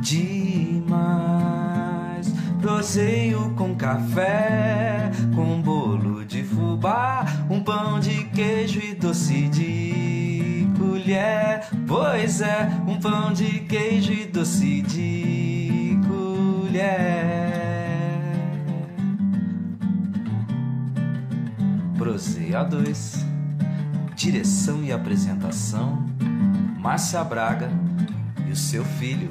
demais. Proseio com café, com bolo de fubá, um pão de queijo e doce de colher. Pois é, um pão de queijo e doce de colher. Proseio A2, direção e apresentação, Márcia Braga e o seu filho,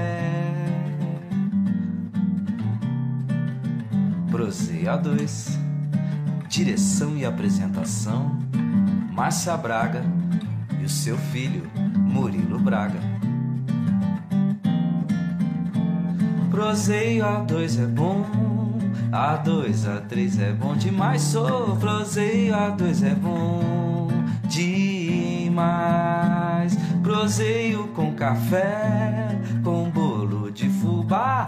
Proseio A2, direção e apresentação, Márcia Braga e o seu filho, Murilo Braga. Proseio A2 é bom, A2, A3 é bom demais. Sou proseio A2 é bom demais. Proseio com café, com bolo de fubá,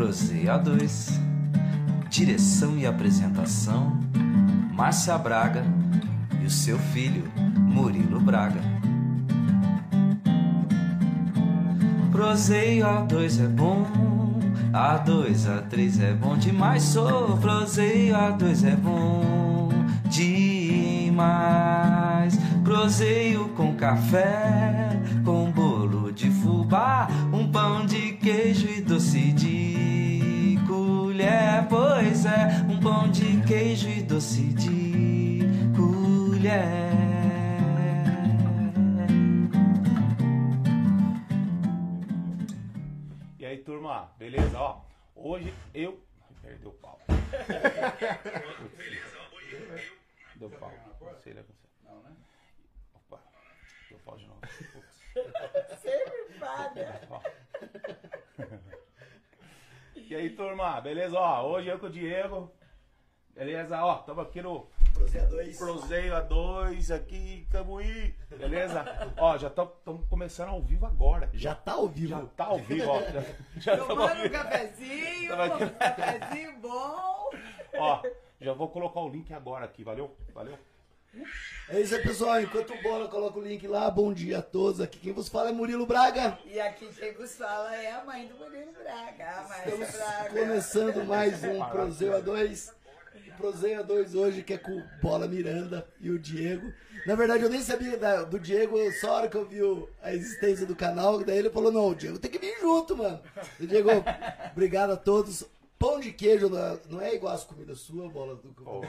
Proseio A2, direção e apresentação, Márcia Braga e o seu filho, Murilo Braga. Proseio A2 é bom, A2, A3 é bom demais. Sou proseio A2 é bom demais. Proseio com café, com bolo de fubá, um pão de queijo e doce de colher. Pois é, um pão de queijo e doce de colher. aí, turma, beleza? Ó, hoje eu. Perdeu o pau. Deu pau. Não sei o que aconteceu. Não, né? Opa, deu pau de novo. Sempre fada. Ó. E aí, turma, beleza? Ó, hoje eu com o Diego. Beleza? Ó, estamos aqui no Prozeia 2. Prozeio A2 aqui, Cambuí. Beleza? Ó, já estamos começando ao vivo agora. Já tá ao vivo. Já tá ao vivo, ó. Já, já Tomando um cafezinho, um cafezinho bom. Ó, já vou colocar o link agora aqui, valeu? Valeu? É isso aí, pessoal. Enquanto o Bola coloca o link lá, bom dia a todos. Aqui quem vos fala é Murilo Braga. E aqui quem vos fala é a mãe do Murilo Braga, Estamos Braga. começando mais um Prozeio A2. O Prozeio A2 hoje, que é com o Bola Miranda e o Diego. Na verdade, eu nem sabia do Diego, só a hora que eu vi a existência do canal, daí ele falou, não, o Diego tem que vir junto, mano. E, Diego, obrigado a todos. Pão de queijo não é, não é igual as comidas suas, Bola. Do, Ó.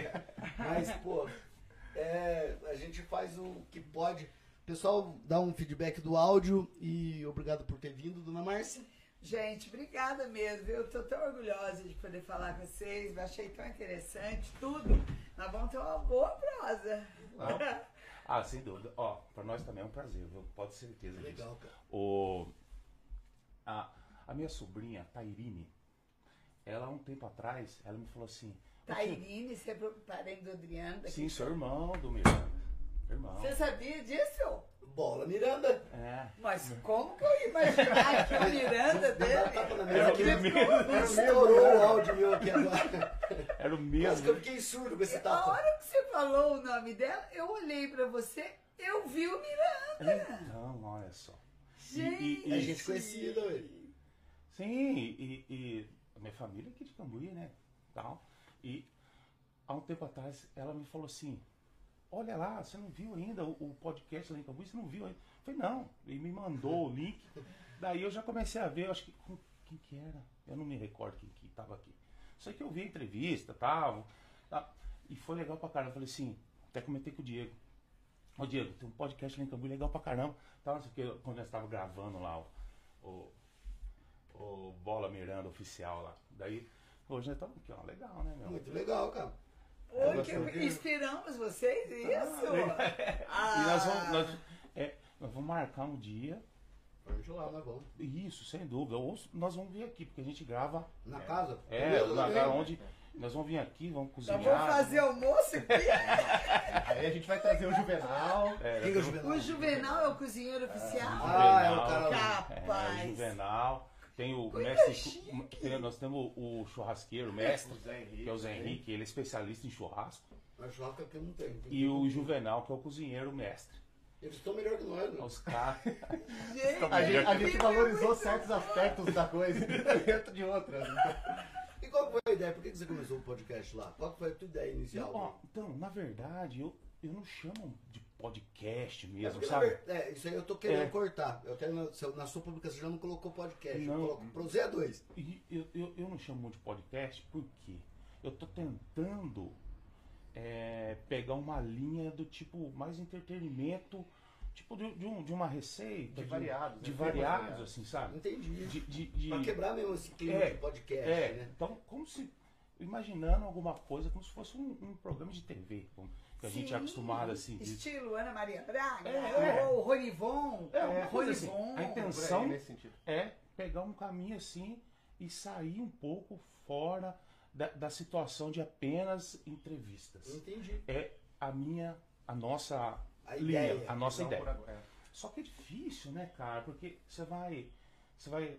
Mas, pô, é, a gente faz o que pode. Pessoal, dá um feedback do áudio e obrigado por ter vindo, dona Márcia. Gente, obrigada mesmo. viu? Eu tô tão orgulhosa de poder falar com vocês. Achei tão interessante tudo. Nós vamos ter uma boa prosa. Ah, sem dúvida. Ó, pra nós também é um prazer, viu? Pode ter certeza disso. Legal, cara. O, a, a minha sobrinha, Tairine, ela um tempo atrás, ela me falou assim... "Ô, tio, Tairine, você é parente do Adriano. Sim, sou irmão do Miranda. Irmão. Você sabia disso? Bola Miranda. É. Mas como que eu ia imaginar que o Miranda dele... tapa na mesa aqui. o mesmo. Estourou o áudio meu aqui agora. Era o Quase que mesmo. eu fiquei surdo com esse A tapa. hora que você falou o nome dela, eu olhei pra você, eu vi o Miranda. Então, olha só. Gente. É gente conhecida, ué. Sim, e, e minha família aqui de Cambuí, né? Tal. E há um tempo atrás ela me falou assim: Olha lá, você não viu ainda o, o podcast lá em Cambuí? Você não viu ainda? Eu falei, não. E me mandou o link. Daí eu já comecei a ver, eu acho que. com- Quem que era? Eu não me recordo quem que estava aqui. Só que eu vi a entrevista, tal. tal. E foi legal pra caramba. Eu falei assim, até comentei com o Diego. Ô Diego, tem um podcast lá em Cambuí legal pra caramba. Tal, não sei o que, quando nós estava gravando lá o, o, o Bola Miranda oficial lá. Daí, hoje nós estamos aqui, ó, legal, né, meu? Muito legal, cara. Oi, que inspiramos vocês, isso? E nós vamos, nós, é, nós vamos marcar um dia, Vamos lá, nós vamos. isso, sem dúvida. Ou nós vamos vir aqui, porque a gente grava. Na casa? É, Beleza, o tudo lugar bem. onde nós vamos vir aqui, vamos Nós cozinhar. vamos fazer almoço aqui. Aí a gente vai trazer o Juvenal. É, é o Juvenal? O Juvenal é o cozinheiro oficial? Ah, é o cara. Capaz. É, o Juvenal. Tem o Coisa mestre. tem- nós temos o churrasqueiro, o mestre, O Henrique, que é o Zé né? Henrique, ele é especialista em churrasco. Mas churrasco aqui não tem. E o Juvenal, que é o cozinheiro mestre. Eles estão melhor que nós, né? Os caras. Gente, A gente, a eu gente valorizou certos aspectos da coisa dentro de outras. E qual foi a ideia? Por que que você começou o podcast lá? Qual foi a tua ideia inicial? Ó, então, na verdade, eu, eu não chamo de podcast É mesmo, na sabe? ver- é, isso aí eu tô querendo É. cortar. Eu quero na, sua publicação já não colocou podcast. Não. Eu coloco Prozeia 2. E eu, eu, eu não chamo muito de podcast porque eu tô tentando é, pegar uma linha do tipo mais entretenimento, tipo de, de um- de uma receita. De variados, De né? variados, Variados. assim, sabe? Entendi. De, de, de- Pra quebrar mesmo esse clima É, de podcast, é, né? então, como se. Imaginando alguma coisa como se fosse um, um programa de TV, como que a gente Sim, é acostumado assim. de- Estilo Ana Maria Braga, É, é. ou Ronivon. É, uma coisa assim, Ronivon. a intenção é pegar um caminho assim e sair um pouco fora da, da situação de apenas entrevistas. Entendi. É a minha, a nossa A linha, ideia. a nossa ideia. por agora. É. Só que é difícil, né, cara? Porque você vai, você vai,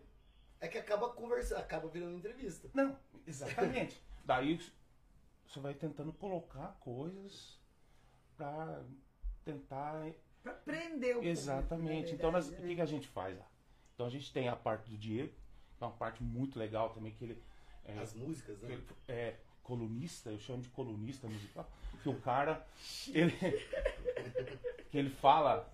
É que acaba conversando, acaba virando entrevista. não, exatamente. Daí você vai tentando colocar coisas pra tentar Pra prender o público, Exatamente. na Então, nós- verdade, o que, que a gente faz lá? Então, a gente tem a parte do Diego, que é uma parte muito legal também, que ele é, As músicas, né? ele é colunista, eu chamo de colunista musical, que o cara, ele, que ele fala,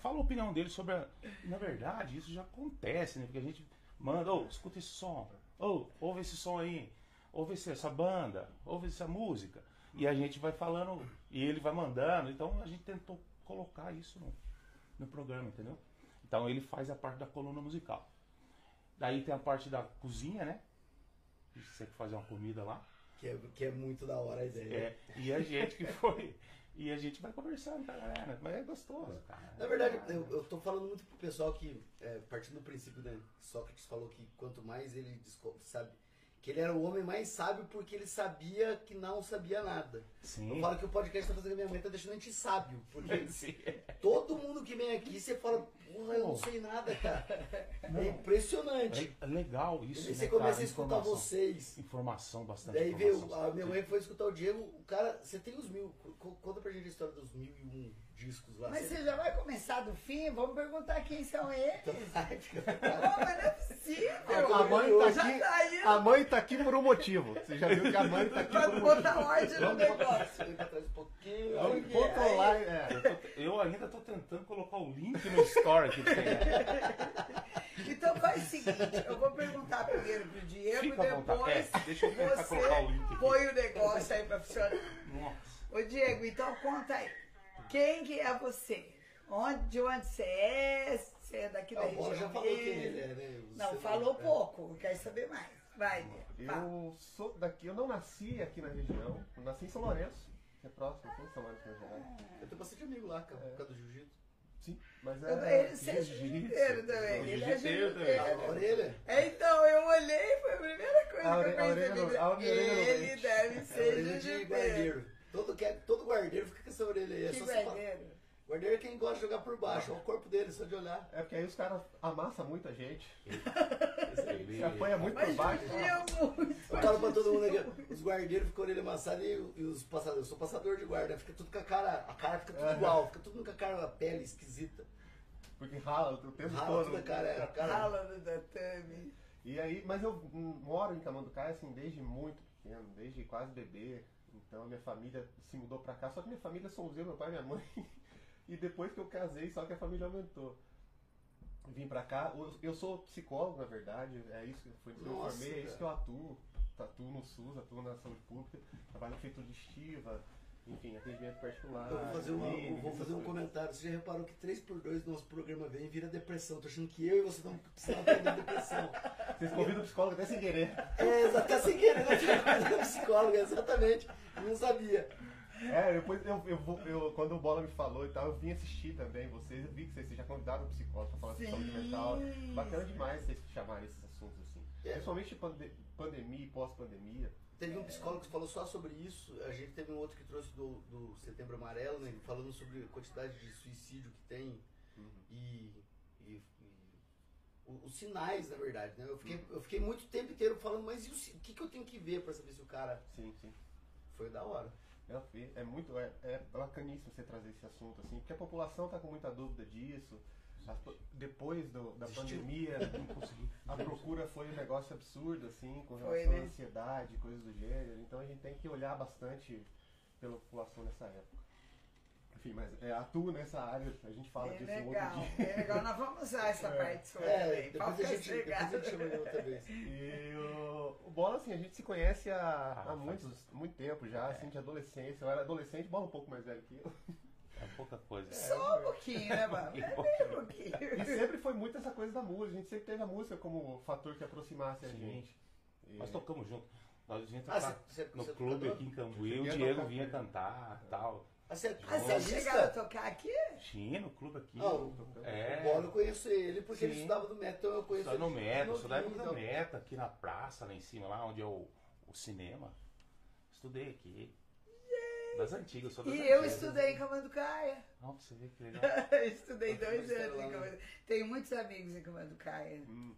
fala a opinião dele sobre a, na verdade, isso já acontece, né? Porque a gente manda, ô, escuta esse som, ô, ouve esse som aí, ouve essa banda, ouve essa música. E a gente vai falando, e ele vai mandando, então a gente tentou colocar isso no, no programa, entendeu? Então ele faz a parte da coluna musical. Daí tem a parte da cozinha, né? Você que fazer uma comida lá. Que é, que é muito da hora a ideia. É, e a gente que foi. E a gente vai conversando com a galera. Mas é gostoso, cara. Na verdade, eu, eu tô falando muito pro pessoal que, é, partindo do princípio, né? Sócrates falou que quanto mais ele sabe. Que ele era o homem mais sábio porque ele sabia que não sabia nada. Eu Sim. falo que o podcast tá fazendo a minha mãe tá deixando a gente sábio. Porque Sim. todo mundo que vem aqui, você fala, porra, eu não sei nada, cara. É impressionante. É legal isso. Aí né, você começa cara? a escutar Informação. vocês. Informação bastante. Daí veio, informação. a minha mãe foi escutar o Diego, o cara, você tem os mil, co- conta pra gente a história dos mil e um discos lá. Mas Você- você já vai começar do fim? Vamos perguntar quem são eles. Preparado. mas não é possível. A mãe tá aqui. tá A mãe tá aqui por um motivo. Você já viu que a mãe tá aqui pra por um motivo. botar ordem no negócio. Trás um pouquinho. Vamos controlar. É. Eu, tô- eu ainda tô tentando colocar o link no story pra você. Então faz o seguinte, eu vou perguntar primeiro pro Diego, Fica depois É, deixa eu tentar colocar o link você põe o negócio aí pra funcionar. Nossa. Ô Diego, então conta aí. Quem que é você? Onde, de onde você é? Você é daqui da Ah, região já falou quem mesmo? ele é, né? Não, Você falou é. pouco, quer saber mais. Vai, Diego. fala. Eu sou daqui, eu não nasci aqui na região. Eu nasci em São Lourenço, que é próximo aqui, São Lourenço, Minas Gerais. Eu tenho bastante amigo lá, cara, por causa do jiu-jitsu. Sim, mas Eu- é. Ele seja jiu-jitsu. jiu-jiteiro também. Ele é Jiu-jiteiro. É, Então, eu olhei, foi a primeira coisa A que eu no Ele dente. deve É ser jiu-jiteiro. Todo, que- todo guardeiro fica com essa orelha aí. É Que guardeiro. Guardeiro é quem gosta de jogar por baixo. Olha o corpo dele, só de olhar. É porque aí os caras amassam muita gente. Você apanha muito Mas por baixo. Eu falo pra todo mundo aqui, os guardeiros ficam com a orelha amassada e, e os passadores. Eu sou passador de guarda, fica tudo com a cara, a cara fica tudo Aham. igual, fica tudo com a cara, a pele esquisita. Porque rala o tempo Rala todo. tudo a cara, é, a cara. Rala no tatame. E aí, mas eu moro em Camanducaia assim desde muito pequeno, desde quase bebê. Então a minha família se mudou pra cá, só que minha família são os eu, meu pai e minha mãe. E depois que eu casei, só que a família aumentou. Vim pra cá, eu- sou psicólogo na verdade, é isso, foi isso que eu formei, é isso que eu atuo. Atuo no SUS, atuo na saúde pública, trabalho em feitura digestiva, enfim, atendimento particular. Eu vou fazer, uma- eu clínica, vou fazer um coisas. comentário. Você já reparou que 3x2 do nosso programa vem e vira depressão. Tô achando que eu e você não precisamos aprender depressão. Vocês convidam o psicólogo até sem querer. É, tá sem querer? Tinha coisa psicóloga, exatamente. Eu não sabia. É, depois eu, eu, vou- eu- quando o Bola me falou e tal, eu vim assistir também vocês. Eu vi que vocês, vocês já convidaram um psicólogo pra falar de saúde Sim. mental. Bacana demais vocês chamarem esses assuntos assim. É. Principalmente pande- pandemia e pós-pandemia. Teve um psicólogo que falou só sobre isso. A gente teve um outro que trouxe do, do Setembro Amarelo, né? Falando sobre a quantidade de suicídio que tem e, e- e o- os sinais, na verdade, né? Eu fiquei, eu fiquei muito tempo inteiro falando, mas e o, o que, que eu tenho que ver pra saber se o cara Sim, sim. foi da hora? É, é muito, é, é bacaníssimo você trazer esse assunto, assim, porque a população tá com muita dúvida disso. Depois do- da Desistiu. pandemia, a procura foi um negócio absurdo, assim, com Foi, relação à né? ansiedade, coisas do gênero. Então a gente tem que olhar bastante pela população nessa época. Enfim, mas é, atuo nessa área, a gente fala É disso um legal, outro dia. é legal. Nós vamos usar essa É. parte sua É, também. depois a, gente, depois a gente chama outra vez. E o, o Bola, assim, a gente se conhece há, Ah, há muitos, muito tempo já, assim, de adolescência. Eu era adolescente, Bola um pouco mais velho que eu. É pouca coisa. Só um pouquinho, né, mano? É bem um pouquinho. E sempre foi muito essa coisa da música. A gente sempre teve a música como fator que aproximasse a Sim. gente. E- Nós tocamos junto. Nós a gente Ah, você- no você clube aqui em Cambuí, o a Diego tocar vinha cantar tal. Ah, você Ah, vocalista? chegaram a tocar aqui? Tinha no clube aqui. Ah, o- é. O Bola eu conheço ele porque ele Sim. estudava no Meta, então eu conheço Só no ele. Meta, sou da época do novinho, Meta, aqui na praça, lá em cima, lá onde é o, o cinema. Estudei aqui. Das antigas, sou das E eu antigas. estudei em Camanducaia. Não, você ver que legal. estudei dois anos em né? Camanducaia. Tenho muitos amigos em Camanducaia. Uhum.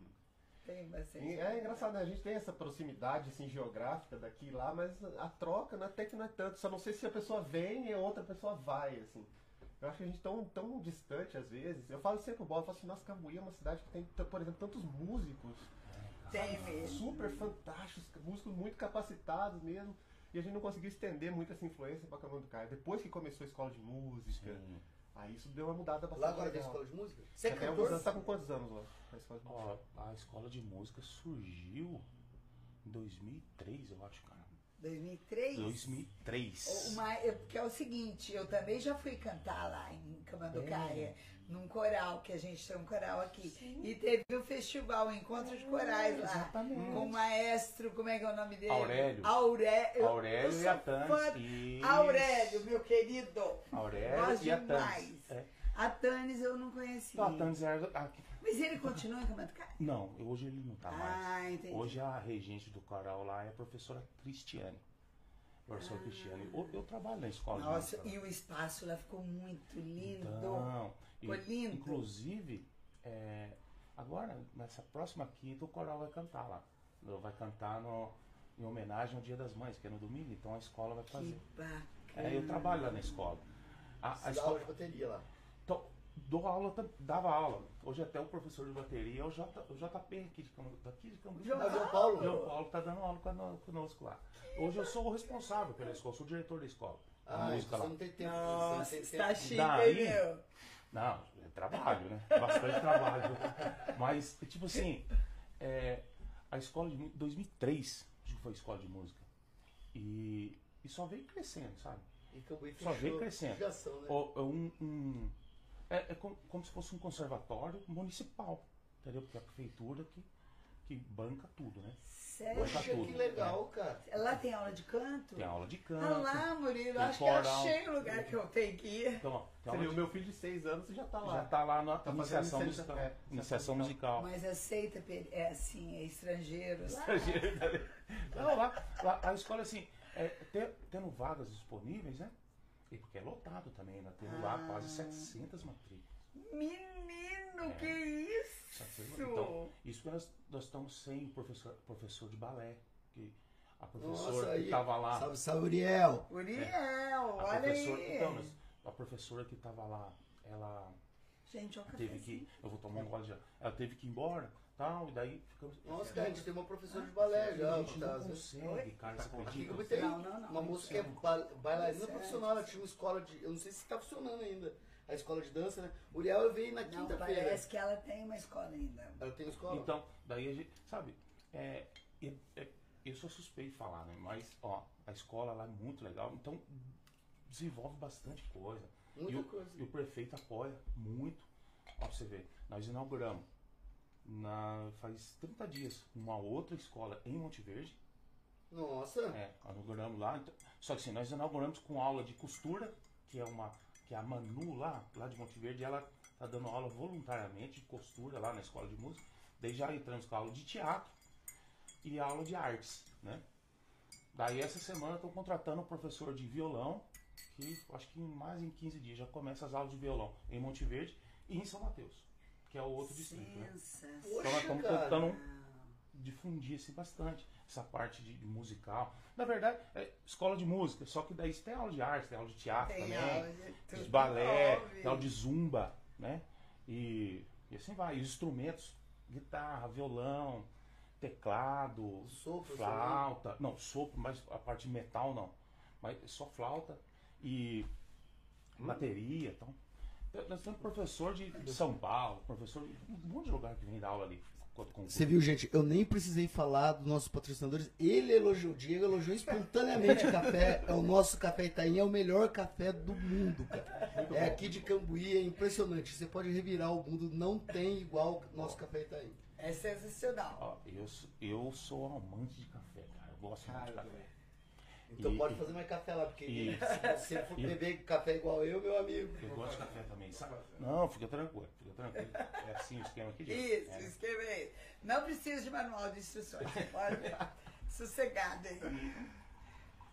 Tenho bastante. E é engraçado, né? A gente tem essa proximidade assim, geográfica daqui e lá, mas a troca né, até que não é tanto. Só não sei se a pessoa vem e a outra pessoa vai, assim. Eu acho que a gente tão, tão distante às vezes. Eu falo sempre pro Bola, eu falo assim, nossa, Cambuí é uma cidade que tem, por exemplo, tantos músicos Tem mesmo. super fantásticos, músicos muito capacitados mesmo. E a gente não conseguiu estender muito essa influência pra Camanducaia. Depois que começou a escola de música, Sim. aí isso deu uma mudada bastante. Lá agora tem legal. escola de música? Você é cantor? anos, tá com quantos anos lá? A escola de música? Ó, a escola de música surgiu em 2003, eu acho, cara. 2003? 2003. Uma, eu, porque é o seguinte, eu também já fui cantar lá em Camanducaia, num coral, que a gente tem um coral aqui. E teve o festival, o Encontro de Corais lá. exatamente. Com o maestro, como é que é o nome dele? Aurélio. Aurélio. Aurélio eu e a Isso. Aurélio, meu querido. Aurélio e. Tanis. É. A Tanis eu não conhecia. Não, a Tanis era. a- Mas ele continua em Camanducaia? Não, hoje ele não tá mais. Ah, entendi. Hoje a regente do coral lá é a professora Cristiane. Professora Cristiane. Eu, eu trabalho na escola Ah. Nossa, e o espaço lá ficou muito lindo. Então, e- Ficou lindo. Inclusive, é, agora, nessa próxima quinta, o coral vai cantar lá. Vai cantar no, em homenagem ao Dia das Mães, que é no domingo, então a escola vai Que fazer. bacana. É, eu trabalho lá na escola. A, a escola aula de bateria lá. então, dou aula, dava aula. Hoje até o professor de bateria é o, J, o JP aqui de Cambuí. Aqui de Cambuí. João João Paulo? João Paulo tá dando aula cono- conosco lá. Hoje eu sou o responsável pela escola, sou o diretor da escola. Ah, música então lá. não tem tempo. Nossa, você não tem está tempo. chique, Daí- hein, meu? Não, é trabalho, né? Bastante trabalho. Mas, tipo assim, é, a escola de mu- 2003, acho que foi a escola de música. E, e só veio crescendo, sabe? Só veio crescendo. ligação, né? Ó, é um, um- é, é como, como se fosse um conservatório municipal, entendeu? Porque é a prefeitura que, que banca tudo, né? Sério? Poxa, tudo, que legal, cara. Lá tem aula de canto? Tem aula de Ah canto. lá, Murilo, acho que achei o lugar que eu tenho que ir. Então, Você viu, de- meu filho de 6 anos já tá lá. já tá lá na Tá iniciação musical. é, iniciação musical. Mas aceita, é assim, é estrangeiro. lá. Não, lá, lá a escola, assim, é, te- tendo vagas disponíveis, né? E porque é lotado também, né? Tendo lá Ah. quase 700 matrículas. Menino, É. que isso? 700. Então, isso que nós, nós estamos sem professor, professor de balé. Que a professora Nossa, que estava lá. Salve, salve, Uriel. Uriel, a olha professora, aí. então, a professora que estava lá, ela Gente, olha o teve que. Eu vou tomar um gole já. Ela teve que ir embora, tal, e daí ficamos. Nossa, cara, a gente tem uma professora de balé já. a gente tá, não vezes. consegue, cara, você acredita? eu Não, não, não. uma moça que é ba- bailarina profissional, ela tinha uma escola de. Eu não sei se tá funcionando ainda. A escola de dança, né? Uriel eu veio na quinta-feira. parece que ela tem uma escola ainda. Ela tem escola? Então, daí a gente, sabe, é, é- é- eu sou suspeito de falar, né? Mas, ó, a escola lá é muito legal, então desenvolve bastante coisa. Muita e, o, coisa. e o prefeito apoia muito. Ó, pra você ver, nós inauguramos na, faz 30 dias uma outra escola em Monte Verde. Nossa. É, inauguramos lá. então- só que assim, nós inauguramos com aula de costura, que é uma. Que é a Manu lá, lá de Monte Verde, ela tá dando aula voluntariamente de costura lá na escola de música. Daí já entramos com aula de teatro e aula de artes, né? Daí essa semana estou contratando um professor de violão, que acho que em mais em 15 dias já começa as aulas de violão em Monte Verde e em São Mateus, que é o outro distrito, né? Então nós estamos tentando difundir assim, bastante essa parte de, de musical. Na verdade, é escola de música, só que daí tem aula de arte, tem aula de teatro Tem também, aula de de balé, Óbvio. tem aula de zumba, né? E, e assim vai. E os instrumentos, guitarra, violão, teclado, Sopro, flauta. Não, sopro, mas a parte de metal não. Mas só flauta e bateria. Então, nós temos professor de, de São Paulo, professor de um monte de lugar que vem dar aula ali. Você viu, gente? Eu nem precisei falar dos nossos patrocinadores. Ele elogiou, o Diego elogiou espontaneamente o café. É o nosso café Itaim, é o melhor café do mundo, cara. É aqui de Cambuí, é impressionante. Você pode revirar o mundo, não tem igual o nosso café Itaim. É sensacional. Ó, eu, sou- eu sou amante de café, cara. Eu gosto muito de café. Então E- pode fazer mais café lá, porque e- se você for beber café igual eu, meu amigo. Eu gosto de café também, sabe? Não, fica tranquilo, fica tranquilo. É assim o esquema aqui. Isso, É. escreve aí. Não precisa de manual de instruções. Pode sossegado aí.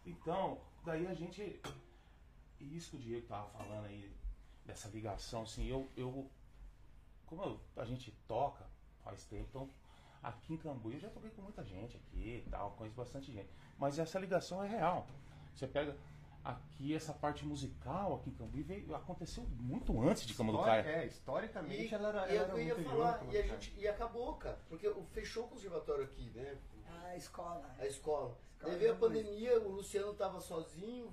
Então, daí a gente. E isso que o Diego tava falando aí, dessa ligação, assim, eu. eu como eu- a gente toca faz tempo, então aqui em Cambuí eu já toquei com muita gente aqui e tal, conheço bastante gente. Mas essa ligação é real. Você pega aqui essa parte musical aqui em Cambuí, veio, aconteceu muito antes de. Histori- É, historicamente E, ela era, e ela eu era ia muito falar, e, a né, gente, e acabou, cara. Porque o- fechou o conservatório aqui, né? A escola. A escola. Escola Daí veio a pandemia, o Luciano tava sozinho.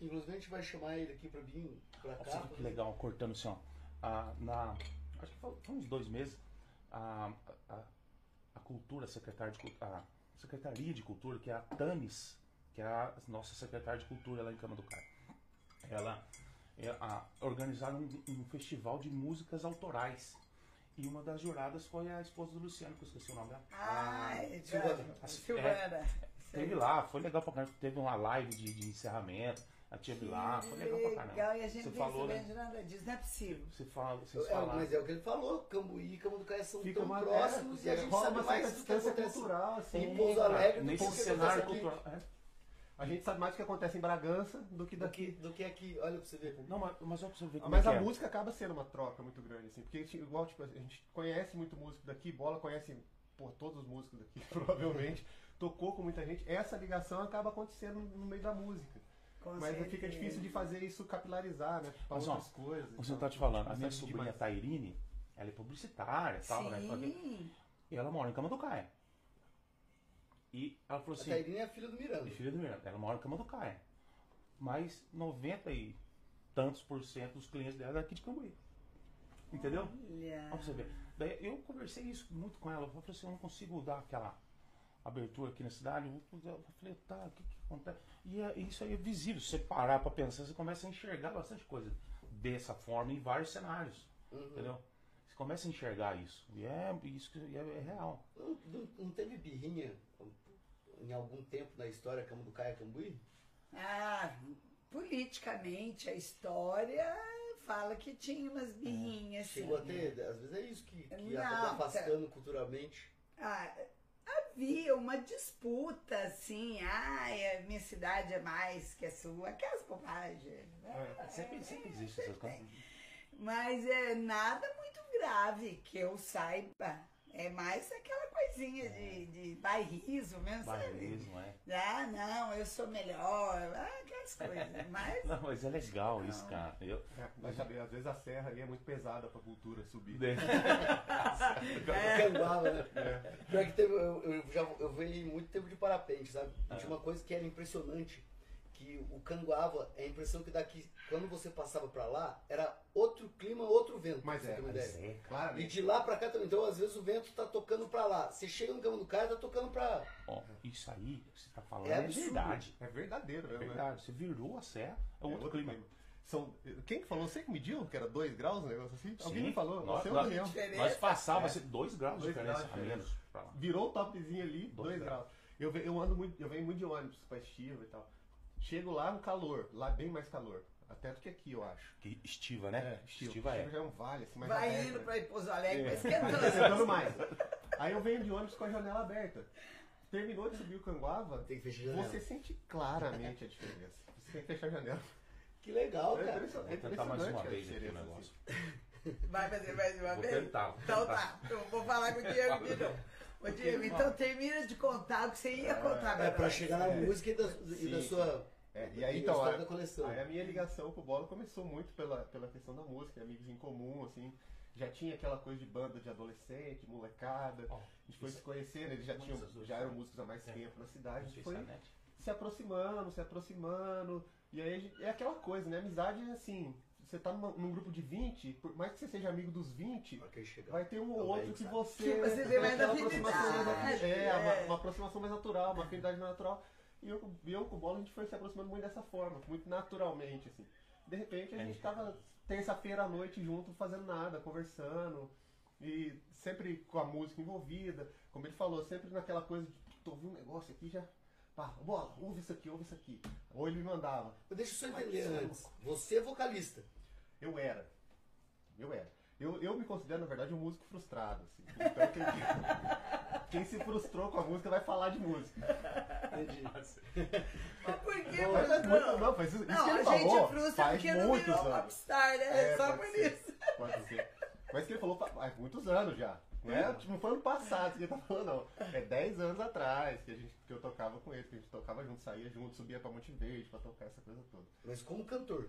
Inclusive a gente vai chamar ele aqui pra vir pra Olha cá. só que legal, cortando assim, ó. Ah, na, acho que foi, uns dois meses, a cultura, secretária de, a Secretaria de Cultura, que é a TANES, que é a nossa secretária de cultura lá em Cama do Caio. Ela é, a, organizaram um, um festival de músicas autorais. E uma das juradas foi a esposa do Luciano, que eu esqueci o nome dela. Ai, Silvana. Silvana. Teve lá, foi legal pra caramba. Teve uma live de, de encerramento. A tia lá, foi legal pra caramba. Legal, e a gente Você não falou, né? nada disso, não é possível. Você fala, vocês É, falaram. mas é o que ele falou, Cambuí e Camanducaia são Fica tão uma próximos é, e a gente sabe mais do que distância acontece cultural, assim. em Pouso Alegre do Nesse o que cenário cultural. é. A gente sabe mais o que acontece em Bragança do que do daqui. que, do que aqui, olha pra você ver. Não, mas, mas olha pra você ver como Mas é a é. música acaba sendo uma troca muito grande, assim, porque igual, tipo, a gente conhece muito músico daqui, Bola conhece, pô, todos os músicos daqui, provavelmente, tocou com muita gente, essa ligação acaba acontecendo no meio da música. Com Mas certeza. fica difícil de fazer isso capilarizar, né, pra Mas, ó, outras coisas. Você então, tá te falando, a minha sobrinha. Tairine, ela é publicitária e tal, né? E ela mora em Cama do Caia. E ela falou A assim, Tairine é a filha do Miranda. e filha do Miranda, ela mora em Cama do Caia. Mas 90 e tantos por cento dos clientes dela é daqui de Cambuí. Entendeu? Olha. Você ver. Daí eu conversei isso muito com ela. Eu falei assim, eu não consigo dar aquela abertura aqui na cidade. Eu eu falei, tá, o que, que acontece? E é- isso aí é visível. Se você parar pra pensar, você começa a enxergar bastante coisa dessa forma em vários cenários. Uhum. Entendeu? Você começa a enxergar isso. E é isso que é, é real. Não, não- não teve birrinha em algum tempo na história Camanducaia Cambuí? Ah, politicamente, a história fala que tinha umas birrinhas, assim. Chegou a ter, às vezes é isso que, que Não, acaba afastando culturalmente. Ah, havia uma disputa, assim, ai, a minha cidade é mais que a sua, aquelas bobagens. né? É, sempre, sempre existe essas coisas. Mas é nada muito grave que eu saiba. É mais aquela coisinha de, de bairrismo mesmo, sabe? Bairrismo, é. Ah, não, eu sou melhor, ah, aquelas coisas. Mas Não, mas é legal isso, cara. Eu, É, mas sabe, às vezes a serra ali é muito pesada pra cultura subir. É. Canguava, né? Pior que teve, eu, eu já eu veio muito tempo de parapente, sabe? E Tinha uma coisa que era impressionante, que o Canguava, é a impressão que daqui, quando você passava pra lá, era outro clima, outro vento. Mas é, mas é, E Claramente. de lá pra cá também. Então, às vezes, o vento tá tocando pra lá. Você chega no Cama do Cara, tá tocando pra. Ó, isso aí você tá falando É é, verdade. É verdadeiro, É né? verdade. Você virou a serra, é É outro, clima. São, quem que falou? Você que mediu? Que era 2 graus o negócio assim? Alguém Sim. me falou? Nós- Você ou nós-. Nós passava É. assim, dois graus de diferença graus menos. Virou o topzinho ali, Dois 2 graus. graus. Eu, eu ando muito, eu venho muito de ônibus pra estiva e tal. Chego lá no calor, lá bem mais calor. Até do que aqui, eu acho. Que estiva, né? estiva. estiva é. já é um vale, assim, mais vai aberto, indo né? pra ir Pouso Alegre, É. mas Vai esquentando. esquentando mais. Aí eu venho de ônibus com a janela aberta. Terminou de subir o Canguava, Tem que fechar a janela. você sente claramente a diferença. Você tem que fechar a janela. Que legal, É cara. impressionante, é Vou tentar mais uma vez aqui o negócio. Vai fazer mais uma Vou vez? tentar, vou Então tentar. tá, eu vou falar com o Diego de novo. Ô, Diego, então termina de contar o que você ia contar É, pra nós. chegar na música e da, e da sua. É, e aí então, história a, da coleção. aí a minha ligação com o Bola começou muito pela, pela questão da música, amigos em comum, assim. Já tinha aquela coisa de banda de adolescente, molecada. Ó, A gente foi se conhecendo, eles já, tinham, já eram coisas. músicos há mais É. tempo na cidade. A gente foi é se aproximando, se aproximando. E aí é aquela coisa, né? Amizade é assim. Você tá numa- num grupo de 20, por mais que você seja amigo dos 20, Na hora que ele chegar. vai ter um ou outro que você. Que você tem mais aproximação mais É, é. Uma, uma aproximação mais natural, uma afinidade mais natural. E eu, com- eu com o Bola a gente foi se aproximando muito dessa forma, muito naturalmente, assim. De repente a É. gente tava terça-feira à noite junto, fazendo nada, conversando. E sempre com a música envolvida. Como ele falou, sempre naquela coisa de tô ouvindo um negócio aqui já. Pá, bola, ouve isso aqui, ouve isso aqui. Ou ele me mandava. Mas Deixa eu só entender Mas isso é antes. Você é vocalista. Eu era. Eu era. Eu, eu me considero, na verdade, um músico frustrado. Assim. Então, quem, quem se frustrou com a música vai falar de música. Entendi. Mas por que, Mas Bruno? muito, não, faz isso, isso Não, que ele a gente falou. frustra faz porque não muitos virou anos. popstar, né? É, Só por ser, isso. Pode ser. Mas que ele falou fa- faz muitos anos já. Não, é, não foi ano passado que ele tá falando, não. É 10 anos atrás que, a gente, que eu tocava com ele, que a gente tocava junto, saía junto, subia pra Monte Verde pra tocar essa coisa toda. Mas como cantor.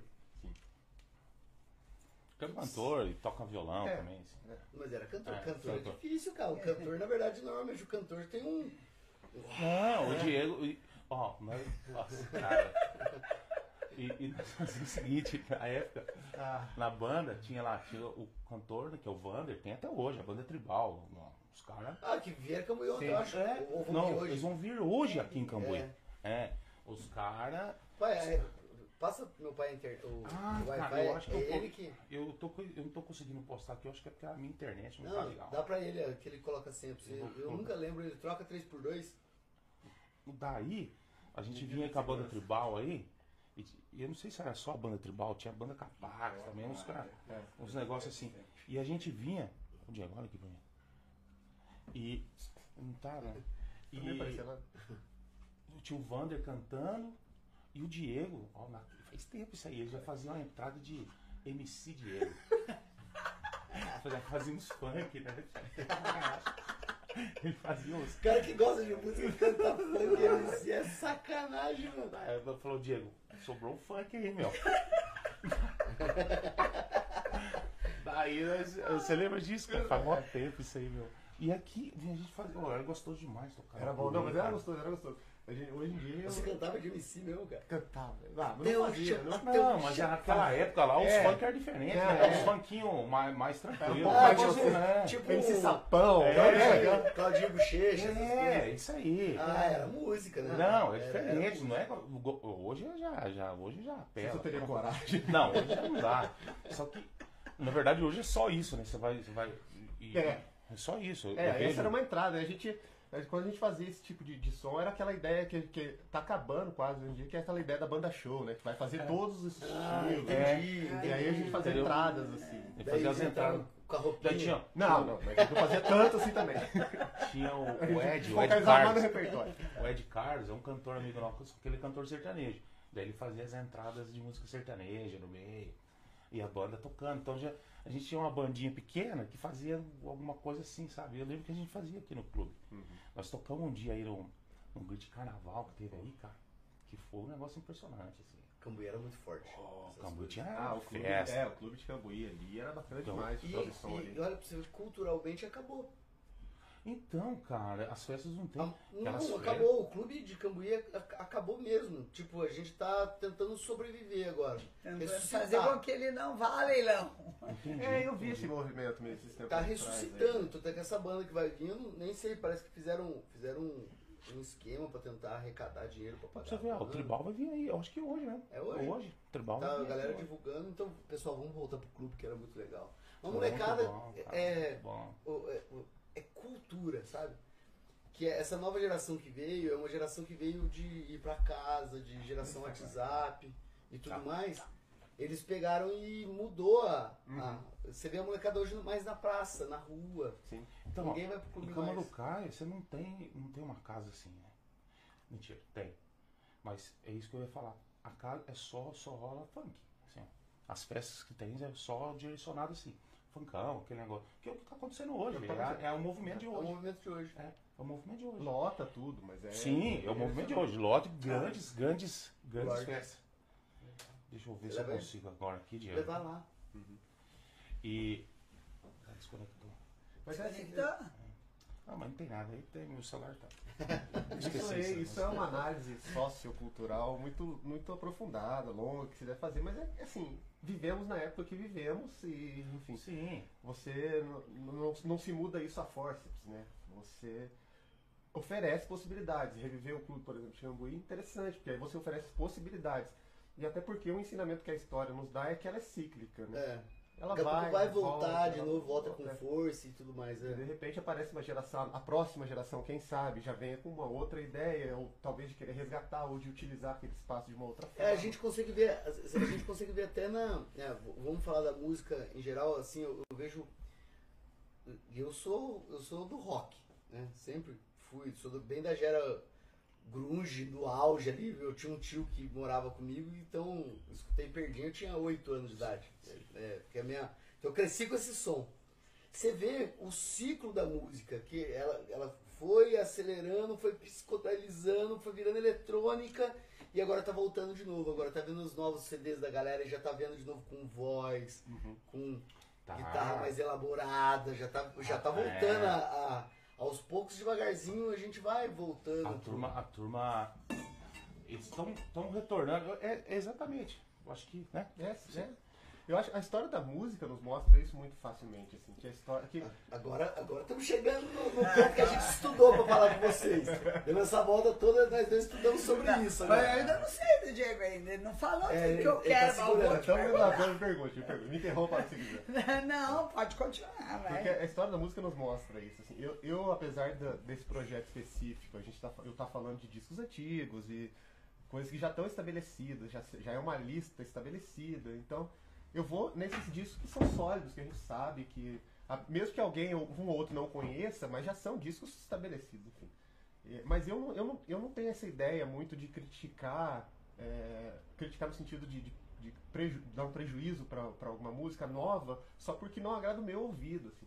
Cantor e toca violão É. também. assim. Mas era cantor. É, cantor é difícil, cara. O cantor, na verdade, normalmente o cantor tem um. Não, o Diego. Ó, nós. Nossa, cara. E, e nós fazíamos o seguinte, na época, Ah, na banda, tinha lá, tinha o cantor, né, que é o Vander, tem até hoje, a banda é tribal. Os caras. Ah, que vieram eu, Sim. eu acho. É, não, hoje. eles vão vir hoje aqui em Cambuí. É. É. Os caras. Pai, é, passa pro meu pai inter... o, Ah, o cara, Wi-Fi. eu acho que é eu que. Eu, tô, eu não tô conseguindo postar aqui, eu acho que é porque a minha internet não, tá Não, legal. dá pra ele, é, que ele coloca sempre. Eu Eu, colocar. nunca lembro, ele troca 3x2. Daí, a gente vinha com a banda tribal aí, e, e eu não sei se era só a banda tribal, tinha a banda Capax também, uns, cara, uns negócios assim. E a gente vinha. O Diego, olha aqui pra mim. E. Não tá, né? E Também apareceu lá. tinha o Vander cantando e o Diego, ó, na- faz tempo isso aí, ele já fazia uma entrada de MC Diego. Já fazia uns funk, né? Ele fazia uns. cara que gosta de música canta funk, MC, é sacanagem, mano. Aí falou, Diego, sobrou um funk aí, meu. Daí, nós- você lembra disso, cara? Faz mó tempo isso aí, meu. E aqui, a gente fazia. Oh, era gostoso demais tocar. Era bom, não, mas era gostoso, era gostoso. A gente- hoje em dia eu Você cantava de MC mesmo, cara. cantava. Ah, mas não fazia, não. Não, mas já naquela época lá, os É. funk eram diferentes, É, né? é. Os funkinhos mais, mais tranquilos. Ah, tipo, né? tipo, MC Sapão, É, né? Claudinho, Claudinho Bochecha, É, isso aí. Ah, era música, né? Não, é Era- diferente, era não é? Hoje já, já, hoje já Se pela. eu teria coragem. Não, hoje já não dá. Só que, na verdade, hoje é só isso, né? Você vai. Você vai e- É. é só isso. É, essa era uma entrada. né? A gente, quando a gente fazia esse tipo de, de som, era aquela ideia que, que tá acabando quase hoje em dia, que é aquela ideia da banda show, né? Que vai fazer todos os Ah, estilos. entendi, E aí a gente fazia Entendeu? entradas assim. Ele Daí fazia as entradas. Com a roupinha. Já tinha, Não, não, mas não fazia tanto assim também. tinha o, o Ed, o Ed Carlos. O Ed Carlos é um cantor amigo nosso, aquele cantor sertanejo. Daí ele fazia as entradas de música sertaneja no meio. E a banda tocando. Então já, a gente tinha uma bandinha pequena que fazia alguma coisa assim, sabe? Eu lembro que a gente fazia aqui no clube. Nós tocamos um dia aí num, num grito de carnaval que teve aí, cara. Que foi um negócio impressionante, assim. Cambuí era muito forte. O Essas Cambu coisas. tinha Ah, o clube, festa. é, o clube de Cambuí ali era bacana Então, demais. E, ali. e olha pra você culturalmente acabou. Então, cara, as festas não tem. Ah, Não, festas- acabou. O clube de Cambuí ac- acabou mesmo. Tipo, a gente tá tentando sobreviver agora. Fazer com que ele não vá, leilão. Entendi. É, eu vi esse movimento mesmo esses tempos Tá ressuscitando. É que essa banda que vai vindo, nem sei, parece que fizeram, fizeram um, um esquema pra tentar arrecadar dinheiro pra pagar. você ó, o tribal vai vir aí. Eu acho que hoje, né? É hoje? Hoje. O tribal Tá vai a vir galera divulgando, então, pessoal, vamos voltar pro clube que era muito legal. Uma molecada bom, cara, é, bom. o- é, o- é cultura, sabe? Que é essa nova geração que veio é uma geração que veio de ir pra casa, de geração WhatsApp e tudo Tá. mais. Eles pegaram e mudou a, Uhum. a- Você vê a molecada hoje mais na praça, na rua. Sim. Então, Ninguém ó, vai pro clube em Cama mais. do Caio, você não tem, não tem uma casa assim, né? Mentira, tem. Mas é isso que eu ia falar. A casa é só, só rola funk. Assim, ó. As festas que tem é só direcionado assim. Funkão, aquele negócio. Que é o que tá acontecendo hoje. É, é o movimento de É o hoje. movimento de hoje. É, é o movimento de hoje. Lota tudo, mas é. Sim, é o movimento de hoje. Lote grandes, grandes, grandes festas. Deixa eu ver se eu consigo agora aqui, Diego. Levar lá. E. Ah, desconectou. Mas é assim, Então, Ah, mas não tem nada aí, tem meu celular tá. Isso, Esqueci é, isso. isso é uma análise sociocultural muito, muito aprofundada, longa, que se deve fazer, mas é assim, vivemos na época que vivemos e, enfim, Sim. você não, não, não se muda isso a forceps, né? Você oferece possibilidades. Reviver o clube, por exemplo, de Xambuí, é interessante, porque aí você oferece possibilidades. E até porque o ensinamento que a história nos dá é que ela é cíclica, né? É. Ela Daqui pouco vai voltar volta, de novo, volta com volta. força e tudo mais. E de É. repente aparece uma geração, a próxima geração, quem sabe, já venha com uma outra ideia, ou talvez de querer resgatar ou de utilizar aquele espaço de uma outra forma. É, a gente consegue ver, a gente consegue ver até na, é, vamos falar da música em geral, assim, eu, eu vejo, eu sou, eu sou do rock, né? Sempre fui, sou do- bem da gera grunge, do auge ali, eu tinha um tio que morava comigo, então escutei Perdinho, eu tinha 8 anos de idade, é, porque a minha, então eu cresci com esse som. Você vê o ciclo da música, que ela, ela foi acelerando, foi psicodalizando, foi virando eletrônica e agora tá voltando de novo. Agora tá vendo os novos CDs da galera e já tá vendo de novo com voz, com Tá. guitarra mais elaborada, já tá, já tá Ah, voltando é. a, a- aos poucos, devagarzinho, a gente vai voltando. A turma, a turma. Eles estão retornando. É, é exatamente. Eu acho que, né? É, é. Eu acho que a história da música nos mostra isso muito facilmente, assim, que a história que Agora, agora estamos chegando no, ponto que a gente estudou pra falar com vocês. Deu essa volta toda, nós dois estudamos sobre isso. Mas eu Agora. ainda não sei do Diego ainda. Ele não falou É, tudo que eu tá quero, mas eu segurando. te então me perguntar. lavando pergunte, me pergunte, me interrompa se quiser. Não, pode continuar, Porque vai. a história da música nos mostra isso. Assim. Eu, eu, apesar da- desse projeto específico, a gente tá, eu tá falando de discos antigos e coisas que já estão estabelecidas, já, já é uma lista estabelecida. Então, eu vou nesses discos que são sólidos, que a gente sabe que, a- mesmo que alguém ou um ou outro não conheça, mas já são discos estabelecidos, enfim. E- Mas eu, não- eu, não, eu não tenho essa ideia muito de criticar, é, criticar no sentido de, de, de preju- dar um prejuízo para alguma música nova, só porque não agrada o meu ouvido. assim.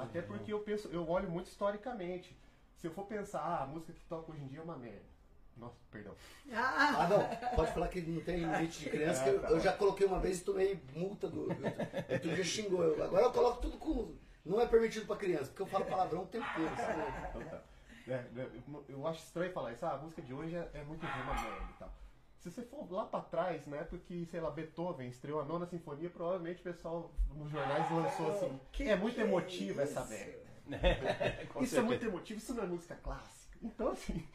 Até porque eu penso, eu olho muito historicamente. Se eu for pensar, ah, a música que toca hoje em dia é uma merda. Nossa, perdão. Ah, Ah, não, pode falar que não tem limite de criança, que eu, eu já coloquei uma vez e tomei multa do. O tu já xingou. Eu, agora eu coloco tudo com. Não é permitido pra criança, porque eu falo palavrão o tempo inteiro. Então tá. É, é, eu- eu acho estranho falar isso, ah, a música de hoje é, é muito ruim, uma merda e tal. Se você for lá pra trás, na época que, sei lá, Beethoven estreou a nona sinfonia, provavelmente o pessoal nos jornais lançou assim, Que é muito que é emotiva essa isso? merda. Isso é certeza. muito emotivo, isso não é música clássica. Então, assim,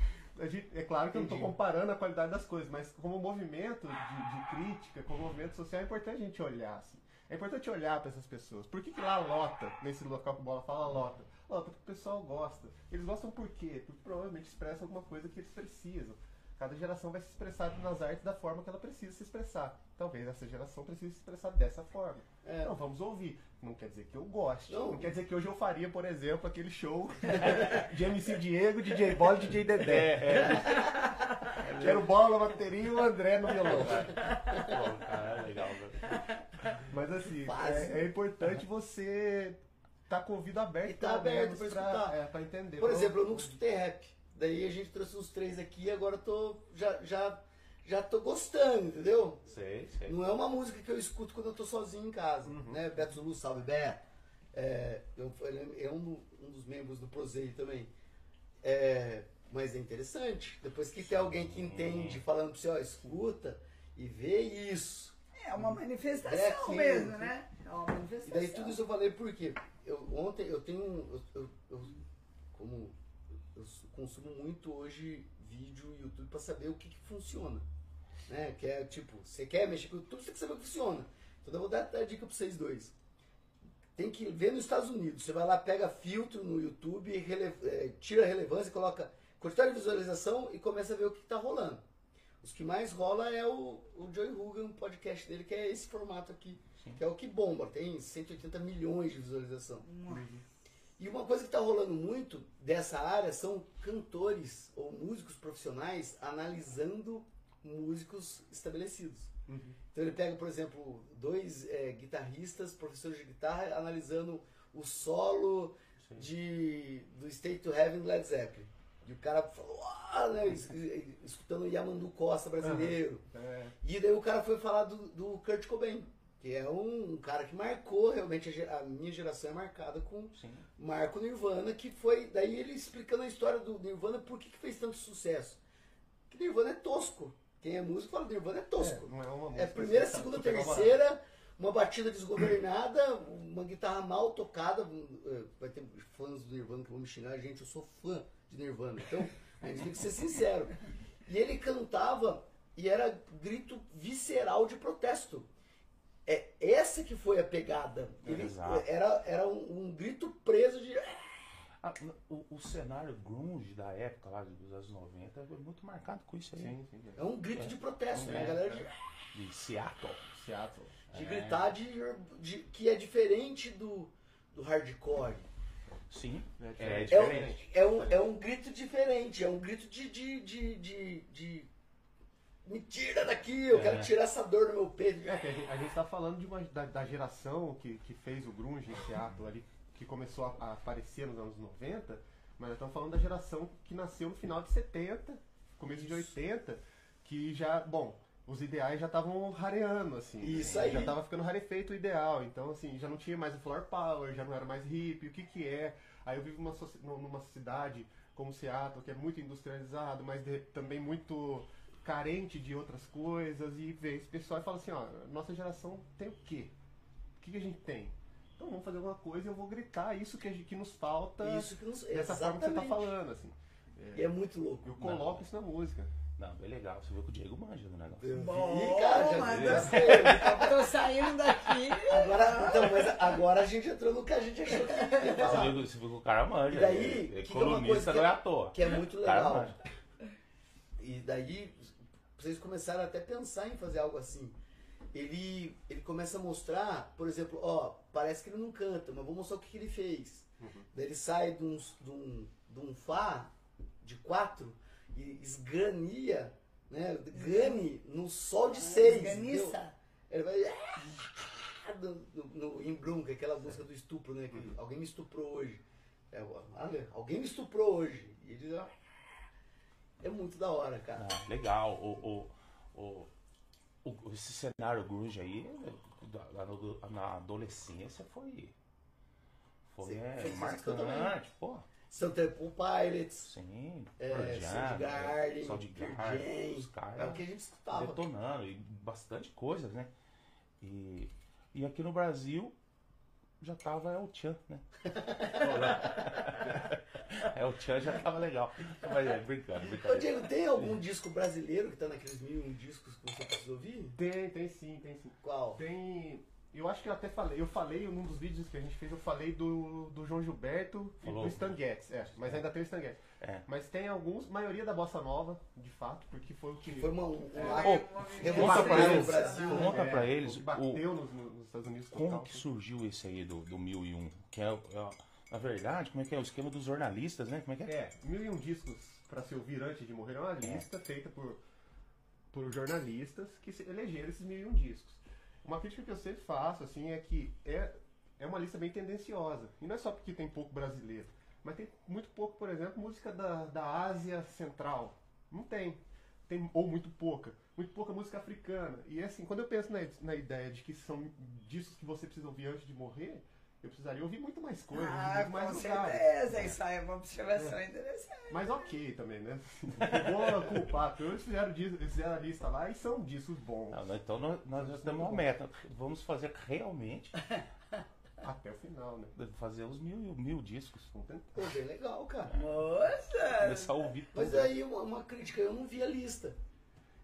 gente- é claro que eu não estou comparando a qualidade das coisas, mas como movimento de, de crítica, como movimento social, é importante a gente olhar, assim. É importante olhar para essas pessoas. Por que, que lá lota, nesse local que o Bola fala, lota? Lota porque o pessoal gosta. Eles gostam por quê? Porque provavelmente expressa alguma coisa que eles precisam. Cada geração vai se expressar nas artes da forma que ela precisa se expressar. Talvez essa geração precise se expressar dessa forma. É. Então vamos ouvir. Não quer dizer que eu goste. Não. Não, quer dizer que hoje eu faria, por exemplo, aquele show de MC Diego, DJ Bola e DJ Dedé. Quero bola, bateria e o André no violão. Pô, cara, é legal, velho. Mas assim, é, é importante você estar com o ouvido aberto, E tá aberto menos, pra escutar. é, pra entender. Por Pra- exemplo, eu nunca escutei rap. Daí a gente trouxe uns três aqui e agora eu tô. Já, já, já tô gostando, entendeu? Sei, sei. Não é uma música que eu escuto quando eu tô sozinho em casa, Uhum. né? Beto Zulu, salve Beto. É, eu- ele é um, um dos membros do Prozei também. É, mas é interessante. Depois que tem alguém que entende falando pra você, ó, escuta e vê isso. É uma manifestação É mesmo, né? É uma E manifestação. daí tudo isso eu falei porque eu, ontem eu tenho. um- Eu, eu- eu- como consumo muito hoje vídeo e YouTube pra saber o que, que funciona. Né? Que é tipo, você quer mexer com o YouTube, você tem que saber o que funciona. Então eu vou dar a dica pra vocês dois. Tem que ver nos Estados Unidos. Você vai lá, pega filtro no YouTube, rele- eh, tira a relevância, coloca quantidade de visualização e começa a ver o que está rolando. Os que mais rola é o, o Joey Rogan, o podcast dele, que é esse formato aqui, que é o que bomba. Tem 180 milhões de visualização. E uma coisa que está rolando muito dessa área são cantores ou músicos profissionais analisando músicos estabelecidos. Então ele pega, por exemplo, dois eh, guitarristas, professores de guitarra, analisando o solo de, do State to Heaven do Led Zeppelin. E o cara falou, ah, né, es- escutando o Yamandu Costa brasileiro. É, E daí o cara foi falar do, do Kurt Cobain, que é um, um cara que marcou realmente a, a minha geração é marcada com Sim. Marco Nirvana, que foi daí ele explicando a história do Nirvana, por que, que fez tanto sucesso. Que Nirvana é tosco. Quem é músico fala Nirvana é tosco. não é uma É música primeira, assim, segunda, barato. terceira, uma batida desgovernada, uma guitarra mal tocada. eh, Vai ter fãs do Nirvana que vão me xingar, gente, eu sou fã de Nirvana. Então, a gente tem que ser sincero. E ele cantava e era grito visceral de protesto. É essa que foi a pegada. Ele, era era um, um grito preso de. Ah, o, o cenário grunge da época lá dos anos 90 foi muito marcado com isso aí. Sim, sim. É um grito de protesto, né? É, A galera de, De Seattle. Seattle. de gritar de, de- que é diferente do, do hardcore. Sim, É é É um, diferente. é, um, é um grito diferente, é um grito de. de, de, de, de me tira daqui, eu É. quero tirar essa dor do meu peito. É, que a gente, a gente tá falando de uma, da, da geração que, que fez o grunge em Seattle ali, que começou a, a aparecer nos anos 90, mas nós estamos falando da geração que nasceu no final de 70, começo de 80, que já, bom, os ideais já estavam rareando, assim. Isso aí. Já tava ficando rarefeito o ideal, então assim, já não tinha mais o floor power, já não era mais hippie, o que que é? Aí eu vivo numa, numa cidade como Seattle, que é muito industrializado, mas de- também muito carente de outras coisas, e vê esse pessoal e fala assim, ó, nossa geração tem o quê? o que, que a gente tem? Então vamos fazer alguma coisa e eu vou gritar isso que, a gente- que nos falta Isso que nos... dessa forma que você tá Exatamente. falando, assim. E é muito louco. Eu coloco isso na música. Não, bem legal. Você viu que o Diego manja do negócio. Eu vi, cara, ver. sei. Tô saindo daqui. Agora, então, mas agora a gente entrou no que a gente achou que ia Você falar. viu, você viu que o cara manja. E daí, é, é que que é não é é- à toa. Que é muito legal. E daí, vocês começaram até a pensar em fazer algo assim. Ele, ele começa a mostrar, por exemplo, ó, parece que ele não canta, mas vou mostrar o que, que ele fez. Daí ele sai de um, de, um, de um Fá de quatro e esgrania, né? Gane no sol de seis. entendeu? Esganiça. Ele vai. ah, No, no, no, em que é aquela música do estupro, né? Que alguém me estuprou hoje. É, olha, alguém me estuprou hoje. E ele. ah, É muito da hora, cara. Ah, legal. O, o, o, o- esse cenário grunge aí, na, na adolescência, foi. Foi Sim, é, marcante, pô. São Temple Pilots, Sim, é, Soundgarden, Soundgarden, Pearl os caras é o que a gente escutava. detonando e bastante coisas, né? E, e aqui no Brasil já tava El Chan, né? El Chan já tava legal. Mas é, brincando, Ô brincando. Diego, tem algum disco brasileiro que tá naqueles mil discos que você precisa ouvir? Tem, tem sim, tem sim. Qual? Tem. Eu acho que eu até falei, eu falei num dos vídeos que a gente fez, eu falei do, do João Gilberto e Falou. do Stan Getz, é, mas ainda tem o Stan Getz. É. Mas tem alguns, maioria da bossa nova, de fato, porque foi o que, Foi uma, um, É. Ô, revolução pra no eles, Brasil. né? conta pra eles o que o- bateu nos, nos Estados Unidos Como total. que surgiu esse aí do, do 1001? Que é, é na verdade, como é que é o esquema dos jornalistas, né? Como é que é? É, mil e um discos pra se ouvir antes de morrer é uma lista feita por, por jornalistas que elegeram esses mil e um discos. Uma crítica que eu sempre faço, assim, é que é, é uma lista bem tendenciosa. E não é só porque tem pouco brasileiro, mas tem muito pouco, por exemplo, música da, da Ásia Central. Não tem. Tem, ou muito pouca. Muito pouca música africana. E assim, quando eu penso na, na ideia de que são discos que você precisa ouvir antes de morrer, eu precisaria ouvir muito mais coisas, Ah, muito mais com lugares. certeza. Isso aí é uma observação interessante. Mas ok também, né? Vou culpar, porque eles fizeram, fizeram a lista lá e são discos bons. Não, não, então nós, nós já temos uma meta. Vamos fazer realmente Até o final, né? fazer os mil, mil discos. Vamos tentar. Pô, bem legal, cara. Moça! Começar a ouvir tudo. Mas aí uma, uma crítica, eu não vi a lista.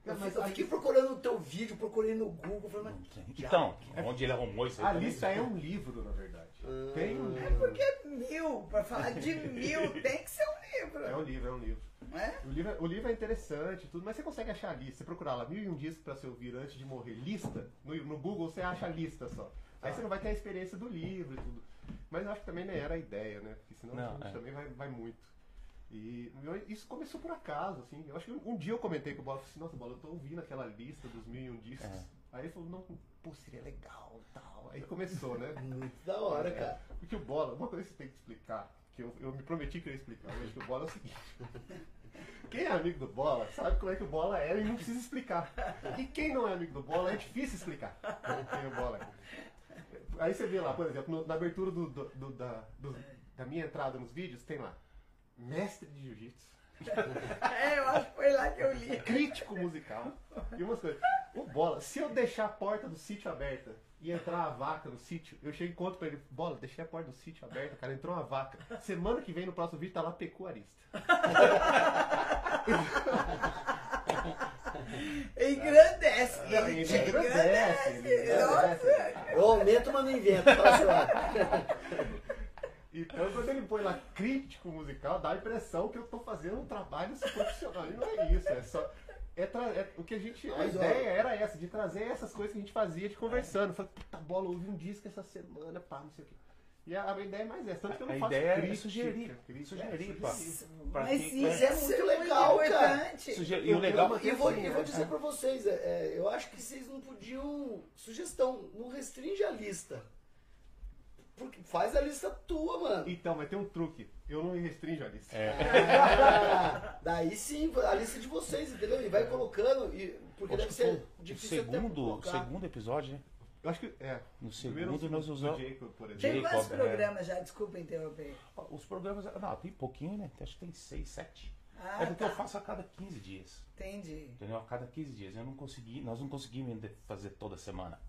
Não, mas eu fiquei procurando o teu vídeo, procurei no Google, falei, mas Então, onde ele arrumou isso aí A lista é um livro, na verdade. Tem um É livro. porque mil, pra falar de mil, tem que ser um livro. É um livro, é um livro. Não é? O livro, o livro é interessante tudo, mas você consegue achar a lista. Você procurar lá mil e um discos pra se ouvir antes de morrer, lista, no, no Google você acha a lista só. Aí você não vai ter a experiência do livro e tudo. Mas eu acho que também nem era a ideia, né? Porque senão Não, a gente é. também vai, vai muito. E eu- isso começou por acaso, assim. Eu acho que um dia eu comentei com o Bola, falei assim, nossa, Bola, eu tô ouvindo aquela lista dos mil e um discos. É. Aí ele falou, não, pô, seria legal e tal. Aí começou, né? muito da hora, É, cara. Porque o Bola, uma coisa que você tem que explicar, que eu, eu me prometi que eu ia explicar hoje, que o Bola é o seguinte. Quem é amigo do Bola sabe como é que o Bola é e não precisa explicar. E quem não é amigo do Bola é difícil explicar quem o Bola é. Aí você vê lá, por exemplo, no- na abertura do, do- do- da, da minha entrada nos vídeos, tem lá, mestre de jiu-jitsu, É, eu acho que foi lá que eu li. crítico musical e umas coisas. O Bola, se eu deixar a porta do sítio aberta e entrar a vaca no sítio, eu chego e conto pra ele, Bola, deixei a porta do sítio aberta, cara, entrou uma vaca. Semana que vem, no próximo vídeo, tá lá pecuarista. Engrandece. Não, ele engrandece, ele Nossa. Eu aumento, mas não invento. Ó. Então, quando ele põe lá crítico musical, dá a impressão que eu tô fazendo um trabalho profissional. E não é isso, é só. É tra- é- o que a gente. A Mas, ó. ideia era essa, de trazer essas coisas que a gente fazia de conversando. Falei, puta bola, ouvi um disco essa semana, pá, não sei o quê. E a, a ideia é mais essa, tanto que eu não A faço ideia é crítica, sugerir, crítica, sugerir, é, pá. Mas quem- isso é muito, é muito legal, cara. importante. Suge- E o legal E vou, e vou né? dizer pra vocês, é, é, eu acho que vocês não podiam. Sugestão, não restringe a lista. Porque faz a lista tua, mano. Então, mas tem um truque. Eu não me restringo a lista. É. Ah, daí sim, a lista de vocês, entendeu? E vai colocando, e, porque Acho deve ser difícil até segundo, colocar. segundo episódio, né? Eu acho que. É. No segundo nós do usamos. Jacob, por exemplo. Tem quantos é. programas já? Desculpa interromper. Os programas. Não, tem pouquinho, né? Acho que tem seis, sete. Ah, é porque tá. eu faço a cada 15 dias. Entendi. Entendeu? A cada 15 dias. Eu não consegui, nós não conseguimos fazer toda semana.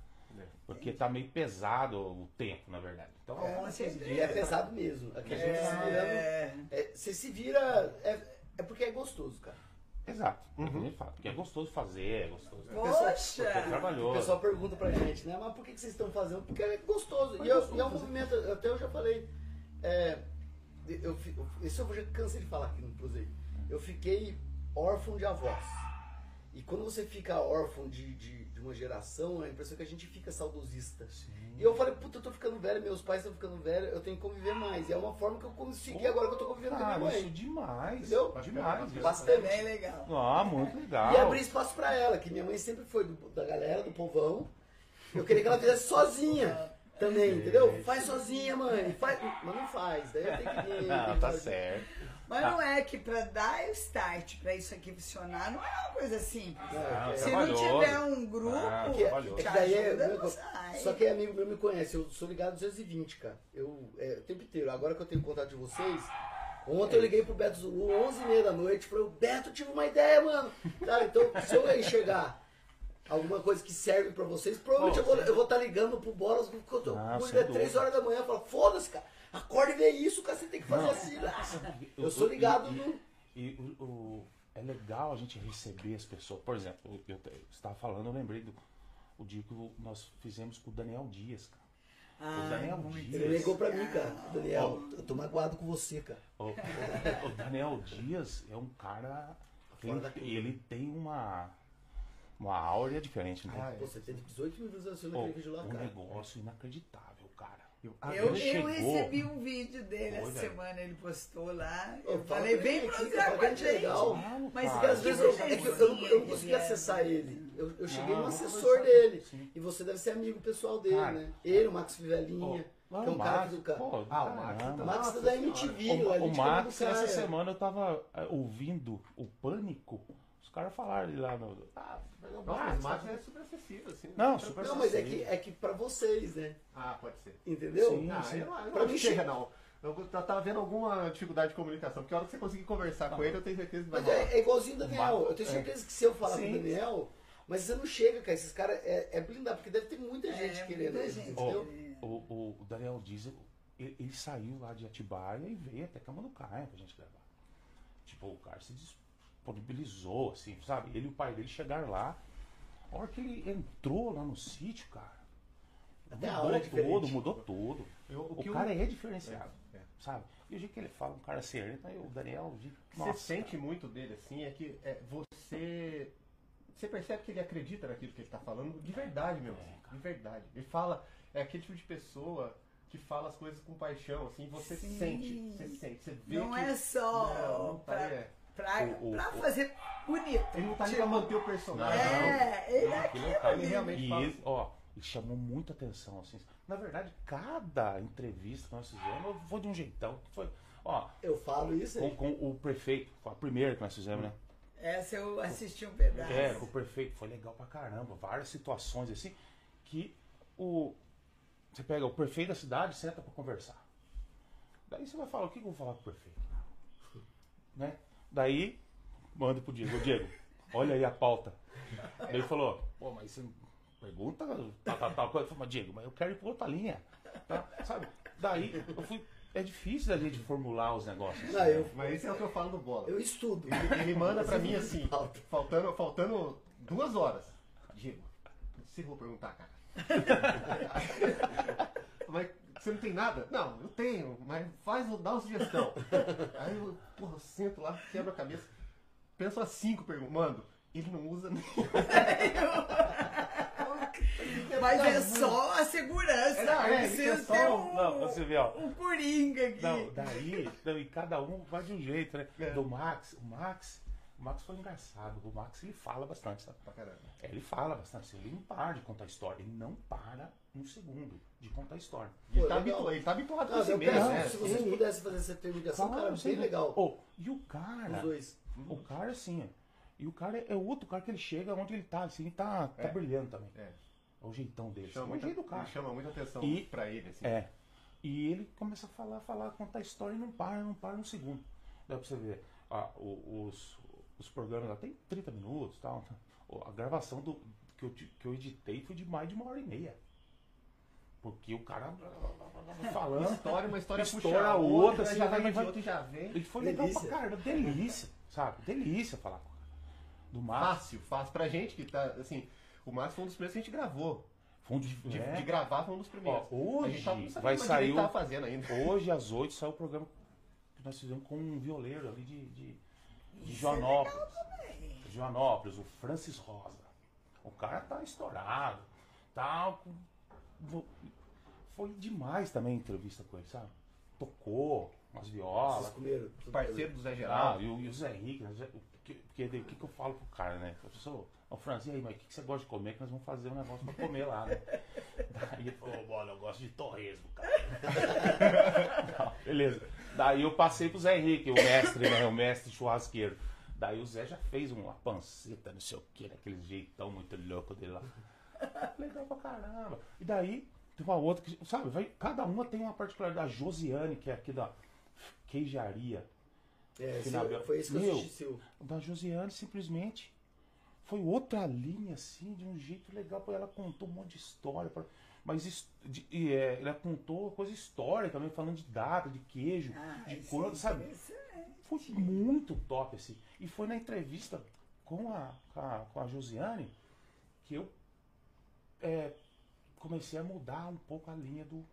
Porque tá meio pesado o tempo, na verdade. Então, E é certeza. pesado mesmo. Aqui a gente se virando. É. é, você se vira. É, é porque é gostoso, cara. exato. É o gente fala. Porque é gostoso fazer, é gostoso. Porque é Poxa! O trabalhoso. pessoal pergunta pra gente, né? Mas por que que vocês estão fazendo? Porque é gostoso. E, eu- e é um movimento, até eu já falei. é, eu, eu- isso eu já cansei de falar aqui no Prosei. Eu fiquei órfão de avós. E quando você fica órfão de, de uma geração, a impressão é que a gente fica saudosista. E eu falei, puta, eu tô ficando velho, meus pais estão ficando velhos, eu tenho que conviver mais. E é uma forma que eu consegui agora que eu tô convivendo com a minha isso mãe. demais. Entendeu? Demais. É Bastante. bem legal. Ah, muito legal. E abrir espaço pra ela, que minha mãe sempre foi do- da galera, do povão. Eu queria que ela fizesse sozinha também, entendeu? Faz sozinha, mãe. Faz... Mas não faz, daí eu tenho que vir. Não, tá certo. Mas não é que pra dar o start pra isso aqui funcionar, não é uma coisa simples. Não, é Se não tiver um grupo, Ah, Que é, trabalhoso. é te que é, ajuda, meu, não sai. só que amigo meu me conhece, eu sou ligado 220, cara. Eu, é, o tempo inteiro. Agora que eu tenho contato de vocês, ontem eu liguei pro Beto Zulu, 11h30 da noite, falei, Beto, eu tive uma ideia, mano. Cara, então se eu enxergar alguma coisa que serve pra vocês, provavelmente Pô, eu vou estar ligando pro Bolas, porque eu tô, Ah, quando sem é 3 dúvida. horas da manhã, eu falo, foda-se, cara. Acorda e vê isso, cara, você tem que fazer assim. né? Eu sou ligado e, no. E o, o- é legal a gente receber as pessoas. Por exemplo, eu, estava falando, eu lembrei do o dia que nós fizemos com o Daniel Dias, cara. o Daniel Ele Dias. ligou pra mim, cara. Daniel, eu tô magoado com você, cara. O, o Daniel Dias é um cara. Fora da Ele, ele tem uma. Uma áurea diferente, né? Ah, Pô, você teve 18 mil visualizações naquele vídeo lá, um cara. negócio inacreditável, cara. Ah, Eu, eu recebi um vídeo dele Foi, essa semana, ele postou lá. Eu fala falei, aqui, procurar cara, com a que gente. legal. Mas cara. Às vezes eu, é que eu, eu não, eu consegui É. acessar ele. Eu, eu cheguei Não, no assessor dele. sim. E você deve ser amigo pessoal dele, Cara, né? Ele, o Max Fivelinha, Pô, que é um o cara Max, do cara. pô, Ah, o. Max tá- Max é da. MTV, O, ali o Max, essa semana eu tava eh, ouvindo o Pânico. Os caras falaram ali lá no. Ah, o Nossa, mas é super acessível, assim. Não, super Não, mas é que, é que pra vocês, né? Ah, pode ser. Entendeu? Sim. Não, sim. eu, não- eu Pra não mim chega, não. Eu tava vendo alguma dificuldade de comunicação, porque a hora que você conseguir conversar com ele, eu tenho certeza que vai Mas rolar. é, é igualzinho o Daniel. Eu tenho É. certeza que se eu falar com Sim. o Daniel, mas você não chega, cara. Esses caras é, é blindado, porque deve ter muita gente É, querendo muita gente. entendeu? O, o, o Daniel Diesel, ele, ele saiu lá de Atibaia e veio até Camanducaia pra gente gravar. Tipo, o cara se disponibilizou, assim, sabe? Ele e o pai dele chegaram lá. A hora que ele entrou lá no sítio, cara, Até a mudou hora é tudo, mudou tudo. Eu- o o cara eu- é diferenciado, É, é. sabe? E o jeito que ele fala, um cara sereno, o Daniel, o jeito- que você nossa, sente muito dele, assim, é que é, você. Você percebe que ele acredita naquilo que ele tá falando de verdade, meu. É, cara. de verdade. Ele fala, é aquele tipo de pessoa que fala as coisas com paixão, assim, você Sim. sente, você sente, você vê Não que. é só Não, não tá, pra, é. Pra, O- o- pra o- fazer bonito. Ele não tá ali pra manter o personagem. É, ele é Aquele aquilo cara, ali. ele realmente E fala ele, ó, ele chamou muita atenção, assim. Na verdade, cada entrevista que nós fizemos foi de um jeitão. Foi, ó, Eu falo isso com, aí. com o prefeito, foi a primeira que nós fizemos, né? Essa eu assisti um pedaço. É, com o prefeito, foi legal pra caramba. Várias situações assim que o. Você pega o prefeito da cidade, senta pra conversar. Daí você vai falar, o que que eu vou falar com o prefeito? Né? Daí, manda pro Diego, Diego, olha aí a pauta. Ele falou, pô, mas você pergunta tal, tal, tal coisa. Eu falei, mas Diego, mas eu quero ir pra outra linha. Tá? Sabe? Daí eu fui. É difícil da gente formular os negócios. Não, eu, Mas isso é o que eu falo do bola. eu estudo. Ele, ele manda pra mim assim, Falta. faltando, faltando duas horas. Diego, se eu vou perguntar, cara. mas você não tem nada? Não, eu tenho, mas faz, dá uma sugestão. Aí eu, porra, eu sento lá, quebro a cabeça, penso as cinco perguntas, mando. Ele não usa nem. Mas é só a segurança. É, não, é, precisa é só ter um- um, Não, você vê, ó. um coringa aqui. Não, daí, não, e cada um vai de um jeito, né? É. Do Max, o Max, o Max foi engraçado. O Max ele fala bastante, sabe? Pra caramba. É, Ele fala bastante, ele não para de contar história, ele não para um segundo de contar história. Ele, Pô, tá, legal. habituado, ele tá habituado com eu mesmo, né? se vocês pudessem fazer essa interligação, cara, Claro, bem sim. legal. Oh, e o cara, Os dois. o cara assim, e o cara é outro cara que ele chega onde ele tá, assim, tá, tá É. brilhando também. É. É o jeitão dele, Chama assim, é o muita, cara. ele chama muita atenção E- pra ele, assim. É. E ele começa a falar, falar, contar história e não para, não para um segundo. Dá pra você ver. ah, os, os programas lá tem 30 minutos tal. tá? O- A gravação do, que, eu, que eu editei foi de mais de uma hora e meia. Porque o cara falando. História, uma história puxa a outra, já assim, vai vai- outro já vem. E foi legal Delícia. pra caramba, delícia, sabe? Delícia falar com o cara. Do Márcio. Fácil, fácil. Pra gente que tá, assim, o Márcio foi um dos primeiros que a gente gravou. Fundo de, De, é. de gravar foi um dos primeiros. Ó, hoje tava, vai sair direito o fazendo ainda. Hoje às 8 saiu o programa que nós fizemos com um violeiro ali de, de, de é Joanópolis. também. Joanópolis, o Francis Rosa. O cara tá estourado. Tá. Foi demais também a entrevista com ele, sabe? Tocou umas violas. Vocês comeram. Parceiro do Zé Ah, Geraldo. e o, e o Zé Henrique, né? Porque, porque o que, que eu falo pro cara, né? Eu sou, ô Franz, e aí, mas o que, que você gosta de comer? Que nós vamos fazer um negócio pra comer lá, né? Daí ele falou, bola, eu gosto de torresmo, cara. Não, beleza. Daí eu passei pro Zé Henrique, o mestre, né? O mestre churrasqueiro. Daí o Zé já fez uma panceta, não sei o que, daquele jeitão muito louco dele lá. Legal pra caramba. E daí, tem uma outra que, sabe, vai, cada uma tem uma particularidade. A Josiane, que é aqui da queijaria. É, seu- na- foi isso que eu Meu. assisti seu. Da Josiane, simplesmente. Foi outra linha, assim, de um jeito legal. Ela contou um monte de história. pra- Mas de- e, é, ela contou coisa histórica também, falando de data, de queijo, Ah, de cor, é sabe? Foi muito top, assim. E foi na entrevista com a, com a, com a Josiane que eu é, comecei a mudar um pouco a linha do.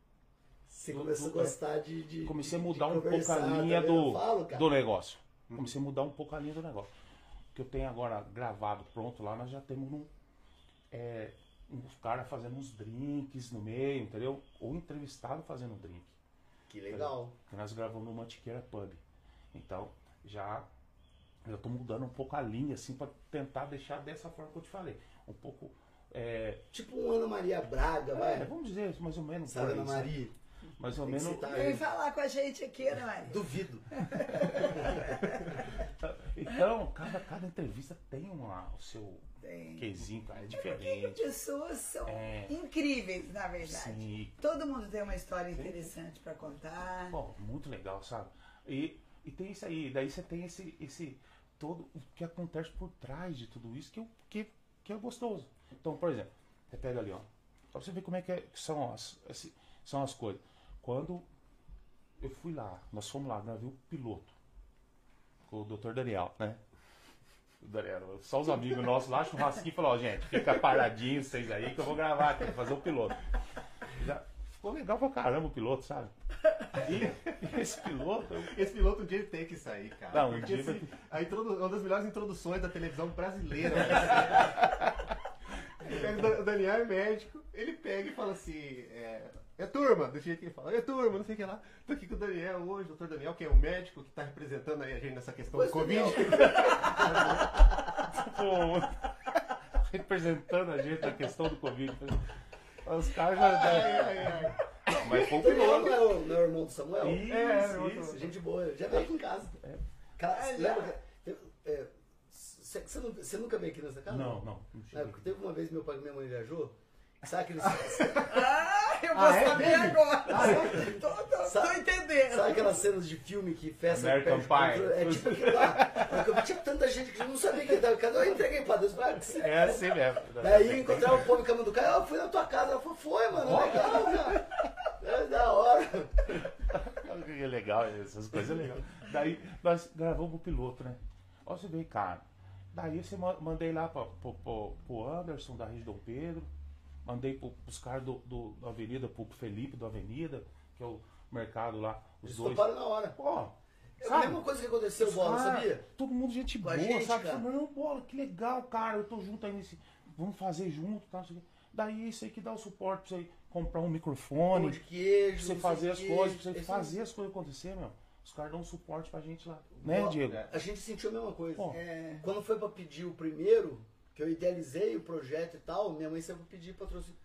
Você do- começou a do- é, gostar de, de. comecei a mudar de um pouco a linha tá vendo? do, falo, do negócio. Comecei a mudar um pouco a linha do negócio. O que eu tenho agora gravado pronto lá, nós já temos um, é, uns caras fazendo uns drinks no meio, entendeu? Ou entrevistado fazendo um drink. Que legal. Que nós gravamos no Mantiqueira Pub. Então, já eu tô mudando um pouco a linha, assim, para tentar deixar dessa forma que eu te falei. Um pouco. É, Tipo um Ana Maria Braga, vai. é, vamos dizer, mais ou menos. Sabe, Ana? Maria? Mais ou Tem menos. citar Vem falar com a gente aqui, né, Mari? Duvido. Então, cada, cada entrevista tem uma, o seu Tem. quesinho, cara, é Porque diferente. pessoas são É. incríveis, na verdade. Sim, Todo mundo tem uma história interessante pra contar. Pô, muito legal, sabe? E, e tem isso aí, daí você tem esse, esse todo o que acontece por trás de tudo isso que, eu- que, que é gostoso. Então, por exemplo, você pega ali, ó, pra você ver como é que, é- que são, as, esse- são as coisas. Quando eu fui lá, nós fomos lá, gravei o piloto com o Dr. Daniel, né? Daniel, só os amigos nossos lá, churrasquinho, falou, ó, gente, fica paradinho vocês aí que eu vou gravar aqui, fazer o piloto. Já ficou legal pra caramba o piloto, sabe? E esse piloto, Esse piloto um dia ele tem que sair, cara. Não, um dia vai esse- a introdu- uma das melhores introduções da televisão brasileira. O Daniel é médico, ele pega e fala assim, é, é turma, do jeito que ele fala, é turma, não sei o que lá. Tô aqui com o Daniel hoje, doutor Daniel, que é o médico que tá representando aí a gente nessa questão Pois, do Covid. Pô, representando a gente na questão do Covid. Os caras já. Ai, ai, ai. Mas foi o O piloto. não é o, não é o irmão do Samuel? Isso, É, isso. Gente boa, já veio aqui em casa. Cara, Ah, você já? lembra é, você, não- você nunca veio aqui nessa casa? Não, não. não É, teve uma vez meu pai e minha mãe viajou. Sabe aqueles, Ah, eu vou Ah, é saber dele? agora. Ah, é? tô, tô- tô Sabe- entendendo. sabe aquelas cenas de filme que festa American perde Pie. É tipo aquilo lá. Eu tinha tanta gente que eu não sabia quem tava em casa. Eu entreguei pra Deus. Que se- É assim mesmo. Daí eu encontrava o povo em Camanducaia. Eu fui na tua casa. Ela falou, foi, mano. Legal, cara. É da hora. É legal, essas coisas é legal. Daí nós gravamos o piloto, né? Ó, você vê, cara. Daí você ma- mandei lá pra, pro, pro, pro Anderson da Rede Dom Pedro, mandei pro, pros caras do, do, da Avenida, pro Felipe do Avenida, que é o mercado lá, os Eles dois. toparam na hora. Pô, É a mesma coisa que aconteceu, Bola, Cara, sabia? Todo mundo gente Com boa, gente, sabe? cara. Não, bola, que legal, cara, eu tô junto aí nesse. Vamos fazer junto, tá? Daí isso aí que dá o suporte pra você comprar um microfone, Pão de queijo. pra você fazer as o quê. coisas, pra você Esse- fazer as coisas acontecer, meu. Os caras dão um suporte pra gente lá. Né, Diego? é. A gente sentiu a mesma coisa. É. Quando foi pra pedir o primeiro, que eu idealizei o projeto e tal, minha mãe saiu pra pedir patrocínio.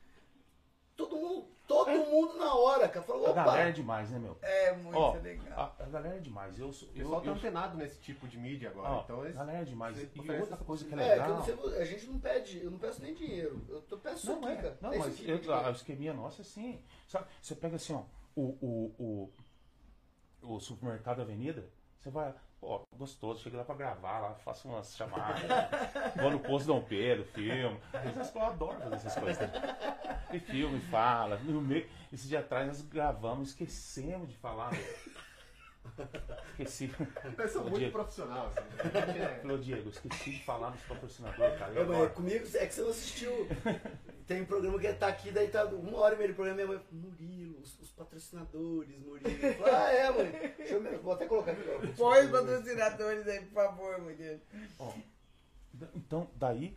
Todo mundo, todo mundo na hora, cara. Falou, a galera é demais, né, meu? É muito Ó, legal. a, a galera é demais. Eu, sou- O eu, pessoal tá eu, antenado nesse tipo de mídia agora. ó, então a galera é demais. E outra coisa que é É, que eu legal. não sei, a gente não pede, eu não peço nem dinheiro. Eu tô peço Não, aqui, é, cara. não É mas tipo eu, a esqueminha nossa é assim. Sabe, você pega assim, ó, o, o, o, o supermercado Avenida, Você vai, pô, gostoso, chega lá pra gravar, lá, faço umas chamadas. vou no posto Dom Pedro, filme. Essas- Eu adoro fazer essas coisas. né? E filme, fala. No meio, esse dia atrás nós gravamos, esquecemos de falar. meu. Esqueci. Eu sou Ô, muito Diego. profissional, assim. É- Falou, Diego, esqueci de falar dos patrocinadores, cara. E É, comigo é que você não assistiu. Tem um programa que tá aqui, daí tá uma hora e meia de programa. Minha mãe, Murilo, os, os patrocinadores, Murilo. Eu falei, ah, é, mãe. Deixa eu, ver, vou até colocar aqui. Põe os patrocinadores aí, por favor, mulher. Ó, então, daí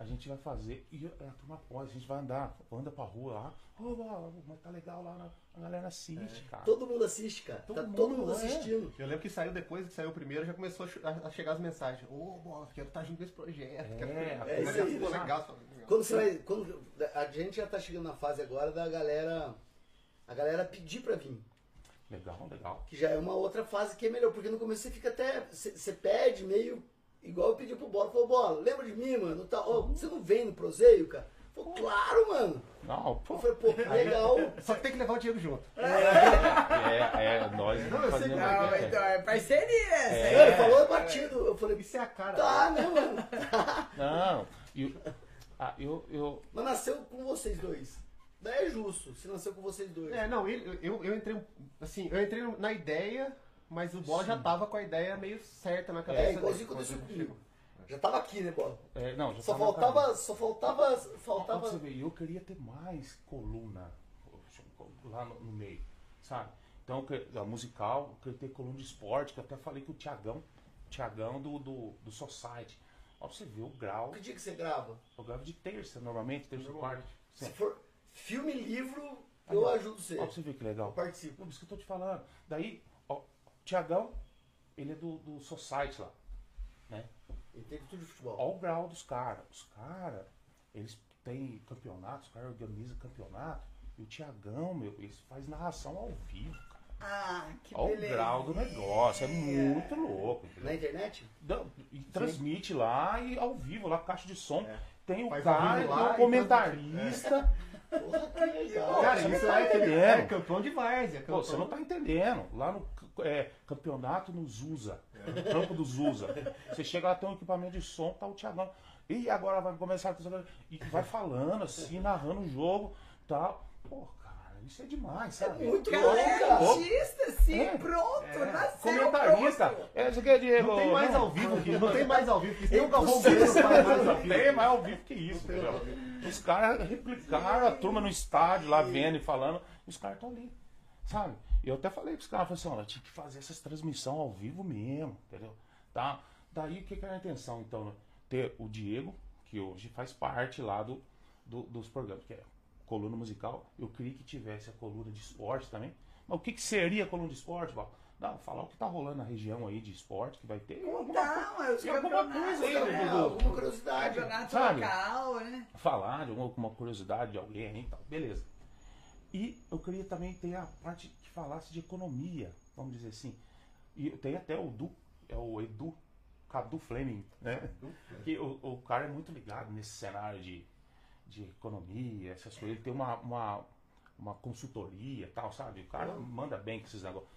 a gente vai fazer e a turma pode, a gente vai andar, anda pra rua lá, ô, ó, mas tá legal lá, na- a galera assiste, cara. Todo mundo assiste, cara. Todo tá mundo, todo mundo é. assistindo. Eu lembro que saiu depois que saiu o primeiro, já começou a a chegar as mensagens. Ô, bola, quero estar junto com esse projeto. quero É, que- é isso aí, legal, legal. Quando você vai. Quando, a gente já tá chegando na fase agora da galera. A galera pedir pra vir. Legal, legal. Que já é uma outra fase que é melhor, porque no começo você fica até. Você pede meio. Igual eu pedi pro Bola. Falou, Bola, lembra de mim, mano? Tá, ó, você não vem no proseio, cara? Falou, claro, mano. Não, pô, Eu falei, pô, que legal. Só que tem que levar o Diego junto. é, é, nós Não, eu fazemos. que- Não, é, então é parceria. É. Não, ele falou batido. Eu falei, Isso é a cara. tá, né, mano? Não, e o- ah, eu, eu, Mas nasceu com vocês dois. Daí é justo, se nasceu com vocês dois. É, não, ele, eu, eu entrei, assim, eu entrei na ideia, mas o Bola já tava com a ideia meio certa na cabeça. É, dele, igualzinho quando aconteceu comigo. Já tava aqui, né, Bola? é, não, já Só tava faltava. Só faltava. Ó, pra Faltava. você ver, eu queria ter mais coluna lá no, no meio, sabe? Então, eu a musical, eu queria ter coluna de esporte, que eu até falei que o Tiagão, Tiagão do, do, do Society. Ó, pra você ver o grau. Que dia que você grava? Eu gravo de terça, normalmente, terça e quarta. Se Sim. for filme e livro, Ah, eu não. ajudo você. Ó, pra você ver que Eu legal. participo. Não, isso que eu tô te falando. Daí, Tiagão, ele é do, do Society lá, né? Entende tudo de futebol. Olha o grau dos caras. Os caras, eles têm campeonatos, os caras organizam campeonato. E o Tiagão, meu, eles faz narração ao vivo, cara. Ah, que Olha o beleza. grau do negócio, é muito louco. entendeu? Na internet? Dá- E transmite lá e ao vivo, lá caixa de som. É. Tem o Faz cara, tem lá o comentarista. Porra, que legal. Cara, você isso não tá é, entendendo. é campeão de várzea. Pô, você não tá entendendo. Lá no é, campeonato no Zusa. No campo do Zusa. Você chega lá, tem um equipamento de som, tá o Thiagão. E agora vai começar a E vai falando assim, narrando o jogo tal. Pô, cara, isso é demais, sabe? É muito é artista, sim, É. pronto, nasceu Comentarista. pronto. É, isso aqui é Diego. Não tem mais ao vivo que não tem mais ao vivo que nem o Galvão Impossível. Bueno faz mais ao Não vivo. tem mais ao vivo que isso? Os caras replicaram a turma no estádio lá vendo e falando, os caras estão ali, sabe? E eu até falei pros caras, falei assim, ó, tinha que fazer essas transmissões ao vivo mesmo, entendeu? Tá? Daí o que, que era a intenção, então? né? Ter o Diego, que hoje faz parte lá do, do- dos programas, que é coluna musical. Eu queria que tivesse a coluna de esporte também. Mas o que, que seria a coluna de esporte, Val? Não, falar o que tá rolando na região aí de esporte, que vai ter. alguma Contar, mas os e alguma coisa aí, né, É, Dudu? alguma curiosidade. Campeonato Sabe? local, né? falar de alguma, alguma curiosidade de alguém aí e tal. Beleza. E eu queria também ter a parte que falasse de economia, vamos dizer assim. E tem até o Edu, é o Edu, Cadu Fleming, né? Que o, o cara é muito ligado nesse cenário de, de economia, essas coisas. Ele tem uma, uma, uma consultoria e tal, sabe? O cara manda bem com esses negócios.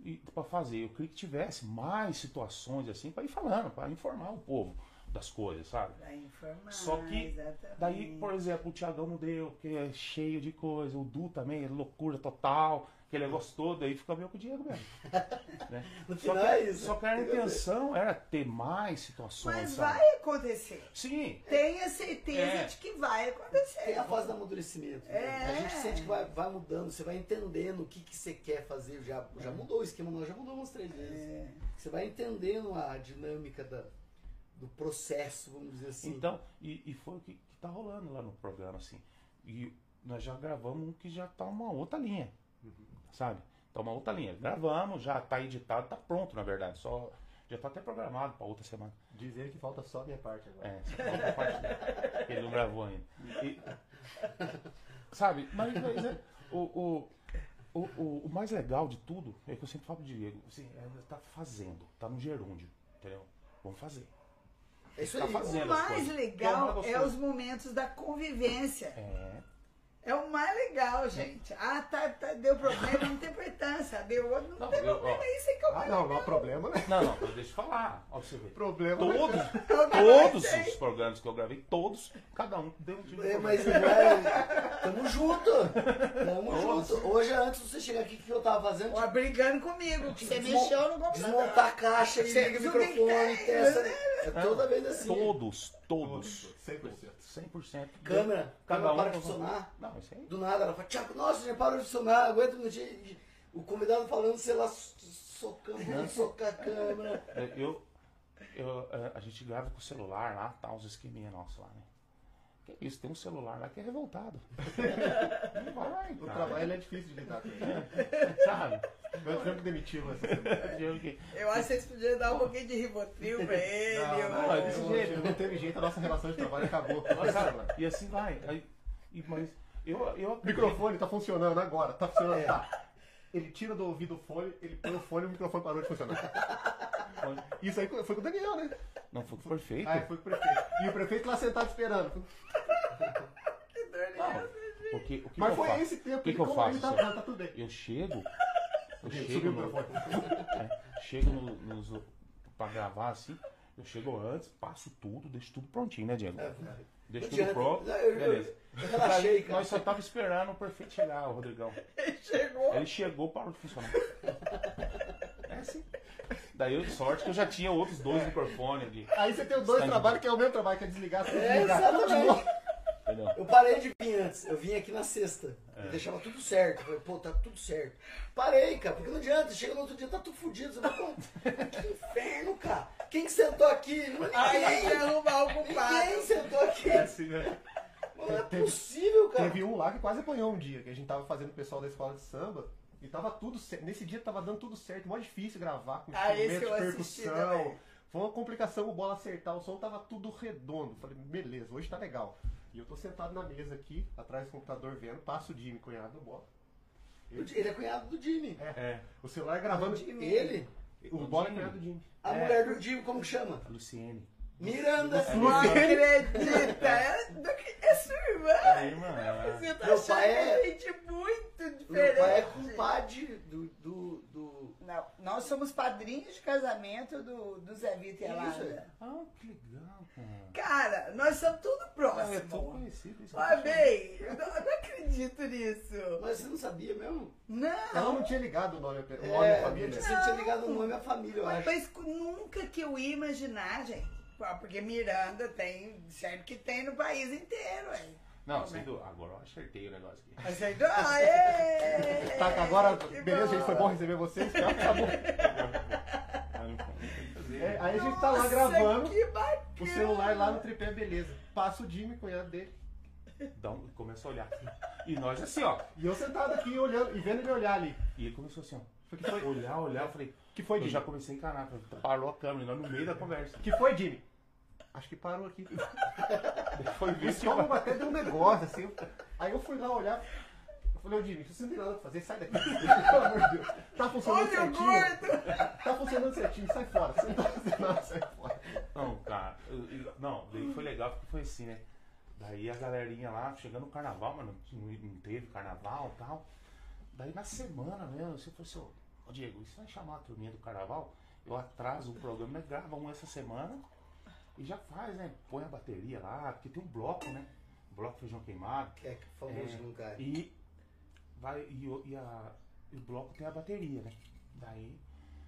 E para fazer, eu queria que tivesse mais situações assim para ir falando, para informar o povo das coisas, sabe? Pra informar, Só que exatamente. Daí, por exemplo, o Thiagão não deu, porque é cheio de coisa. O Du também é loucura total, aquele negócio todo, aí fica meio com o Diego mesmo. né? No Só final que, é isso. só que a intenção era ter mais situações, Mas sabe? vai acontecer. Sim, Tenha certeza É. de que vai acontecer. Tem a fase do amadurecimento. né? É. A gente sente que vai, vai mudando, você vai entendendo o que, que você quer fazer. Já, já mudou o esquema, nós já mudou umas três vezes. É. Você vai entendendo a dinâmica da, do processo, vamos dizer assim. então, e, e foi o que, que tá rolando lá no programa, assim. E nós já gravamos um que já tá uma outra linha, sabe? Tá uma outra linha. Gravamos, já tá editado, tá pronto, na verdade. Só já tá até programado para outra semana. Diz ele que falta só a minha parte agora. É, só falta a parte dele. Ele não gravou ainda. E- sabe, mas, mas é, o, o, o, o, o mais legal de tudo é que eu sempre falo pro Diego, assim, é, tá fazendo, tá no gerúndio, entendeu? Vamos fazer. É isso tá aí. fazendo. O mais coisas. legal Que é é os momentos da convivência. É, É o mais legal, gente. Ah, tá, tá, deu problema, não tem importância. Deu outro, não, Não, tem eu- problema. ó. Isso aí que é o Ah, mais não, não há problema, né? Não, não, mas deixa eu falar. Ó, você vê. Problema. Todos, todos Eu os programas que eu gravei, todos, cada um deu um tipo de É, mas é. Tamo junto. Tamo junto. Hoje, antes de você chegar aqui, o que eu tava fazendo? Ó, brigando comigo, que você mexeu no computador. Desmontar a caixa liga o microfone, testa. É toda vez assim. Todos, todos. 100%. 100%. Câmera, câmera um. para de funcionar. Não, isso aí. Do nada ela fala, Tiago, nossa, já parou de funcionar, aguenta um minutinho. O convidado falando, sei lá, so- socando, socar a câmera. É, Eu, eu, é, a gente grava com o celular lá, tá, uns esqueminha nossos lá, né? Que isso, tem um celular lá que é revoltado. Não vai, O cara. trabalho é difícil de lidar com ele. Sabe? Eu tive que demiti-lo essa semana. Eu acho que vocês podiam dar um pouquinho de ribotril pra ele. Não, não, é desse jeito. Não teve jeito, a nossa relação de trabalho acabou. Sabe? E assim vai. Aí, e- mas eu, eu O microfone tá funcionando agora, tá funcionando. Tá. Ele tira do ouvido o fone, ele põe o fone e o microfone parou de funcionar. Isso aí foi com o Daniel, né? Não, foi perfeito. Ah, foi com o prefeito. E o prefeito lá sentado esperando. Que dor Não, cabeça. porque, o que Mas que foi faço? esse tempo O que, que eu faço? tá, tá tudo bem. Eu chego. Eu Subiu chego o no, microfone. é, chego no, nos, pra gravar assim. Eu chego antes, passo tudo, deixo tudo prontinho, né, Diego? É, Deixo tudo pronto. Eu- eu- Beleza. Eu relaxei, cara. Nós só tava esperando o perfeito chegar, o Rodrigão. Ele chegou. Ele chegou, parou de funcionar. É assim. Daí eu, sorte que eu já tinha outros dois microfones ali. Aí você tem os dois Stand. trabalhos, que é o mesmo trabalho, que é desligar, você É, desligar. exatamente. Entendeu? Eu parei de vir antes. Eu vim aqui na sexta. É. E deixava tudo certo. Falei, pô, tá tudo certo. Parei, cara, porque não adianta. Chega no outro dia, tá tudo fudido. Você pô, que inferno, cara. Quem que sentou aqui? Não é Aí ninguém. ele arrumar o Ninguém culpado. sentou aqui. É assim, né? Não é possível, cara. Teve um lá que quase apanhou um dia, que a gente tava fazendo o pessoal da escola de samba. E tava tudo certo. Nesse dia tava dando tudo certo. Mó difícil gravar com Ah, esse instrumento de eu assisti percussão. Foi uma complicação o bola acertar. O som tava tudo redondo. Falei, beleza, hoje tá legal. E eu tô sentado na mesa aqui, atrás do computador vendo, passo o Jimmy, cunhado do bola. Ele é cunhado do Jimmy. É. O celular gravando. Ele? O bola é cunhado do Jimmy. A É. mulher do Jimmy, como que chama? A Luciene. Miranda. Não acredita. É, do que- é sua irmã. Aí, mano. Você tá Meu achando pai é- gente muito diferente. Meu pai é compadre do. do, do... Não, nós somos padrinhos de casamento do, do Zé Vitor e a Isso, Lara. Ah, que legal, cara. Cara, nós somos tudo Ah, é próximo. tão conhecido isso. Ó, bem, eu não, eu não acredito nisso. Mas você não sabia mesmo? Ela Não, não tinha ligado o nome, o nome É, família. Você tinha ligado o nome à família, eu mas, acho. mas nunca que eu ia imaginar, gente. Pô, Porque Miranda tem, certo que tem no país inteiro, hein? Não, sem dúvida. Agora eu acertei o negócio aqui. Aceitou? Aê! Tá, agora, Que beleza, gente, foi bom receber vocês. Tchau, acabou. É, aí a gente tá lá Nossa, gravando, o celular lá no tripé, beleza. Passa o Jimmy, cunhado dele. Dá um, começa a olhar. E nós assim, ó. E eu sentado aqui olhando e vendo ele olhar ali. E ele começou assim, ó. Foi que foi, Olhar, olhar, eu falei. que foi Eu Jimmy? já comecei a encanar. Parou a câmera, e nós no meio da conversa. Que foi Jimmy? Acho que parou aqui. Foi O ver se estômago até deu um negócio, assim. Aí eu fui lá olhar. Eu falei, ô Jimmy, você não tem nada pra fazer, sai daqui. Pelo amor de Deus. Tá funcionando Olha certinho. Tá funcionando certinho, sai fora. Você não tá fazendo nada, sai fora. Não, cara, eu- eu- não, daí foi legal porque foi assim, né? Daí a galerinha lá, chegando no carnaval, mas não, teve carnaval e tal. Daí na semana mesmo, você falou assim, ô Diego, isso vai chamar a turminha do carnaval? Eu atraso o programa, grava um essa semana e já faz, né? Põe a bateria lá, porque tem um bloco, né? Bloco feijão queimado. Que é famoso É, cai. E vai e, o- e a, e o bloco tem a bateria, né? Daí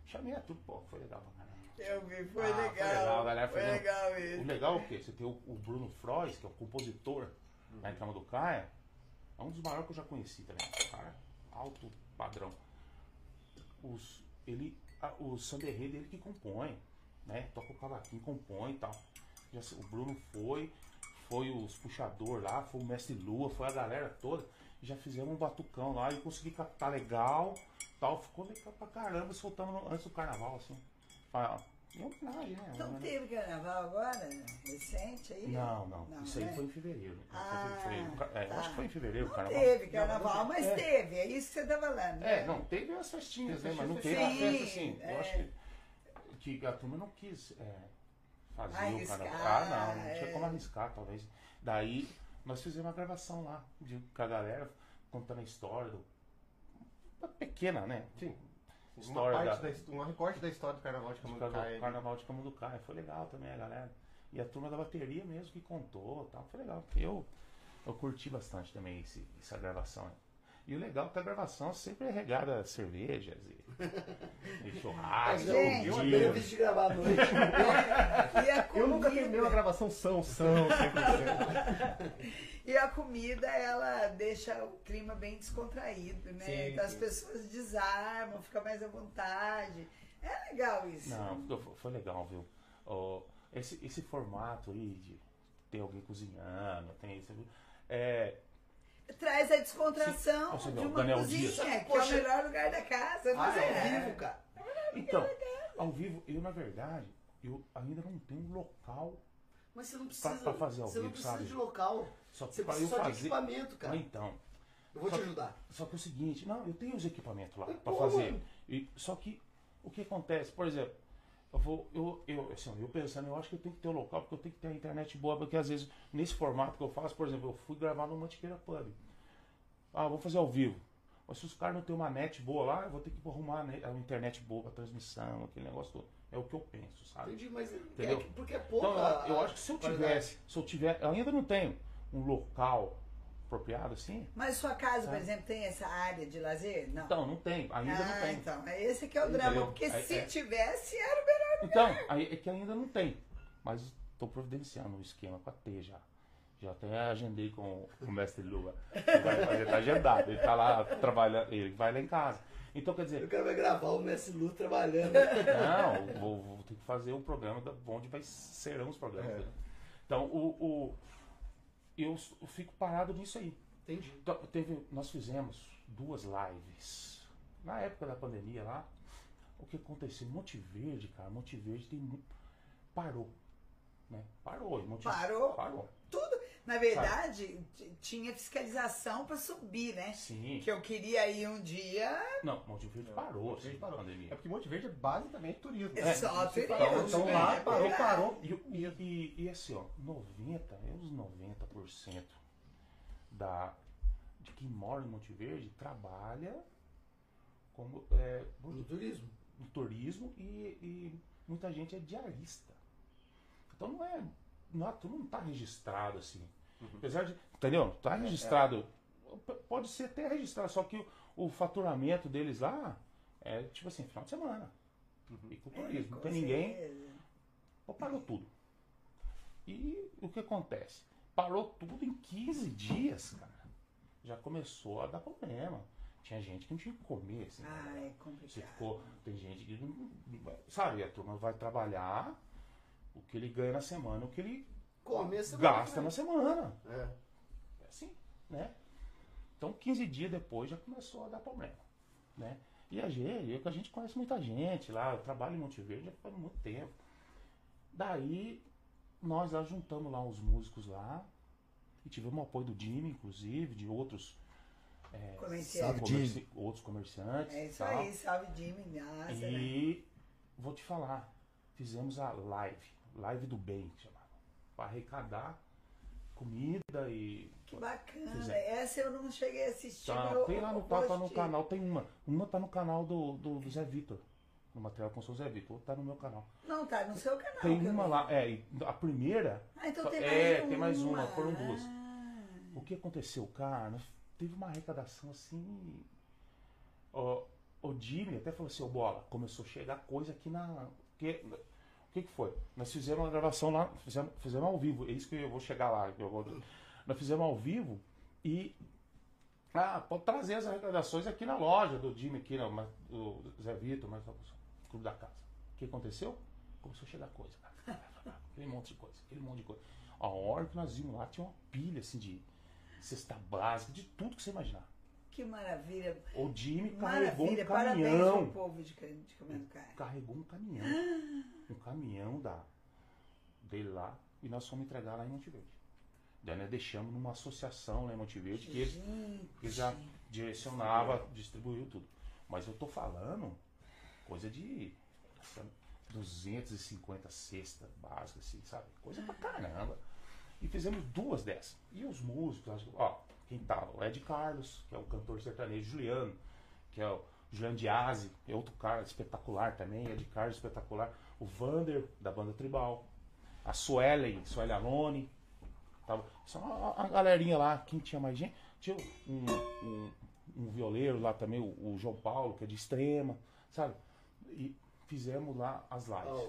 chamei a turma, pô, foi legal pra caramba. Eu vi, foi Ah, foi legal. legal, a galera foi fazendo- legal O mesmo. legal é o quê? Você tem o, o Bruno Frois, que é o compositor lá em Cama do Caia, é um dos maiores que eu já conheci também. Cara, alto padrão. Os, ele, a- o samba enredo ele que compõe, né? Toca o cavaquinho, compõe e tal. Já o Bruno foi, foi os puxador lá, foi o Mestre Lua, foi a galera toda. Já fizemos um batucão lá e consegui captar legal, tal. Ficou legal pra caramba, soltamos antes do carnaval, assim. Ah, homenagem, né? Não Uma- teve carnaval agora? Recente aí? não, não. Não, Isso aí né? foi em fevereiro. né? Ah, Foi em fevereiro. É, tá. acho que foi em fevereiro o Não carnaval. teve carnaval, mas É. teve. É isso que você tá falando. É, né? não, teve as festinhas, né? Mas não teve uma sim, festa assim. é. Eu acho que, que a turma não quis é, fazer Arriscar, o carnaval. Ah, não, não é. tinha como arriscar, talvez. Daí nós fizemos uma gravação lá de, com a galera, contando a história do. Uma pequena, né? Sim. História uma, da- parte da... his- um recorte da história do Carnaval de do Camanducaia. carnaval, carnaval de Camunducaia. Foi legal também a galera. E a turma da bateria mesmo que contou tal. Foi legal. Eu, eu curti bastante também esse, essa gravação. E o legal é que a gravação sempre é regada a cervejas e, e churrasco. Gente. Benefício de gravar à noite. E a Eu nunca comida- terminei uma gravação são, são, 100%. E a comida, ela deixa o clima bem descontraído, né? Sim, então as pessoas desarmam, fica mais à vontade. É legal isso. Não, foi- legal, viu? Ó, esse, esse formato aí de ter alguém cozinhando, tem isso. É, Traz a descontração Sim. De uma Daniel cozinha, Dias. que é Poxa. o melhor lugar da casa. Ah, Mas é é. ao vivo, cara. então, ao vivo, eu na verdade, eu ainda não tenho um local Mas você não precisa. pra fazer ao você não vivo, precisa sabe? de local. só Você pra precisa só de fazer. equipamento, cara. Mas então, Eu vou te ajudar. Só que é o seguinte, não, eu tenho os equipamentos lá pra pô, fazer. E, só que o que acontece, por exemplo, eu vou, eu, eu, assim, eu pensando, eu acho que eu tenho que ter o local, porque eu tenho que ter a internet boa, porque às vezes, nesse formato que eu faço, por exemplo, eu fui gravar no Mantiqueira Pub. Ah, vou fazer ao vivo. Mas se os caras não têm uma net boa lá, eu vou ter que arrumar a net- a internet boa pra transmissão, aquele negócio todo. É o que eu penso, sabe? Entendi, mas Entendeu? é que- porque é pouca. Então, eu, eu acho que se eu tivesse, se eu tiver, eu ainda não tenho um local apropriado assim, Mas sua casa, por exemplo, tem essa área de lazer? Não. então, não tem, ainda não ah, tem. então. É esse que é o drama. Entendeu? Porque É- se é. tivesse, era o melhor. Então, aí é que ainda não tem. Mas estou providenciando um esquema para ter já. Já até agendei com o mestre Lua. Ele vai fazer, tá agendado. Ele tá lá trabalhando, ele vai lá em casa. Então, quer O dizer, cara vai gravar o Messi Lu trabalhando. não, vou, vou ter que fazer o programa da, onde vai, serão os programas. É. né? Então, o, o- eu, eu fico parado nisso aí. Entendi. Então, teve, nós fizemos duas lives. Na época da pandemia lá, o que aconteceu? Monte Verde, cara, Monte Verde tem mu- parou. Né? Parou. Monte... Parou? Parou. Tudo. Na verdade, tinha fiscalização pra subir, né? Sim. Que eu queria ir um dia. Não, Monte Verde parou, Monte assim, Verde parou. pandemia. É porque Monte Verde é basicamente turismo. É só Então, turismo, Então é lá parou, parou. E, e, e, e assim, ó, 90, é uns 90% da, de quem mora em Monte Verde trabalha como, é, No turismo. No turismo e, e muita gente é diarista. Então não é. Não, a turma não está registrado assim. Apesar de. Entendeu? Está registrado. P- Pode ser até registrado, só que o, o faturamento deles lá é tipo assim, final de semana. E com o turismo. Não Com tem ninguém. Pô, parou tudo. E o que acontece? Parou tudo em 15 dias, cara. Já começou a dar problema. Tinha gente que não tinha que comer, assim. Ah, é Você complicado. ficou. Tem gente que. não- Sabe, a turma vai trabalhar o que ele ganha na semana, o que ele Come essa gasta na semana. É. É assim, né? Então, 15 dias depois já começou a dar problema, né? E a gente, eu, que a gente conhece muita gente lá, eu trabalho em Monte Verde já faz muito tempo. Daí, nós lá juntamos lá os músicos lá, e tivemos o apoio do Jimmy, inclusive, de outros, é, Comerciante. Salve, comerci- outros comerciantes. É isso tal. aí, salve Jimmy, nossa, né? E vou te falar, fizemos a live, live do bem, chamava, para arrecadar comida e Que bacana. Essa eu não cheguei a assistir. Tá, mas eu- tem lá no, tá, tá no canal, tem uma. Uma tá no canal do, do Zé Vitor. No material com o Zé Vitor. Outra tá no meu canal. Não, tá no seu canal. tem uma vi. lá. É, e a primeira. Ah, então tem mais é, uma. tem mais uma, foram duas. Ah. O que aconteceu, cara? Teve uma arrecadação assim. O Jimmy até falou assim, ô bola, começou a chegar coisa aqui na. Que, o que, que foi? Nós fizemos uma gravação lá, fizemos, fizemos ao vivo, é isso que eu vou chegar lá. vou- nós fizemos ao vivo e. Ah, pode trazer as arrecadações aqui na loja do Jimmy, aqui, não, mas, do Zé Vitor, mas Clube da Casa. O que aconteceu? Começou a chegar coisa, cara. Aquele monte de coisa, aquele monte de coisa. A hora que nós vimos lá tinha uma pilha assim de cesta básica, de tudo que você imaginar. Que maravilha. O Jimmy carregou Maravilha. um Parabéns caminhão. pro povo de, de Comendo Carne. Carregou um caminhão. Um caminhão da, dele lá. E nós fomos entregar lá em Monte Verde. Daí nós deixamos numa associação lá em Monte Verde que ele, Gente. que já direcionava, distribuiu tudo. Mas eu tô falando coisa de essa, 250 cestas básicas, assim, sabe? Coisa pra caramba. E fizemos duas dessas. E os músicos, ó, quem tava? O Ed Carlos, que é o cantor sertanejo, Juliano, que é o Juliano Diazzi, é outro cara espetacular também, Ed Carlos espetacular. O Vander, da banda Tribal. A Suelen, Suelen Alone. Tava, só a, a galerinha lá, quem tinha mais gente? Tinha um, um, um violeiro lá também, o, o João Paulo, que é de extrema, sabe? E fizemos lá as lives. Ó,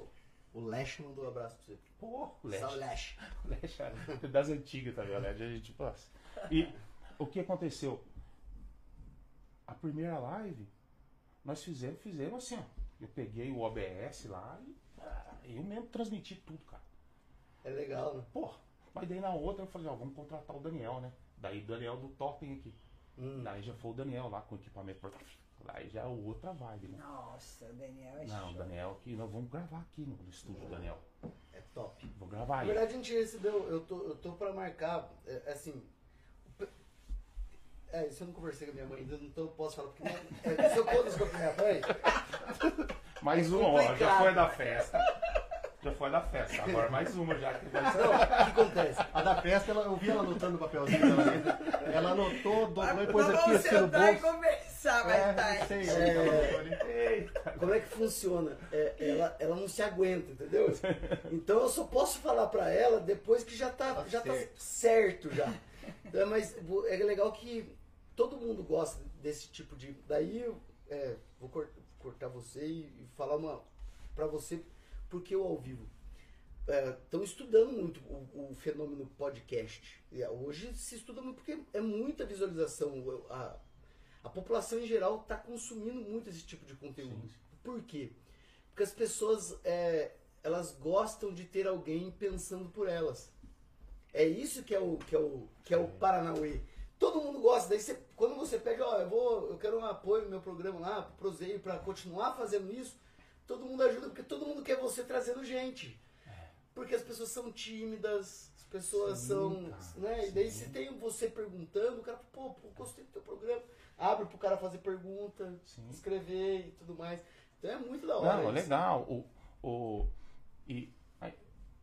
o Lesh mandou um abraço pra você. Pô, o Leste. Salve, Lesh. O é das antigas também, o Leste a gente passa. E o que aconteceu? A primeira live, nós fizemos, fizemos assim, ó. Eu peguei o OBS lá e ah, eu mesmo transmiti tudo, cara. É legal, né? Porra, mas daí na outra eu falei, ó, vamos contratar o Daniel, né? Daí o Daniel do Totem aqui. Hum. Daí já foi o Daniel lá com o equipamento. Daí já é outra vibe, né? Nossa, o Daniel é Não, show. Daniel aqui, nós vamos gravar aqui no estúdio, Daniel. É top. Vou gravar Na aí. verdade, a gente recebeu, eu tô, eu tô pra marcar, é, assim. o pe- É, isso eu não conversei com a minha mãe ainda, então eu posso falar, porque é, se eu conto isso pra minha mãe, Mais É uma, ó, já foi da festa. Já foi da festa. Agora mais uma já que vai ser. não, o que acontece? A da festa, ela, eu vi ela anotando no papelzinho dela. Ela anotou, dobrou e pôs aqui vamos assim no sentar e bolso. conversar mais É, tarde. não sei. É. Eita. Como é que funciona? É, ela, ela não se aguenta, entendeu? Então eu só posso falar pra ela depois que já tá, Tá já tá certo. já. Então, mas vo- é legal que todo mundo gosta desse tipo de. Daí eu é, vou cor- cortar você e, e falar uma pra você porque o ao vivo. Estão estudando muito o, o fenômeno podcast. É, Hoje se estuda muito porque é muita visualização. A, a população em geral está consumindo muito esse tipo de conteúdo. Sim. Por quê? Porque as pessoas é, elas gostam de ter alguém pensando por elas. É isso que é o que é o que é o Paranauê. Todo mundo gosta. Daí você, quando você pega, ó, eu vou, eu quero um apoio no meu programa lá, pro Proseio, para continuar fazendo isso, todo mundo ajuda porque todo mundo quer você trazendo gente. Porque as pessoas são tímidas, as pessoas Sim, são, cara, né? E daí se tem você perguntando, o cara, pô, pô, gostei do teu programa. Abre pro cara fazer pergunta, Sim. escrever e tudo mais. Então é muito da hora. Não, é isso. legal. O, o, e aí,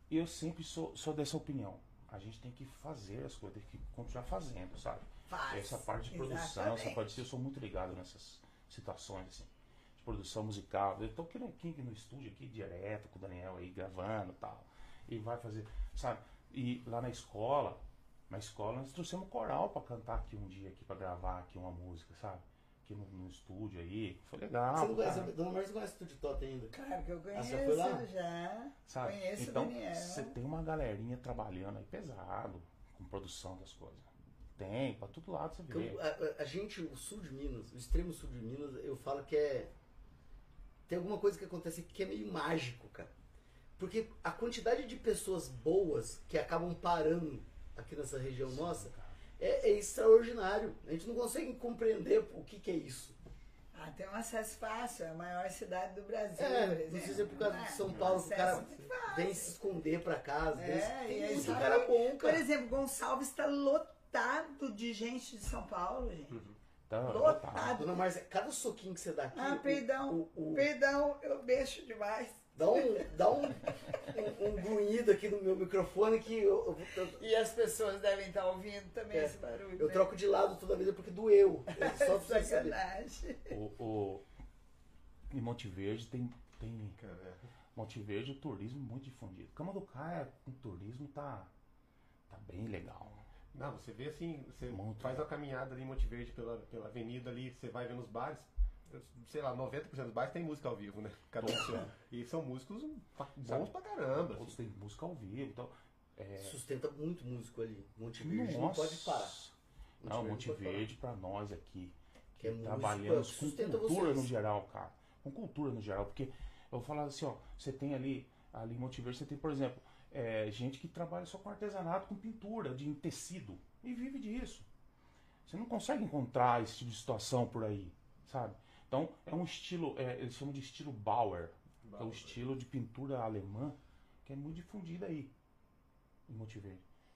eu sempre sou, sou dessa opinião. A gente tem que fazer as coisas, tem que continuar fazendo, sabe? Faz. Essa parte de produção, essa Exatamente. parte de eu sou muito ligado nessas situações, assim, de produção musical. Eu tô aqui no, aqui no estúdio aqui direto com o Daniel aí gravando e tal. E vai fazer, sabe? E lá na escola, na escola nós trouxemos coral pra cantar aqui um dia aqui, pra gravar aqui uma música, sabe? Aqui no, no estúdio aí. Foi legal. Você não conhece, Dona Márcia não conhece o Estúdio Tota ainda. Claro que eu Ah, conheço, você foi lá? já. Sabe? Conheço o então, Daniel. você tem uma galerinha trabalhando aí pesado com produção das coisas. Tem, pra todo lado você vê. a- a gente, o sul de Minas, o extremo sul de Minas, eu falo que é. Tem alguma coisa que acontece aqui que é meio mágico, cara. Porque a quantidade de pessoas boas que acabam parando aqui nessa região nossa é, é extraordinário. A gente não consegue compreender o que, que é isso. Ah, tem um acesso fácil, é a maior cidade do Brasil, por É, exemplo. não sei se é por causa É, de São Paulo, que o cara vem se esconder pra casa. vem É, tem e aí muito cara bom, Por cara. exemplo, Gonçalves está lotado de gente de São Paulo, gente. Tá, lotado. tá. Dona Márcia, cada soquinho que você dá aqui. Ah, o- perdão, o- o- perdão, eu deixo demais. Dá um, dá um, um, um grunhido aqui no meu microfone que eu, eu, eu, E as pessoas devem estar ouvindo também É, esse barulho. eu né? troco de lado toda vez porque doeu. É Só pra você saber. Sacanagem. O, o, em Monte Verde tem, tem. Monte Verde o turismo muito difundido. Cama do Caia, o turismo tá, tá bem legal. Não, você vê assim, você Muito. faz uma caminhada ali em Monte Verde pela, pela avenida ali, você vai ver nos bares, sei lá, 90% dos bares tem música ao vivo, né? Cada um seu. E são músicos bons Sabe? pra caramba. Outros tem música ao vivo. Então, é, Sustenta muito músico ali. Monte Verde não nossa. pode parar. Não, Verde Monte não parar. Verde pra nós aqui, que, Que é música, trabalhamos com cultura vocês. no geral, cara. Com cultura no geral. Porque eu vou falar assim, ó, você tem ali, ali em Monte Verde, você tem, por exemplo, é, gente que trabalha só com artesanato, com pintura, de tecido. E vive disso. Você não consegue encontrar esse tipo de situação por aí, sabe? Então, é um estilo, é, eles chamam de estilo Bauer, que é o estilo de pintura alemã, que é muito difundido aí, em Monte.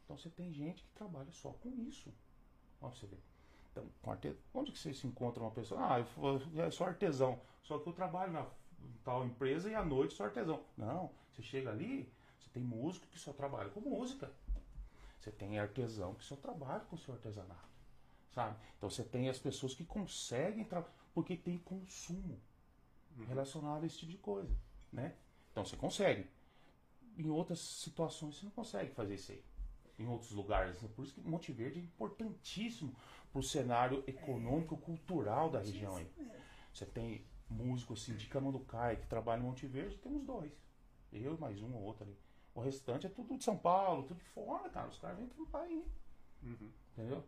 Então, você tem gente que trabalha só com isso. Pra você ver. Então, onde que você se encontra uma pessoa? Ah, eu sou artesão, só que eu trabalho na tal empresa e à noite sou artesão. Não, você chega ali, você tem músico que só trabalha com música. Você tem artesão que só trabalha com o seu artesanato. Sabe? Então você tem as pessoas que conseguem trabalhar. Porque tem consumo relacionado a esse tipo de coisa. Né? Então você consegue. Em outras situações você não consegue fazer isso aí. Em outros lugares. né? Por isso que Monte Verde é importantíssimo para o cenário econômico cultural da região aí. Você tem músico assim de Camanducaia que trabalha em Monte Verde, temos dois. Eu e mais um ou outro ali. O restante é tudo de São Paulo, tudo de fora, cara. Os caras vêm trampar aí. Entendeu?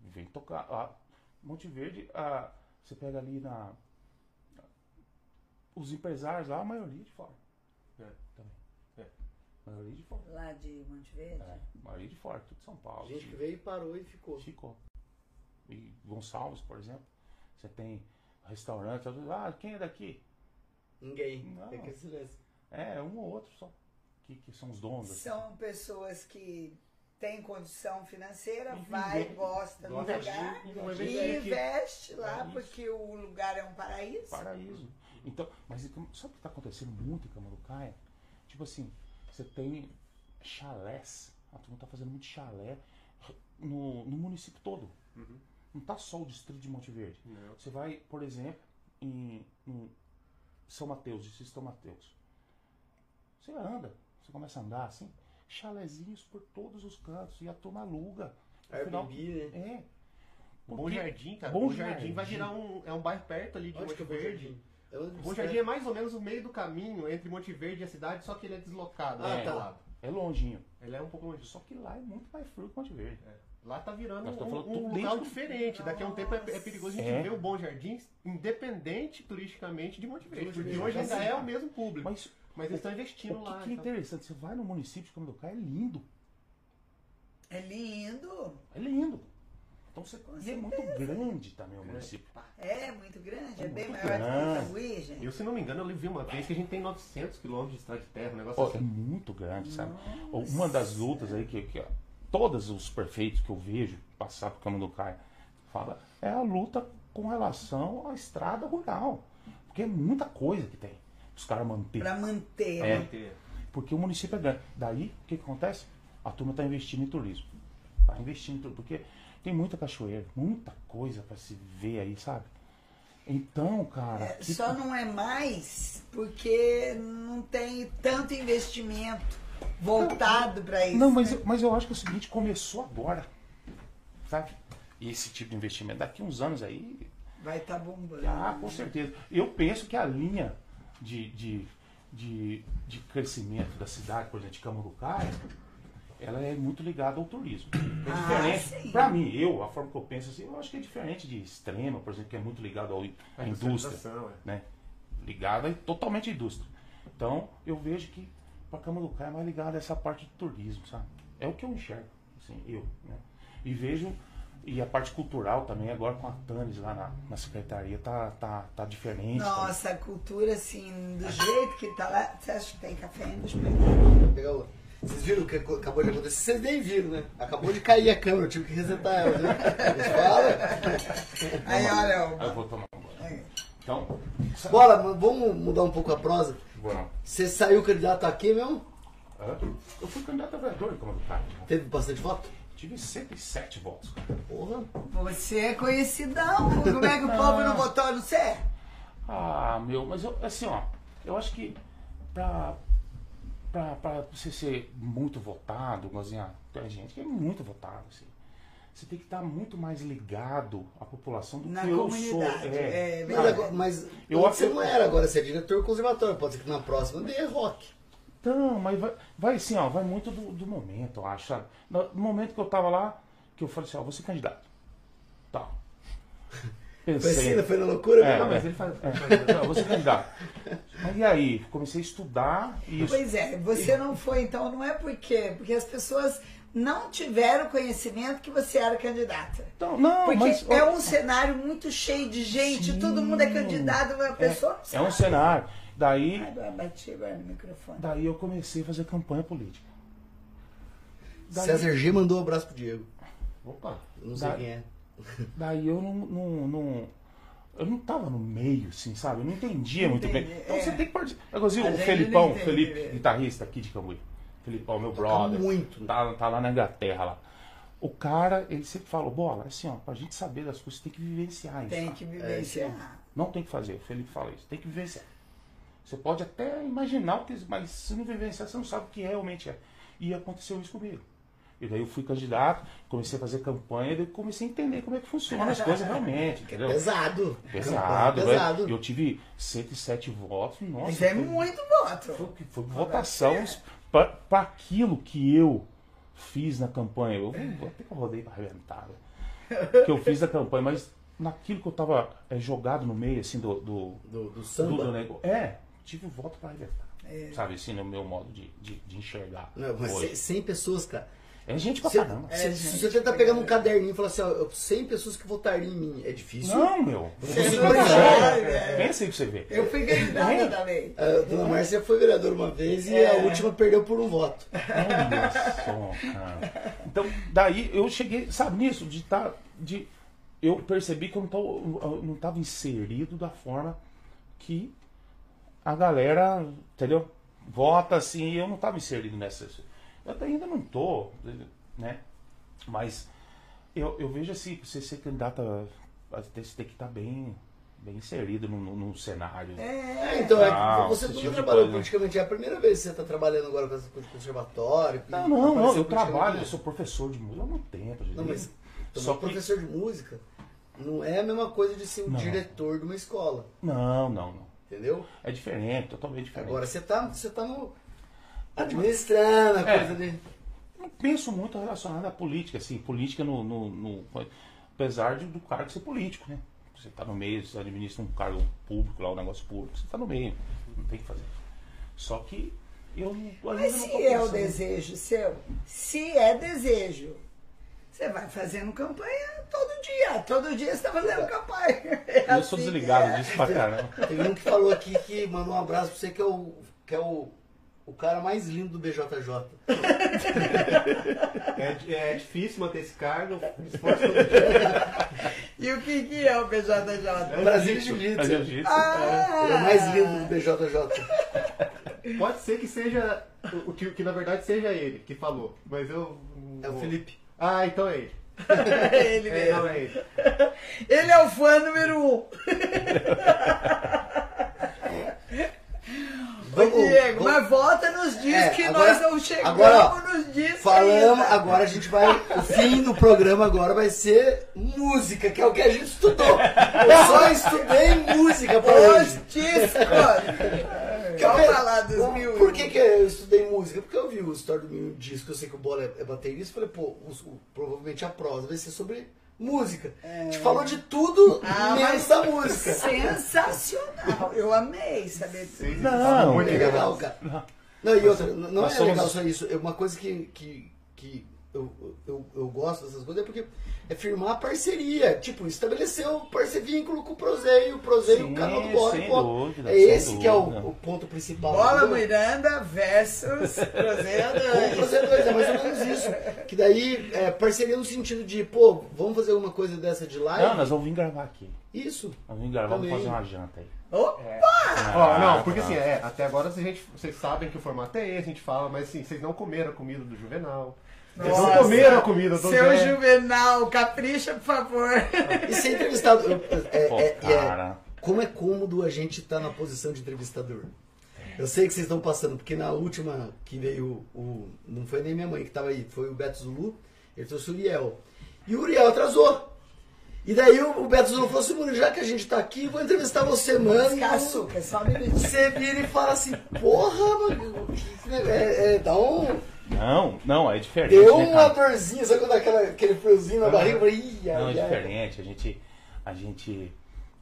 Vem tocar. Ah, Monte Verde, ah, você pega ali na. Os empresários lá, a maioria de fora. É. Também. É. A maioria de fora. Lá de Monte Verde? É, a maioria de fora, tudo de São Paulo. Gente que veio e parou e ficou. Ficou. E Gonçalves, por exemplo, você tem restaurante, ah, quem é daqui? Ninguém. Não. É que silêncio. É, um ou outro só. Que, que são os donos. assim. São pessoas que têm condição financeira, Uhum. vai, gosta do lugar de- vão e aqui. investe lá É porque o lugar é um paraíso. Paraíso. Então, mas sabe o que está acontecendo muito em Camarucaia? Tipo assim, você tem chalés, a turma está fazendo muito chalé no, no município todo. Não tá só o distrito de Monte Verde. Não. Você vai, por exemplo, em, em São Mateus, distrito de São Mateus. Você anda, você começa a andar assim, chalézinhos por todos os cantos e a turma aluga. No final- Airbnb, né? É. Bom Jardim, cara. Bom Bom, Jardim, vai Jardim. virar um. É um bairro perto ali de Onde Monte é Verde. É Bom Jardim é mais ou menos o meio do caminho entre Monte Verde e a cidade, só que ele é deslocado. Ah, né, tá. É longinho. Ele é um pouco longe. Só que lá é muito mais frio que Monte Verde. Lá tá virando Nós um, um tudo local diferente. Daqui a um tempo é, é perigoso a gente É. ver o Bom Jardim independente turisticamente de Monte Verde. Porque hoje ainda é o mesmo público. Mas, Mas eles estão investindo o lá. que, que é então. interessante, você vai no município de Camanducaia, é lindo. É lindo. É lindo. Então você, Com e é muito grande também o município. É muito grande, é, É bem muito maior do que grande. Cambuí, gente. Eu, se não me engano, eu vi uma vez que a gente tem 900 quilômetros de estrada de terra, um negócio é assim. muito grande, sabe? Uma das lutas aí que, que ó, todos os prefeitos que eu vejo passar por Camanducaia fala é a luta com relação à estrada rural. Porque é muita coisa que tem. Os caras manter. Pra manter. É. Manter. Porque o município é grande. Daí, o que, que acontece? A turma está investindo em turismo. Está investindo em turismo. Porque tem muita cachoeira, muita coisa para se ver aí, sabe? Então, cara. É, que- Só não é mais porque não tem tanto investimento voltado para isso. Não, mas, né? eu- mas eu acho que é o seguinte, começou agora. Sabe? E esse tipo de investimento, daqui uns anos aí, Vai estar bombando. ah, com certeza. Eu penso que a linha de, de, de, de crescimento da cidade, por exemplo, de Camanducaia, ela é muito ligada ao turismo. É Ah, diferente. sim. Pra mim, eu, a forma que eu penso assim, eu acho que é diferente de Extrema, por exemplo, que é muito ligado ao, à indústria. industrialização, é. Né? Ligada totalmente à indústria. Então, eu vejo que para Camanducaia é mais ligado a essa parte de turismo, sabe? É o que eu enxergo, assim, eu, né? E vejo, e a parte cultural também, agora com a Tanis lá na, na secretaria, tá, tá, tá diferente. tá- Nossa, a cultura, assim, do jeito que tá lá. Você acha que tem café ainda? Pegar o- Vocês viram o que ac- acabou de acontecer? Vocês nem viram, né? Acabou de cair a câmera, eu tive que resetar ela, né? Eles falam. Aí, olha, Aí eu vou tomar. É. Então, sabe? Bola, mas vamos mudar um pouco a prosa. Você saiu candidato aqui mesmo? Hã? Eu fui candidato a vereador em Camanducaia. Teve bastante voto? Tive 107 votos, cara. Porra. você é conhecidão. Como é que o povo não votou no você? Ah, meu, mas eu, assim, ó, eu acho que pra, pra, pra você ser muito votado, Gozinha, tem gente que é muito votado, assim. Você tem que estar muito mais ligado à população do Na que eu sou. comunidade, é É, Mas, agora, mas Eu- você não era, agora você é diretor conservatório. Pode ser que na próxima dê rock. Então, mas vai, vai assim, ó, vai muito do, do momento, eu acho, sabe? No, no momento que eu tava lá, que eu falei assim, ó, vou ser candidato. Tá. Foi assim, Pensei. não foi na loucura? É, Não, né? mas ele faz. É, não, vou ser candidato. Mas e aí? Comecei a estudar e Pois é, você não foi, então não é por quê? Porque as pessoas não tiveram conhecimento que você era candidata. Então, não, Porque mas, é ó, um cenário muito cheio de gente, Sim. todo mundo é candidato, a pessoa não é sabe. um cenário. Daí, Ai, agora bati agora no microfone. daí eu comecei a fazer campanha política. Daí, César G mandou um abraço pro Diego. Opa. Eu não sei Da- quem é. daí eu não, não, não- eu não tava no meio, assim, sabe? Eu não entendia muito Entendi, bem. Então é. você tem que participar. Inclusive, A o Felipão, Felipe, é. guitarrista aqui de Cambuí. Felipão, meu Toca brother. muito. Tá, tá lá na Inglaterra lá. O cara, ele sempre falou, bola, assim, ó, pra gente saber das coisas, tem que vivenciar isso. Tem que vivenciar. Não tem que fazer, o Felipe fala isso, tem que vivenciar. Você pode até imaginar o que, mas se não vivenciar, você não sabe o que realmente é. E aconteceu isso comigo. E daí eu fui candidato, comecei a fazer campanha, daí comecei a entender como é que funciona as coisas realmente, entendeu? Pesado. Pesado, Pesado. velho. Eu tive 107 votos, nossa. Mas é muito voto. foi, foi votação para aquilo que eu fiz na campanha. Eu vou até que eu rodei para arrebentar. né? Que eu fiz na campanha, mas naquilo que eu tava é, jogado no meio, assim, do. do, Do, do do, samba. do negócio. É, tive voto para arrebentar. É. Sabe, assim, no meu modo de, de, de enxergar. Não, mas hoje. 100, 100 pessoas, cara. É gente pra Se, caramba. se- É, se gente, você tentar pra pegar num caderninho e falar assim, ó, eu- 100 pessoas que votariam em mim, é difícil. Não, meu. Você não é. Pensa aí pra você ver. Eu fui candidata também. A dona Márcia foi vereadora uma vez e É. a última perdeu por um voto. Olha só, cara. Então, daí eu cheguei, sabe, nisso, de estar. de, eu percebi que eu não, tô, eu não tava inserido da forma que a galera, entendeu? Vota assim, e eu não tava inserido nessa. Eu até ainda não tô, né? Mas eu, eu vejo assim, pra você ser candidato, você tem que estar bem, bem inserido no, no- no cenário. É, então, é, Ah, você esse nunca tipo de trabalhou coisa. politicamente. É a primeira vez que você está trabalhando agora com essa coisa de conservatório. Não, não, não, eu trabalho, eu sou professor de música há muito tempo. Não, mas Só que- professor de música não é a mesma coisa de ser um Não. diretor de uma escola. Não, não, não. Entendeu? É diferente, totalmente diferente. Agora você tá, você tá no. administrando a É. coisa de. não penso muito relacionado à política, assim, política no. no- no- apesar de, do cargo ser político, né? Você está no meio, você administra um cargo público lá, um negócio público, você está no meio, não tem que fazer. Só que eu Mas se é o desejo seu, se é desejo, você vai fazendo campanha todo dia. Todo dia você está fazendo campanha. É Eu sou assim que desligado é. disso pra caramba. Teve um que falou aqui que mandou um abraço pra você que é o. que é o. o cara mais lindo do BJJ. É, é difícil manter esse cargo. Esforço todo dia. E o que, que é o BJJ? Brasil jiu-jitsu. Jiu-Jitsu. Mas jiu-jitsu. Ah! É o mais lindo do BJJ. Pode ser que seja. O que, que na verdade seja ele que falou. Mas eu. É o Felipe. Ah, então é ele. Ele É, mesmo. não é ele. Ele é o fã número um. Ô, Diego, mas volta nos dias É, que agora- nós não chegamos agora, nos dias Falamos, ainda. agora a gente vai. O fim do programa agora vai ser música, que é o que a gente estudou. Eu só estudei música pra Os discos. Vamos falar dos Por- mil. Por que, que eu estudei música? Porque eu vi o história do mil disco, eu sei que o Bola é, é baterista, falei, pô, o- o- provavelmente a prosa vai ser sobre música. A gente falou de tudo Ah, menos mas da música. Sensacional. Eu amei saber tudo. Não, Muito É legal, cara. Não, e outra, não é somos- legal só isso. É uma coisa que, que, que eu, eu, eu gosto dessas coisas é porque é firmar a parceria. Tipo, estabelecer o parce vínculo com o Proseio, o Proseio, o Sim, canal do Bola. sem dúvida, é sem esse que é o, dúvida. o ponto principal. Bola? Miranda versus Cruzeiro Vamos 2. fazer dois, é mais ou menos isso. Que daí, é, parceria no sentido de, pô, vamos fazer alguma coisa dessa de live? Não, nós vamos vir gravar aqui. Isso. Nós vamos vir gravar, vamos Também. fazer uma janta aí. Opa! Ó, não, porque assim, é, até agora a gente, vocês sabem que o formato é esse, a gente fala, mas assim, vocês não comeram a comida do Juvenal. Vocês não comeram a comida Seu. Juvenal, capricha, por favor. E ser entrevistado. É, Pô, é- é- cara. como é cômodo a gente estar na posição de entrevistador. Eu sei que vocês estão passando, porque na última que veio o. Não foi nem minha mãe que estava aí, foi o Beto Zulu, ele trouxe o Uriel. E o Uriel atrasou. E daí o, o Beto Zulu falou assim, já que a gente tá aqui, vou entrevistar você, mano. Açúcar, só um minutinho. Você vira e fala assim, porra, mano, que- é, é, dá um. Não, não, é diferente. Deu né, uma dorzinha, sabe quando dá aquela, aquele friozinho na barriga? Eu falei, Não, é ai. diferente. A gente. A gente.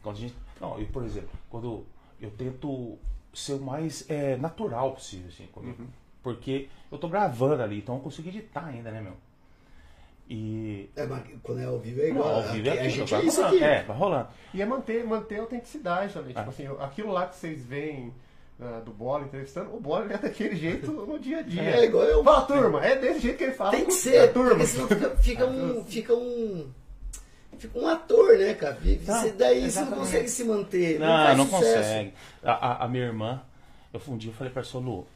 Quando a gente. Não, eu, por exemplo, quando eu tento ser o mais é, natural possível, assim, comigo. Porque eu tô gravando ali, então eu consigo editar ainda, né, meu? E. É, mas quando é ao vivo é Não, igual. ao vivo é a aqui, gente vai é isso rolando. aqui. É, vai rolando. E é manter, manter a autenticidade também. Tipo Ah. assim, aquilo lá que vocês veem ah, do Bola entrevistando, o Bola é daquele jeito no dia a dia. É igual eu. Fala, turma, é desse jeito que ele fala. Tem que ser, a turma. porque senão fica, fica um. Fica um. Fica um ator, né, cara? Você- daí você não exatamente. consegue se manter. Não, Não, não consegue. A, a- a minha irmã, eu um dia eu falei pra ela, "Ô, Lu,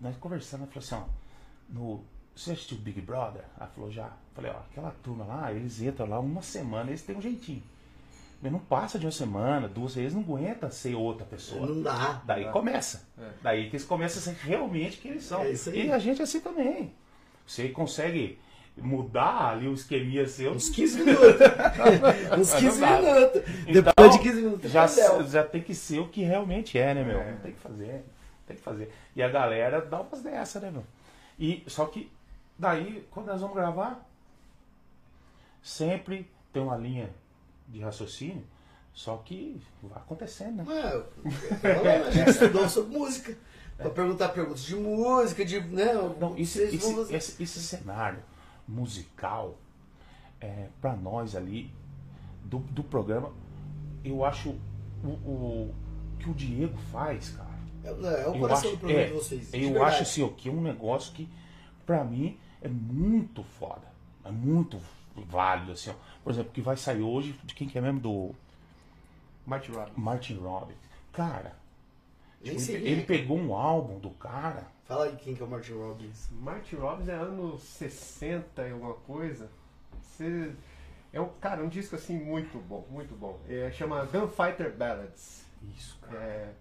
nós conversando, ela falou assim, ó, no, você assistiu Big Brother? Ela falou, já. Falei, ó, aquela turma lá, eles entram lá uma semana, eles têm um jeitinho. Mas não passa de uma semana, duas, eles não aguentam ser outra pessoa. Não dá. Daí começa. Daí que eles começam a ser realmente quem eles são. É isso aí. E a gente é assim também. Você consegue mudar ali o esqueminha seu. Uns 15 minutos. Uns 15 dá. minutos. Então, Depois de 15 minutos. já, perdeu. já tem que ser o que realmente é, né, meu? Não tem que fazer. Tem que fazer. E a galera dá umas dessas, né, meu? E, só que daí, quando nós vamos gravar, sempre tem uma linha de raciocínio, só que vai acontecendo, né? Ué, eu tô falando, a gente estudou sobre música. Pra perguntar perguntas de música, de. Né, Não, vocês esse, vão esse, esse cenário musical, é, para nós ali, do, do programa, eu acho o, o que o Diego faz, cara. É, não, é o eu coração acho, do programa é, de vocês. de Eu verdade. acho assim, que é um negócio que, pra mim, é muito foda. É muito válido, assim, ó. Por exemplo, que vai sair hoje, de quem que é mesmo? Do Martin Robbins. Martin Robbins. Cara, tipo, ele, quem é. ele pegou um álbum do cara. Fala aí quem que é o Martin Robbins. Martin Robbins é anos 60 e alguma coisa. Você- É um, cara, um disco assim muito bom, muito bom. É, chama Gunfighter Ballads. Isso, cara. É,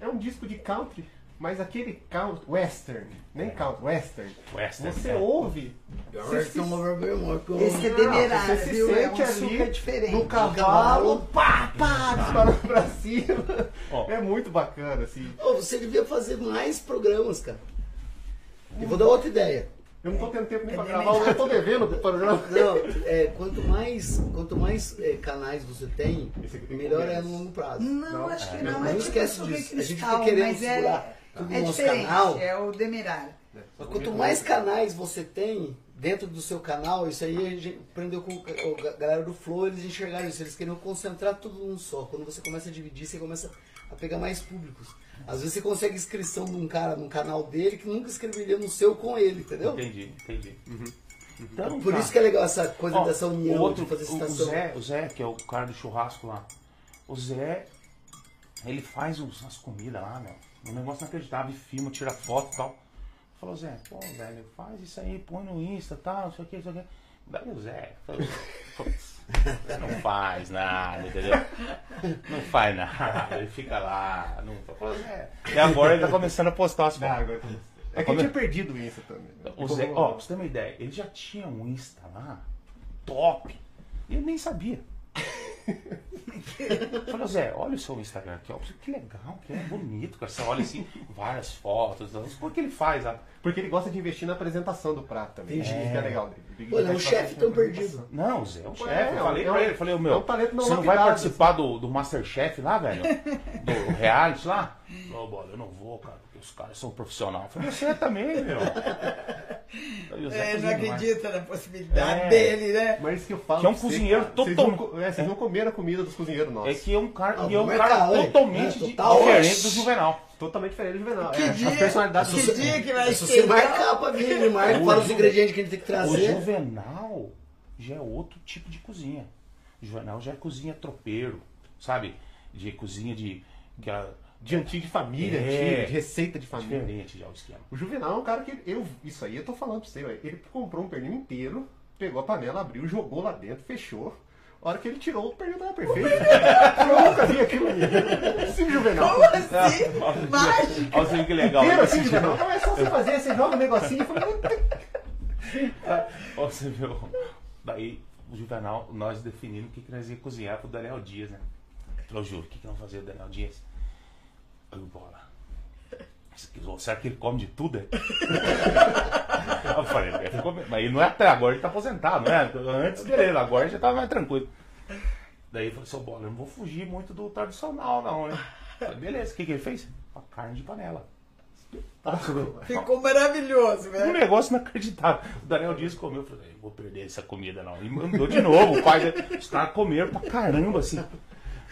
é um disco de country, mas aquele country, western, nem country, western. Western, Você é. ouve, você se, Esse é Não, demerara, você se viu? É um sente ali super diferente. no cavalo. cavalo, pá, pá, disparando pra cima. Ó. É muito bacana, assim. Ô, você devia fazer mais programas, cara. E vou dar outra ideia. Eu não tô tendo tempo nem pra É gravar, eu tô devendo pro programa. Não, é, quanto mais, quanto mais é, canais você tem, melhor é no longo prazo. Não, Não, acho que não, não. não é tipo esquece disso. A gente fica querendo mas é, segurar no é diferente, canal. é o demerara. Mas quanto mais canais você tem dentro do seu canal, isso aí a gente aprendeu com a galera do Flow, eles enxergaram isso, eles queriam concentrar tudo num só. Quando você começa a dividir, você começa a pegar mais públicos. Às vezes você consegue inscrição de um cara no canal dele que nunca escreveria no seu com ele, entendeu? Entendi, entendi. Então, Por cara, isso que é legal essa coisa ó, dessa união outro, de fazer o- o citação. Zé, o Zé, que é o cara do churrasco lá. O Zé, ele faz os, as comidas lá, meu. Um negócio inacreditável, filma, tira foto e tal. Falou, Zé, pô, velho, faz isso aí, põe no Insta e tal, não sei o que, não sei o que. Daí o Zé falou, "Putz, não faz nada, entendeu? Não faz nada, ele fica lá. Não... Falou, Zé. E agora ele tá começando a postar as tá- É que eu tinha perdido isso também. né? O Zé, ó, pra você ter uma ideia, ele já tinha um Insta lá, top, e ele nem sabia. Falei, Zé, olha o seu Instagram aqui, ó. Que legal, que é bonito, cara. Você olha assim, várias fotos, por que ele faz? Ah, Porque ele gosta de investir na apresentação do prato também. Entendi. Isso que é legal dele. Pô, ele é um chefe tão perdido. Não, o Zé é um É, chefe. Eu é falei pra ele, falei, é meu, um talento não você não vai participar do, do Masterchef lá, velho? Do reality lá? Não, bola, eu não vou, cara, os caras são profissionais. Eu falei, você também, meu. O É, não acredita na possibilidade É. dele, né? Mas isso que eu falo. Que é um cozinheiro cara, vocês total- vão é, Vocês vão comer a comida dos cozinheiros É nossos. que é um cara, Ah, é um cara totalmente É, total. diferente do Juvenal. Totalmente diferente do Juvenal. Que é, dia, a personalidade que do dia que vai Se ser? você marcar pra vir, ele marca, O fala os ingredientes que a gente tem que O trazer. Juvenal já é outro tipo de cozinha. O Juvenal já é cozinha tropeiro, sabe? De cozinha de. Que é De antigo de família, É. antiga, de receita de família. diferente já o esquema. O Juvenal é um cara que. Eu, isso aí eu tô falando pra você, ué. ele comprou um pernil inteiro, pegou a panela, abriu, jogou lá dentro, fechou. A hora que ele tirou, o pernil tava perfeito. eu nunca vi aquilo. Sim, Juvenal. Como assim? Mágico. Olha que legal. Inteiro assim, Juvenal. Não, é só você fazer, você joga um negocinho e fala. Ó, você viu? Daí, o Juvenal, nós definimos o que, que nós ia cozinhar pro Daniel Dias, né? Falou, Júlio, o que, que nós vamos fazer o Daniel Dias? Aí o bola. "Isso aqui, Será que ele come de tudo? é?" Eu falei, ele comer. Mas ele não é até agora, ele tá aposentado, né? Antes, beleza, agora já tava mais tranquilo. Daí ele falou, seu bola, eu não vou fugir muito do tradicional, não, né? Eu Falei, beleza, o que, que ele fez? Uma carne de panela. Ficou maravilhoso, Um né? negócio inacreditável. O Daniel Dias comeu. Eu falei, "Eu vou perder essa comida não. E mandou de novo. O pai, dele- os caras comeram pra caramba, assim.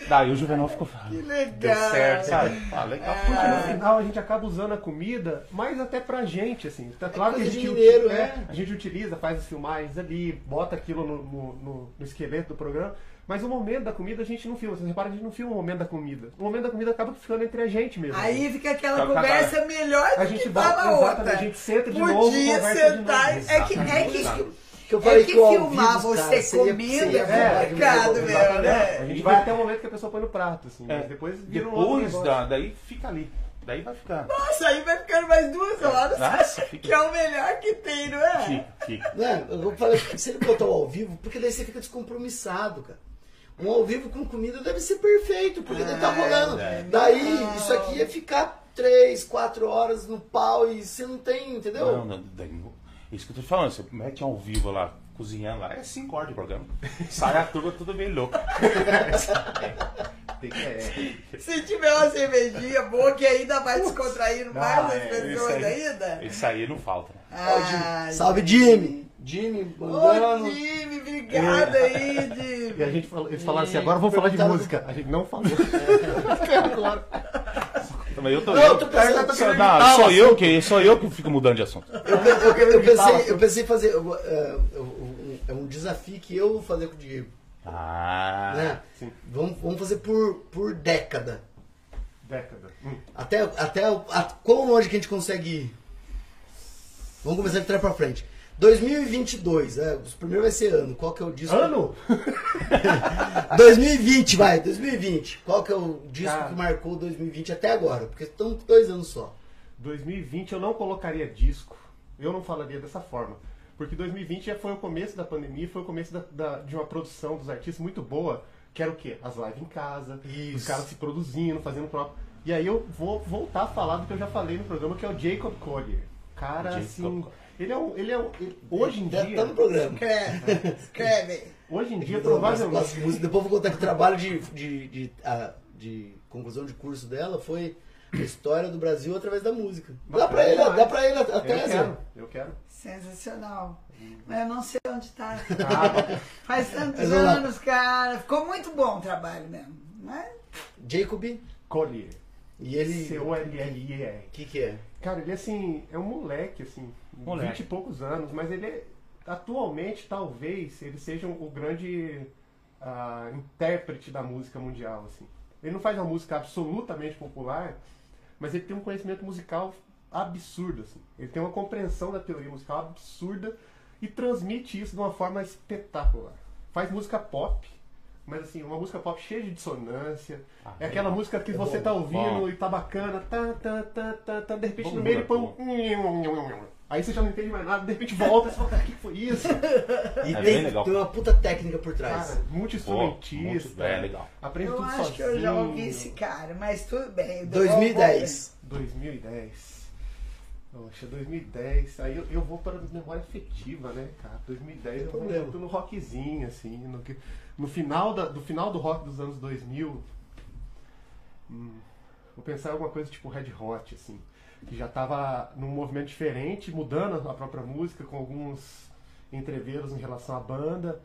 Daí o Juvenal ficou falando. Que legal. Deu certo, sabe? Ah, legal. Porque no final a gente acaba usando a comida, mas até pra gente, assim. Tá claro que a gente, de mineiro, é. a gente utiliza, faz as filmagens ali, bota aquilo no, no- no- no esqueleto do programa, Mas o momento da comida a gente não filma. Vocês reparam, a gente não filma o momento da comida. O momento da comida acaba ficando entre a gente mesmo. Aí fica aquela Tá, tá, conversa melhor a do gente que tá exatamente, outra. a gente senta de novo, Podia conversa de sentar. novo. É que, é que. Que eu é falei que que ao filmar vivo, você cara, comendo seria é complicado, complicado, meu, né? A gente vai até o momento que a pessoa põe no prato, assim. É. Mas depois vira um outro Depois negócio. da, daí fica ali. Daí vai ficar. Nossa, aí vai ficando mais duas horas. Nossa, fica- Que é o melhor que tem, não é? Fica, fica. Né? Eu falei, se ele botar o ao vivo, porque daí você fica descompromissado, cara. Um ao vivo com comida deve ser perfeito, porque daí tá Ah, rolando. é. Daí, Não. isso aqui ia ficar três, quatro horas no pau e você não tem, entendeu? Não, não, daí não- Isso que eu tô te falando, você mete ao vivo lá, cozinhando lá, é 5 horas de programa. Sai a turma tudo meio louco. Tem que, é, Se tiver uma cervejinha boa que ainda vai descontraindo mais Ah, as é, isso pessoas aí. ainda. Isso aí não falta. né? Ah, Salve, Jimmy! Jimmy, Ô, mandando. Jimmy, obrigada aí, Jimmy. E a gente falou, eles falaram assim, agora vamos falar de música. A gente não falou. Agora. Também eu tô. Não, eu tô pensando- Só- tô querendo não, sou eu que sou eu que fico mudando de assunto. Eu, eu- eu- eu pensei, eu pensei em fazer. eu- é, eu- é um desafio que eu vou fazer com o Diego. Ah. né? sim. Vamos, vamos fazer por, por década. Década. Hum. Até, até o- a, quão longe que a gente consegue ir? Vamos começar de trás pra frente. 2022, é, o primeiro vai ser ano. Qual que é o disco? Ano? 2020, vai, 2020. Qual que é o disco Cara. que marcou 2020 até agora? Porque estão dois anos só. 2020 eu não colocaria disco. Eu não falaria dessa forma. Porque 2020 já foi o começo da pandemia, foi o começo da- da- de uma produção dos artistas muito boa, que era o quê? As lives em casa, Isso. os caras se produzindo, fazendo próprio. E aí eu vou voltar a falar do que eu já falei no programa, que é o Jacob Collier. Cara, Jacob assim. Collier. Ele é um. Ele é um ele- hoje em Tá- dia. Tá no programa. Escreve, escreve. Hoje em dia, Eu gosto provavelmente. música. Depois eu vou contar que o trabalho de, de, de, ah, de conclusão de curso dela foi a história do Brasil através da música. Dá pra ele, dá pra ele a Eu tese. quero, eu quero. Sensacional. Mas eu não sei onde tá. Ah, Faz tantos anos, cara. Ficou muito bom o traballo mesmo. Mas Jacob, Collier. e ele. C-O-L-L-I-E-R. O que, que é? Cara, ele assim, é um moleque, assim, Moleque. 20 e poucos anos, mas ele é, atualmente, talvez, ele seja o grande ah, intérprete da música mundial, assim. Ele não faz uma música absolutamente popular, mas ele tem um conhecimento musical absurdo, assim. Ele tem uma compreensão da teoria musical absurda e transmite isso de uma forma espetacular. Faz música pop, mas assim, uma música pop cheia de dissonância. Ah, é aquela bom. música que É você bom. tá ouvindo Bom. e tá bacana, tá, tá, tá, tá, tá, de repente Bom no meio ele põe um. Aí você já não entende mais nada, de repente volta e você fala, cara, o que foi isso? E É tem, bem legal. tem uma puta técnica por trás. Cara, multi-instrumentista. É, legal. Aprende eu tudo acho sozinho. que eu já ouvi esse cara. Mas tudo bem. 2010. 2010. Poxa, 2010. Aí eu, eu vou para memória afetiva, né, cara? 2010 eu vou problema. muito no rockzinho, assim. No, no final da, do final do rock dos anos 2000. hum, vou pensar em alguma coisa tipo Red Hot, assim. Que já tava num movimento diferente, mudando a própria música, com alguns entreveros em relação à banda,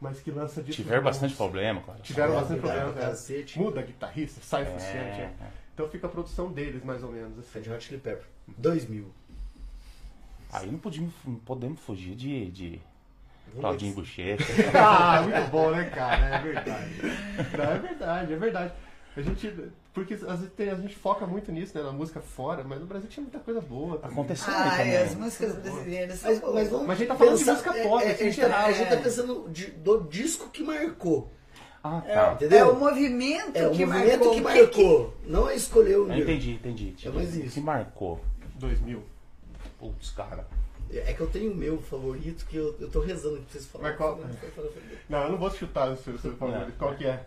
mas que lança discos Tiveram bastante problema, cara. Tiveram É, bastante verdade, problemas, é. cacete. Muda guitarrista, sai É, oficiante. é. Então fica a produção deles, mais ou menos. Assim. Red Hot Chili Pepper. 2000. Aí não podemos, não podemos fugir de, de Claudinho Bochecha. ah, muito bom, né, cara? É verdade. Não, é verdade, é verdade. A gente. Porque às vezes tem- a gente foca muito nisso, né? Na música fora, mas no Brasil tinha muita coisa boa. também. Aconteceu Ai, também. as músicas brasileiras Mas, mas vamos Mas a gente tá falando de pensar- música pop, é, é, assim, a, gente geral, tá, a gente tá é. pensando de- do disco que marcou. Ah, É, tá. Entendeu? é o movimento É o que movimento marcou. que O marcou. Não é escolher o Eu entendi, entendi. É mais isso. Se marcou. 2000. Putz, cara. É que eu tenho o meu favorito que eu, eu tô rezando aqui pra vocês falarem. Mas qual-. Não, eu não vou chutar o seu, seu favorito. Não. Qual que é?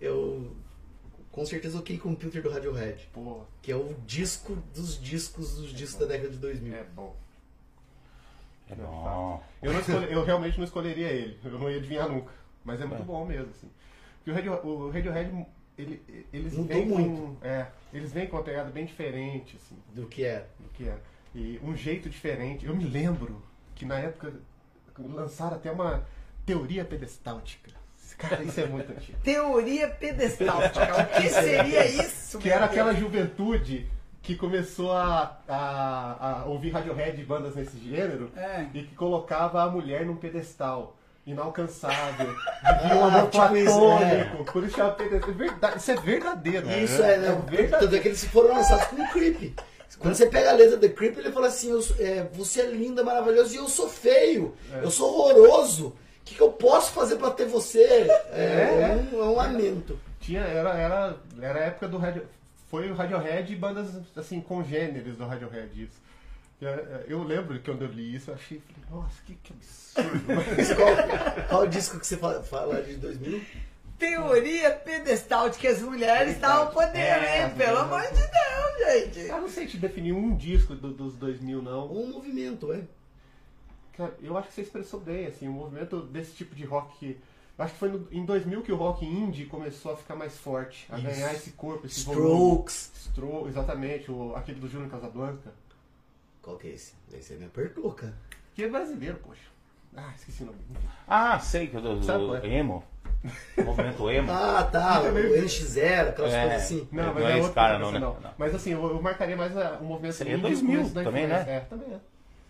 Eu com certeza OK Computer do Radiohead, Pô, que é o disco dos discos dos discos da década de 2000. é bom. É bom. Eu, não eu realmente não escolheria ele. Eu não ia adivinhar nunca. Mas é muito É. bom mesmo, assim. Porque o, Radio, o Radiohead, ele, eles Mudou vêm com. muito. É, eles vêm com uma pegada bem diferente, assim. Do que é. do que é. E um jeito diferente. Eu me lembro que na época lançaram até uma teoria pedestáltica. Cara, isso é muito antigo. Teoria pedestáltica. O que seria isso? Que era aquela juventude que começou a, a, a ouvir Radiohead e bandas nesse gênero É. e que colocava a mulher num pedestal. inalcançável, de um amor tipo platônico, por isso. É verdade, Isso é verdadeiro. Isso é, né? Tanto é que eles foram lançados com o Creep. Quando você pega a letra do Creep, ele fala assim: eu é, Você é linda, maravilhosa e eu sou feio. Eu sou horroroso. O que, que eu posso fazer pra ter você? É, é um, é um lamento. Tinha, era, era, era a época do Radio, foi o Radiohead e bandas assim congêneres do Radiohead isso. Eu, eu lembro que quando eu li isso, eu achei, falei, nossa, que, que absurdo. Qual, qual disco que você fala, fala de 2000? Teoria pedestal de que as mulheres estavam podendo, É, hein? Pelo é. amor de Deus, gente. eu não sei te definir um disco do- dos 2000 não. Um movimento, é. Cara, eu acho que você expressou bem, assim, o movimento desse tipo de rock que. Eu acho que foi no- em 2000 que o rock indie começou a ficar mais forte, a Isso. ganhar esse corpo, esse volume. Strokes. Stro exatamente, o, aquele do Júnior Casablanca. Qual que é esse? Esse aí me apertou, cara. Que é brasileiro, poxa. Ah, esqueci o nome. Ah, sei que do, Sabe do qual é? emo. Movimento emo. Ah, tá. O NX0, aquelas É. coisas assim. Não, mas não é esse outro cara, não, né? Não. Mas assim, eu, eu marcaria mais a- o movimento Seria indie, 2000 o começo da também, influência. né? É, também é.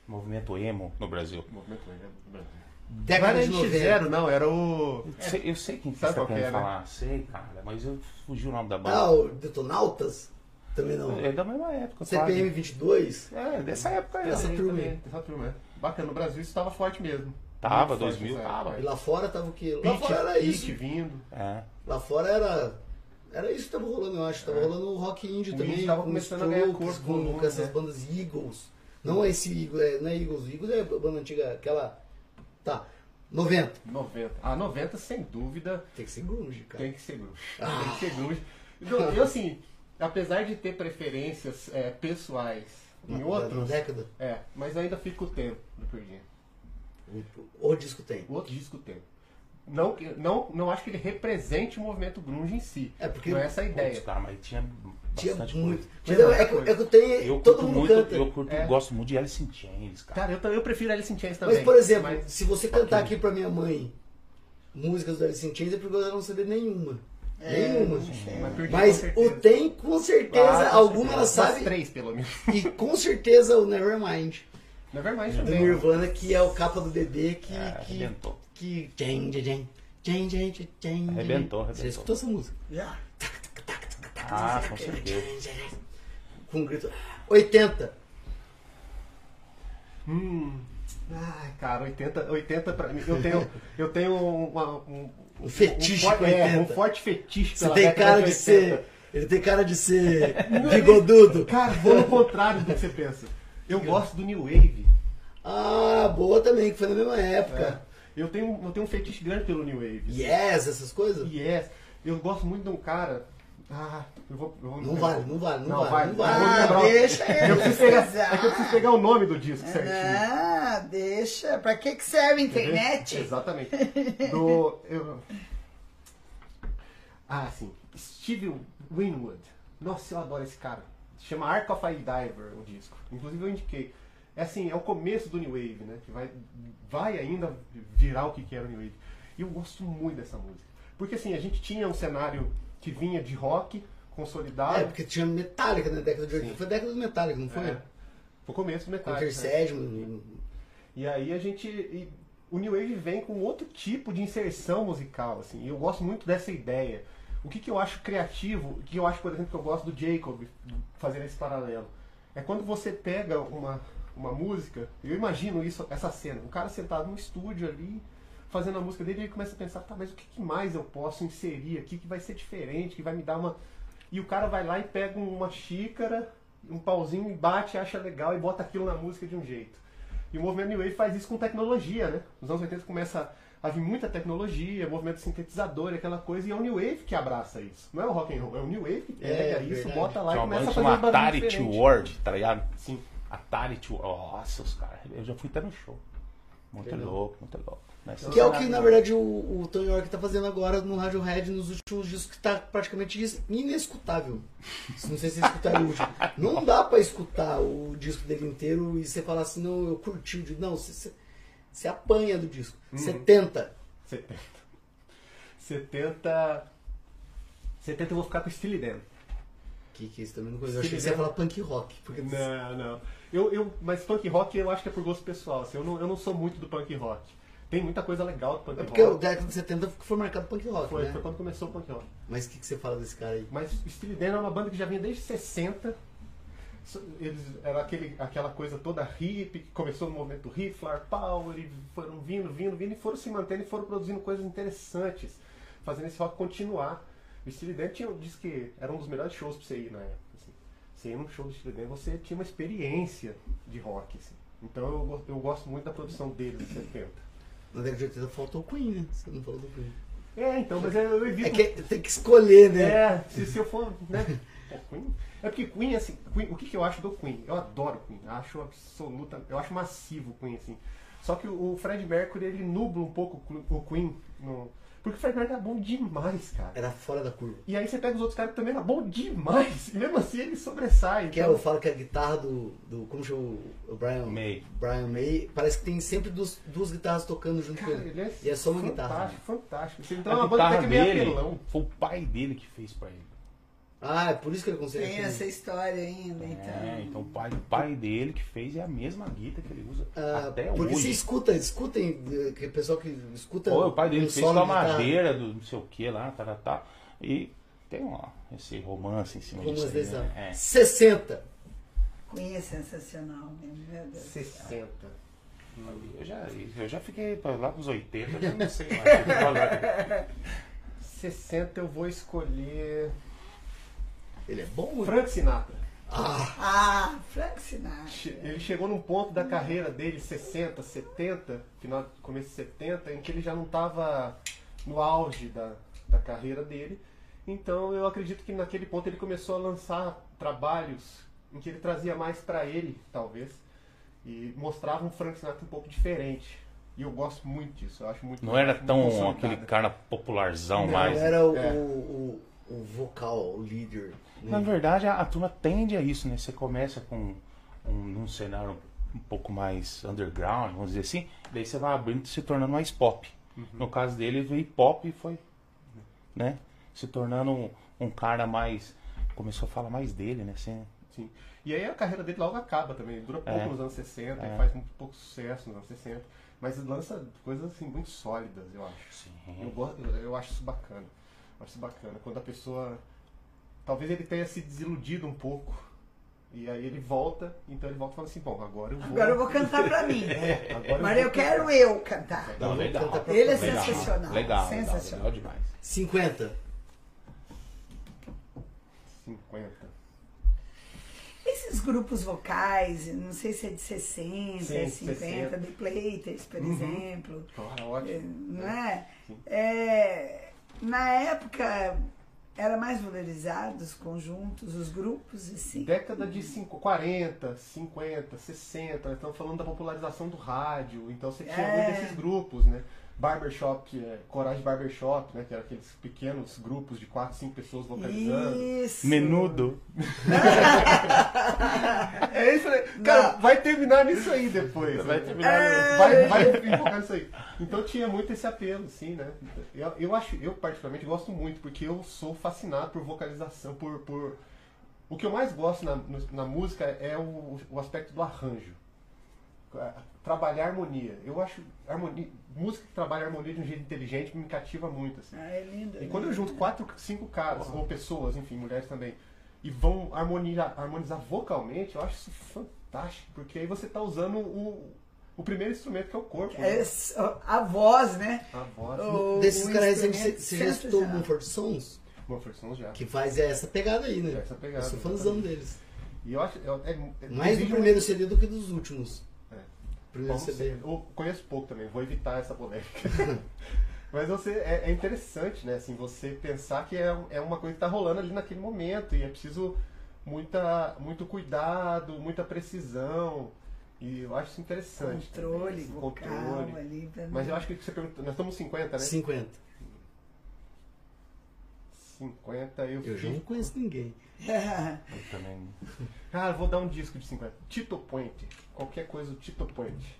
Movimento emo no Brasil. Movimento indie, é, Brasil. Não Década era de 90. NX0, não, era o. Eu sei, eu sei quem que Sabe você tá querendo é, né? falar. Sei, cara, mas eu fugi o nome da Ah, banda. o Detonautas? Também não. É da mesma época, CPM quase. 22? É, dessa época aí. Essa Também, turma também, aí. Essa turma, é. Bacana, no Brasil isso estava forte mesmo. Tava, Muito forte 2000 nessa tava. E lá fora tava o quê? é. Lá fora era isso. vindo. É. Lá fora era. Era isso que tava rolando, eu acho. Tava rolando o rock indie É. O também. indie tava com começando a ganhar Strokes, corpo, com, com essas né? bandas Eagles. Não é esse Eagles, é, não é Eagles. Eagles é a banda antiga, aquela. Tá. 90. 90. Ah, 90, sem dúvida, Tem que ser grunge, cara. tem que ser grunge. Ah. Tem que ser grunge. Eu, eu, assim, apesar de ter preferências é, pessoais em Na- outros, Na década. é, mas ainda fica o tempo do Pearl O, disco tem. O outro disco tem. Não, não, não acho que ele represente o movimento grunge em si. É, porque- não é essa a Putz, ideia. cara, mas tinha Tinha bastante muito. coisa. Mas eu, é, que, coisa. é que eu tenho. Eu todo curto mundo muito, canta. eu curto, É. gosto muito de Alice in Chains, cara. Cara, eu, eu prefiro Alice in Chains também. Mas, por exemplo, mas- se você cantar aqui pra minha mãe músicas do Alice in Chains, é porque ela não saber nenhuma. É, nenhuma. mas Mas o tem, com certeza, Claro, com alguma ela sabe. três, pelo menos. E com certeza o Nevermind. Nevermind Do também. Nirvana, que é o capa do bebê que. É, que, arrebentou. que jen, jen, jen. Arrebentou, Você arrebentou. escutou essa música? Já. Ah, com certeza. Com um grito. 80. Hum. Ai, cara, 80, 80 pra mim. Eu tenho, eu tenho uma- um, Um fetiche um, forte- é, 80. um forte fetiche Você tem cara de 80. ser. Ele tem cara de ser bigodudo. Cara, vou no contrário do que você pensa. Eu gosto do New Wave. Ah, boa também, que foi na mesma época. É. Eu, tenho, eu tenho um fetiche grande pelo New Wave. Yes, essas coisas? Yes. Eu gosto muito de um cara. Ah, eu vou. eu vou Não vale, não vale, não, Não, vale, não vai. vale. Ah, deixa Eu ele preciso pegar, é que eu preciso pegar o nome do disco certinho. Ah, deixa. Pra que, que serve a internet? Exatamente. Do. Eu... Ah, sim. Steve Winwood. Nossa, eu adoro esse cara. Se chama Ark of a Diver, o disco. Inclusive eu indiquei. É assim, é o começo do New Wave, né? Que vai, vai ainda virar o que que era o New Wave. E eu gosto muito dessa música. Porque assim, a gente tinha um cenário que vinha de rock, consolidado. É, porque tinha Metallica na década de 80. Sim. Foi década do Metallica, não foi? É. Foi o começo do metal. Enter Sandman. E aí a gente. e o New Wave vem com outro tipo de inserção musical, assim. E eu gosto muito dessa ideia. O que, que eu acho criativo, que eu acho, por exemplo, que eu gosto do Jacob fazer esse paralelo, é quando você pega uma, uma música, eu imagino isso, essa cena, um cara sentado no estúdio ali, fazendo a música dele, e ele começa a pensar, tá, mas o que, que mais eu posso inserir aqui que vai ser diferente, que vai me dar uma. E o cara vai lá e pega uma xícara, um pauzinho e bate, acha legal e bota aquilo na música de um jeito. E o movimento New Wave faz isso com tecnologia, né? Nos anos 80 começa a vir muita tecnologia, movimento sintetizador, aquela coisa, e é o New Wave que abraça isso. Não é o rock and roll, é o New Wave que pega É, isso, verdade. bota lá Tinha e começa a fazer um barulho Atari. World, tá ligado? Sim. Atari to Nossa, os caras. Eu já fui até no show. Muito louco, muito louco. Que é o que, na verdade, o, o Tony York tá fazendo agora no Radiohead nos últimos discos, que tá praticamente inescutável. Não sei se vocês escutaram o último. Não dá pra escutar o disco dele inteiro e você falar assim, não, eu curti o disco. Não, você, você, apanha do disco. Uhum. 70. 70. 70. 70 eu vou ficar com Steely Dan. Que que é isso também não. Eu achei que você ia falar punk rock. Porque Não, não. Eu, eu, mas punk rock eu acho que é por gosto pessoal. assim, eu, não, eu não sou muito do punk rock. Tem muita coisa legal do punk É porque o rock. década de 70 foi marcado punk rock, Foi, né? foi quando começou o punk rock. Mas o que, que você fala desse cara aí? Mas Steely Dan é uma banda que já vinha desde 60. So- Eles, era aquele, aquela coisa toda hippie, que começou no movimento hippie, flower power, e foram vindo, vindo, vindo, e foram se mantendo e foram produzindo coisas interessantes, fazendo esse rock continuar. O Steely Dan tinha, diz que era um dos melhores shows pra você ir na época. Você ia num show do Steely Dan, você tinha uma experiência de rock. Assim. Então eu, eu gosto muito da produção deles de 70. Na década de 80 faltou o Queen, né? Você não falou do Queen. É, então, mas eu, evito É que tem que escolher, né? É, se, se eu for, né? É, Queen. É porque Queen, assim, Queen- o que, que eu acho do Queen? Eu adoro Queen, acho absoluta, eu acho massivo o Queen, assim. Só que o, o Fred Mercury, ele nubla um pouco o Queen, no, porque o Fred Mercury é bom demais, cara. Era fora da curva. E aí você pega os outros caras que também eram bom demais, e mesmo assim ele sobressai. Que é, então- eu falo que a guitarra do. do como chama o Brian May. Brian May, parece que tem sempre duas, duas guitarras tocando junto Cara, com ele. ele é, E é só uma fantástico, guitarra. fantástico. Então é A uma banda até guitarra que meio dele apelão. foi o pai dele que fez pra ele. Ah, é por isso que ele consegue. Tem essa história ainda, então. É, então o pai, o pai dele que fez é a mesma guita que ele usa Ah, até porque hoje. você escuta, escutem, eh, que o pessoal que escuta. Pô, o pai dele fez solo com a de guitarra, madeira do não sei o que lá, tá, tá, tá. E tem ó, esse romance em cima disso vezes. né? É. 60. Queen é sensacional meu Deus. do céu. 60. Eu já, eu já fiquei lá pros 80, eu já não sei mais. o que falar. 60 eu vou escolher. Ele é bom? Frank Sinatra. Ah, Ah, Frank Sinatra. Ele chegou num ponto da carreira dele, 60, 70, final, começo de 70, em que ele já não estava no auge da, da carreira dele. Então eu acredito que naquele ponto ele começou a lançar trabalhos em que ele trazia mais pra ele, talvez, e mostrava um Frank Sinatra um pouco diferente. E eu gosto muito disso, eu acho muito Não era tão aquele cara popularzão Não, mais. era o, É. o, o, o vocal, o líder. né? Na verdade, a, a turma tende a isso, né? Você começa com um, um cenário um pouco mais underground, vamos dizer assim, daí você vai abrindo e se tornando mais pop. No caso dele, veio pop e foi, né? Se tornando um, um cara mais. Começou a falar mais dele, né? Assim, Sim. E aí a carreira dele logo acaba também. Dura pouco É. nos anos 60, É. faz muito pouco sucesso nos anos 60. Mas lança coisas assim muito sólidas, eu acho. Eu, sim. gosto, eu, eu acho isso bacana. Eu acho bacana. Quando a pessoa. Talvez ele tenha se desiludido um pouco. E aí ele volta, então ele volta e fala assim, bom, agora eu vou. Agora eu vou cantar pra mim. É, agora Mas vou eu quero eu cantar. Não, legal. Ele é Legal, sensacional. Legal, sensacional. legal, legal demais. 50. 50. Esses grupos vocais, não sei se é de 60, Sim, 50, 60. The Platers, por Uhum. exemplo. Claro, É, ótimo. Não é? É, Na época era mais valorizados os conjuntos, os grupos, assim. Década de cinco- 40, 50, 60, nós estamos falando da popularização do rádio, então você tinha É. muito desses grupos, né? Barbershop, que é Coragem Barbershop, né? Que era aqueles pequenos grupos de 4, 5 pessoas vocalizando. Isso. Menudo. É isso aí. Cara, vai terminar nisso aí depois. Vai terminar É. Vai, vai focar nisso aí. Então tinha muito esse apelo, assim, né? Eu, eu acho, eu particularmente gosto muito, porque eu sou fascinado por vocalização, por. por... O que eu mais gosto na, na música é o, o aspecto do arranjo. Trabalhar harmonia. Eu acho harmonia, música que trabalha harmonia de um jeito inteligente me cativa muito, assim. Ah, é lindo. E quando eu junto quatro, cinco caras, ou pessoas, enfim, mulheres também, e vão harmonizar, harmonizar vocalmente, eu acho isso fantástico, porque aí você tá usando o, o primeiro instrumento que é o corpo. né? É a voz, né? A voz. O- Desses caras você, já escutou. Mumford Sons? Mumford Sons já. Que faz essa pegada aí, né? Essa pegada, Eu sou fãzão deles. E eu acho. É, é, é- Mais do primeiro muito- CD do que dos últimos. Bom. Eu conheço pouco também, vou evitar essa polêmica. Mas você, é, é interessante, né? Assim, você pensar que é, é uma coisa que está rolando ali naquele momento e é preciso muita, muito cuidado, muita precisão. E eu acho isso interessante. Controle, também, controle. ali. pra Mas eu acho que você perguntou, nós estamos 50, né? 50. 50 eu, Eu já não conheço ninguém. Eu também. Ah, eu vou dar um disco de 50. Tito Point. Qualquer coisa do Tito Point.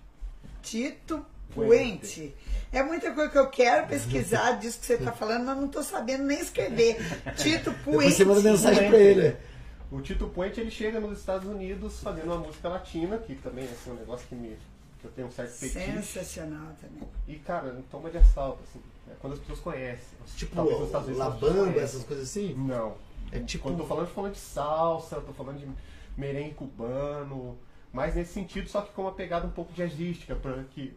Tito Puente. Puente. É muita coisa que eu quero pesquisar disso que você está falando, mas não estou sabendo nem escrever. Tito Puente. você manda mensagem pra ele. O Tito Puente ele chega nos Estados Unidos fazendo uma música latina, que também é assim, um negócio que, me, que eu tenho um certo fetiche. Sensacional também. E, cara, em toma de assalto, assim. é quando as pessoas conhecem. Tipo, Talvez nos Estados Unidos La Bamba, essas coisas assim? Não. É tipo. Quando eu tô falando, eu tô falando de salsa, eu tô falando de merengue cubano, mais nesse sentido, só que com uma pegada um pouco jazzística, pra que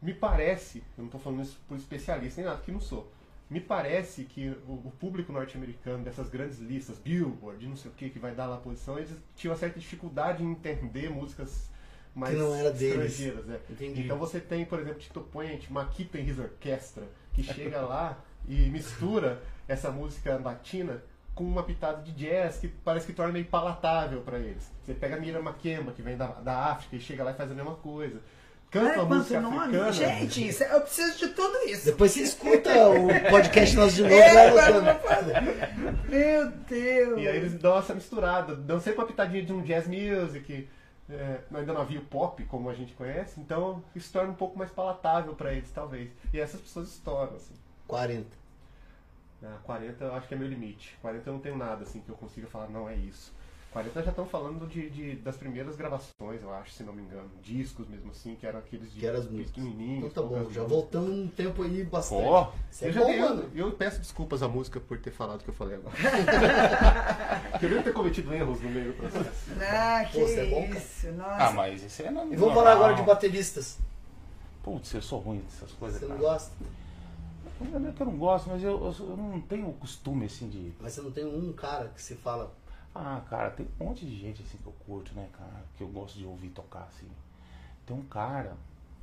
me parece, eu não tô falando isso por especialista nem nada, que não sou. Me parece que o, o público norte-americano dessas grandes listas, Billboard, não sei o que, que vai dar lá a posição, eles tinham uma certa dificuldade em entender músicas mais Que não era deles. estrangeiras. é. Entendi. Então você tem, por exemplo, Tito Puente, Maquita His Orquestra, que chega lá e mistura essa música latina com uma pitada de jazz que parece que torna meio palatável para eles. Você pega a Mira Makemba, que vem da, da África, e chega lá e faz a mesma coisa. Canta Ai, uma música nome. africana. Gente, isso- eu preciso de tudo isso. Depois você escuta o podcast nosso de novo, É, vai. Meu Deus. E aí eles dão essa misturada, dão sempre uma pitadinha de um jazz music, é, ainda não havia o pop como a gente conhece, então isso torna um pouco mais palatável para eles, talvez. E essas pessoas estouram, assim. 40. Ah, 40 eu acho que é meu limite. 40 eu não tenho nada assim que eu consiga falar, não é isso. 40 já estão falando de, de- das primeiras gravações, eu acho, se não me engano. Discos mesmo assim, que eram aqueles de Que eram as pequenininhos. Então tá bom, já voltamos um tempo aí bastante. Pô, Isso é Eu, já bom, dei- mano. eu, eu peço desculpas à música por ter falado o que eu falei agora. eu devo ter cometido erros no meio do processo. Ah, que Pô, é bom, isso. Nossa. ah, mas isso é normal. E vamos falar agora de bateristas. Putz, eu sou ruim dessas coisas. Você não cara. gosta? Não é que eu não gosto, mas eu, eu, eu não tenho o costume assim de. Mas você não tem um cara que se fala. Ah, cara, tem um monte de gente assim que eu curto, né, cara? Que eu gosto de ouvir tocar, assim. Tem um cara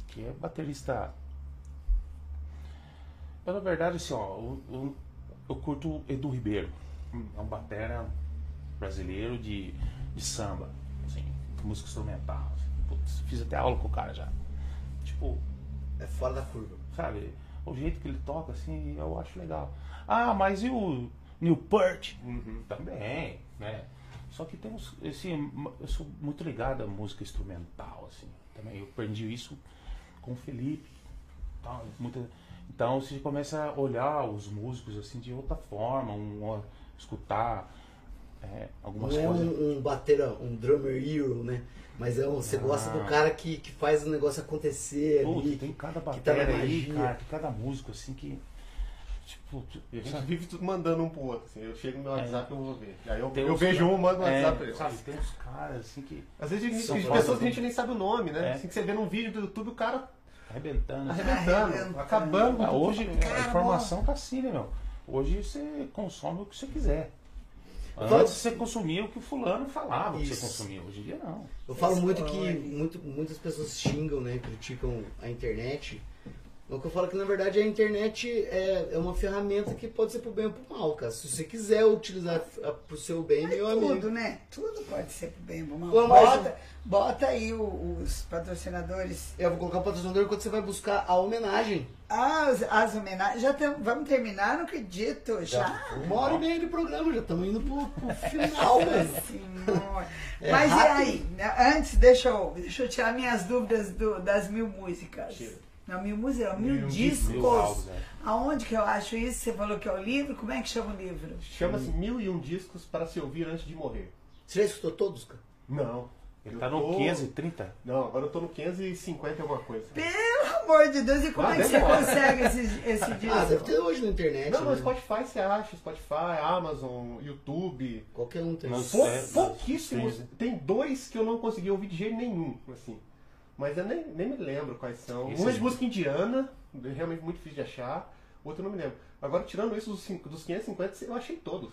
que é baterista. Eu, na verdade, assim, ó, eu, eu, eu curto o Edu Ribeiro. É um batera brasileiro de, de samba, assim, música instrumental. assim. Putz, fiz até aula com o cara já. Tipo, É fora da curva. sabe? O jeito que ele toca, assim, eu acho legal. Ah, mas e o Newport? Também, né? Só que temos, assim, eu sou muito ligado à música instrumental, assim. Também eu aprendi isso com o Felipe. Tal, muita, então você começa a olhar os músicos, assim, de outra forma, um, escutar é, algumas Não é coisas. um, um batera, um drummer hero, né? Mas é um, você gosta do Ah. cara que, que faz o negócio acontecer Putz, ali. tem cada que tá na bateria aí, cara, tem cada músico, assim, que... Tipo, E a gente sabe? vive tudo mandando um pro outro. Assim. Eu chego no meu É. WhatsApp e eu vou ver. Aí eu, eu vejo um, mando um é, WhatsApp pra ele. Sabe, tem uns caras assim que Às vezes a gente, pessoas que a gente nem sabe o nome, né? É. Assim que você vê num vídeo do YouTube o cara arrebentando. assim. arrebentando, Arrebentando. acabando Ah, hoje Cara, a informação tá assim, né, meu? Hoje você consome o que você quiser. Antes você consumia o que o fulano falava que Isso. você consumia. Hoje em dia não. Eu falo muito Explode. que muito, muitas pessoas xingam, né? Criticam a internet. O que eu falo é que na verdade a internet é, é uma ferramenta que pode ser pro bem ou pro mal, cara. Se você quiser utilizar a- pro seu bem, meu amigo. Tudo, né? Tudo pode ser pro bem, pro mal. Pô, mas- Bota, bota aí o- os patrocinadores. Eu vou colocar o patrocinador quando você vai buscar a homenagem. As, as homenagens. Já tem, vamos terminar, não acredito. Já? Uma hora e meia de programa, já estamos indo pro, pro final, velho. Senhora. É Mas e rápido. aí? né, Antes, deixa eu, deixa eu tirar minhas dúvidas do- das mil músicas. Tira. Não, mil músicas, mil, Mil discos. Mil álbuns, é. Aonde que eu acho isso? Você falou que é o livro? Como é que chama o livro? Chama-se Mil e Um Discos para se ouvir antes de morrer. Você já escutou todos, cara? Não. Ele Eu tá no tô- 530. Não, agora eu tô no 550 e alguma coisa. Pelo amor de Deus, e como Ah, é que você consegue esse, esse disco? Ah, deve ter hoje na internet. Não, no né? Spotify você acha, Spotify, Amazon, YouTube. Qualquer um tem. Mas- Pou- É, pouquíssimos. sim. Tem dois que eu não consegui ouvir de jeito nenhum, assim. Mas eu nem, nem me lembro quais são. Um é de música indiana, realmente muito difícil de achar. Outro eu não me lembro. Agora, tirando isso dos 550, eu achei todos.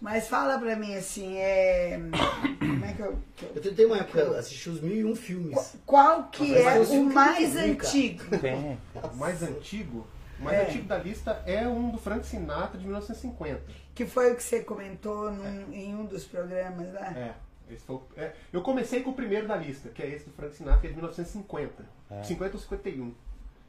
Mas fala pra mim assim, é. Como é que eu. que eu- Eu tentei uma época assistir os mil e um filmes. Qual que é eu o mais antigo? O mais antigo, o mais É. antigo da lista é um do Frank Sinatra de 1950. Que foi o que você comentou num- em um dos programas lá? É. Esse foi é. Eu comecei com o primeiro da lista, que é esse do Frank Sinatra, que é de 1950. É. 50 ou 51.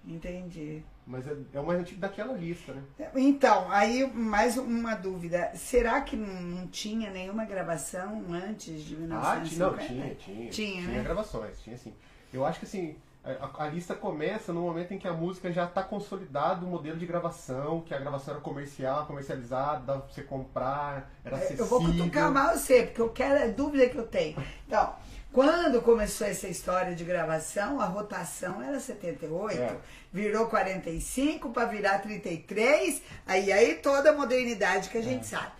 Entendi. Mas é, é o mais antigo daquela lista, né? Então, aí mais uma dúvida. Será que não, tinha nenhuma gravação antes de Ah, tinha, não, 1950? tinha, tinha. Tinha, Tinha né? gravações, tinha sim. Eu acho que assim, a, a lista começa no momento em que a música já está consolidado o modelo de gravação, que a gravação era comercial, comercializada, dava pra você comprar, era É, acessível. Eu vou cutucar mal você, porque eu quero, é dúvida que eu tenho. Então, Quando começou essa história de gravação, a rotação era 78, É. virou 45 para virar 33, aí aí toda a modernidade que a gente sabe.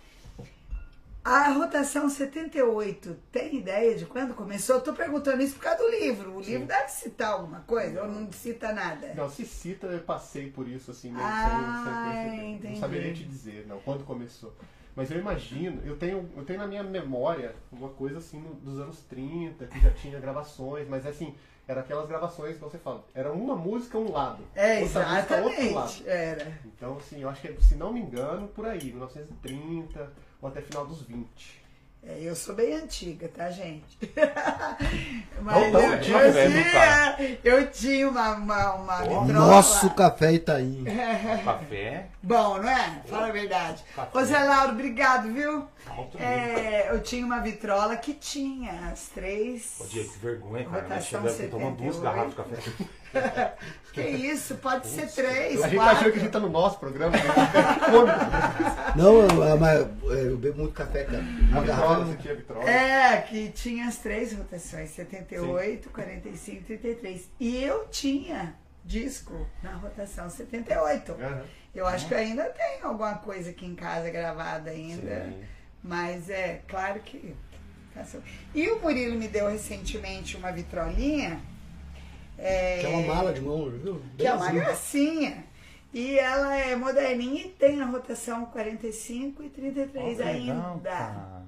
A rotação 78, tem ideia de quando começou? Eu tô perguntando isso por causa do livro. O livro deve citar alguma coisa ou não cita nada? Não, se cita, eu passei por isso, assim, meio Ah, sem, sem perceber. entendi. Não nem te dizer, não, quando começou. Mas eu imagino, eu tenho, eu tenho na minha memória uma coisa assim no- dos anos 30, que já tinha gravações, mas assim, era aquelas gravações que você fala, era uma música um lado. É, música, outro lado. exatamente. Era. Então, assim, eu acho que, se não me engano, por aí, 1930 ou até final dos 20. É, eu sou bem antiga, tá, gente? Mas Não eu, antiga, eu tinha, eu tinha uma, uma, uma vitrola. Nosso café Itaim. Café. Bom, não é? Fala a verdade. Café. Ô Zé Lauro, obrigado, viu? É, eu tinha uma vitrola que tinha as três. Ô, Diego, que vergonha, cara. Nós chegamos tomando duas 78. garrafas de café. Que isso? Pode ser três, A gente quatro. achou que a gente tá no nosso programa, né? Não, eu, mas eu bebo muito café, cara. A Uma vitrola, garrafa. você tinha vitrola. É, que tinha as três rotações, 78, 45 e 33. E eu tinha disco na rotação 78. Aham. Eu acho que eu ainda tenho alguma coisa aqui em casa gravada ainda. Sim. Mas é claro que. E o Murilo me deu recentemente uma vitrolinha. é, Que é uma mala de mão, viu? que é uma gracinha. E ela é moderninha e tem a rotação 45 e 33 Ó, que legal, ainda.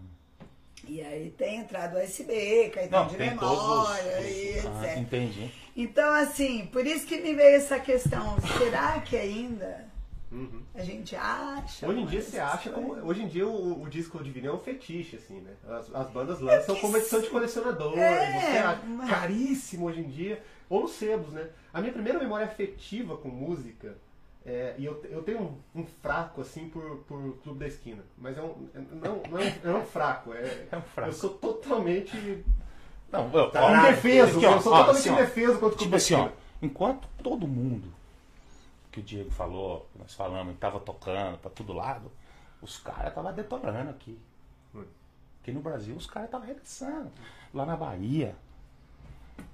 E aí tem entrada USB, cartão Não, de todos os... memória e ah, etc. entendi. Então, assim, por isso que me veio essa questão. Será que ainda Uhum. a gente acha? Hoje em dia você acha como. coisas? Hoje em dia o, o disco de vinil é um fetiche, assim, né? As, as bandas lançam como edição de colecionador. É, mas- caríssimo hoje em dia. Ou nos sebos, né? A minha primeira memória afetiva com música. é, e eu, eu tenho um, um fraco, assim, por, por Clube da Esquina. Mas é um. é- Não, não é, um, é um fraco. É, É um fraco. Eu sou totalmente Não, eu, Tá ó, indefeso. aqui, ó, eu sou ó, totalmente assim, indefeso contra o Clube Tipo da assim, ó, Esquina. enquanto todo mundo que o Diego falou, que nós falamos, tava tocando pra todo lado, os caras estavam detonando aqui. Aqui no Brasil os caras estavam arregaçando. Lá na Bahia,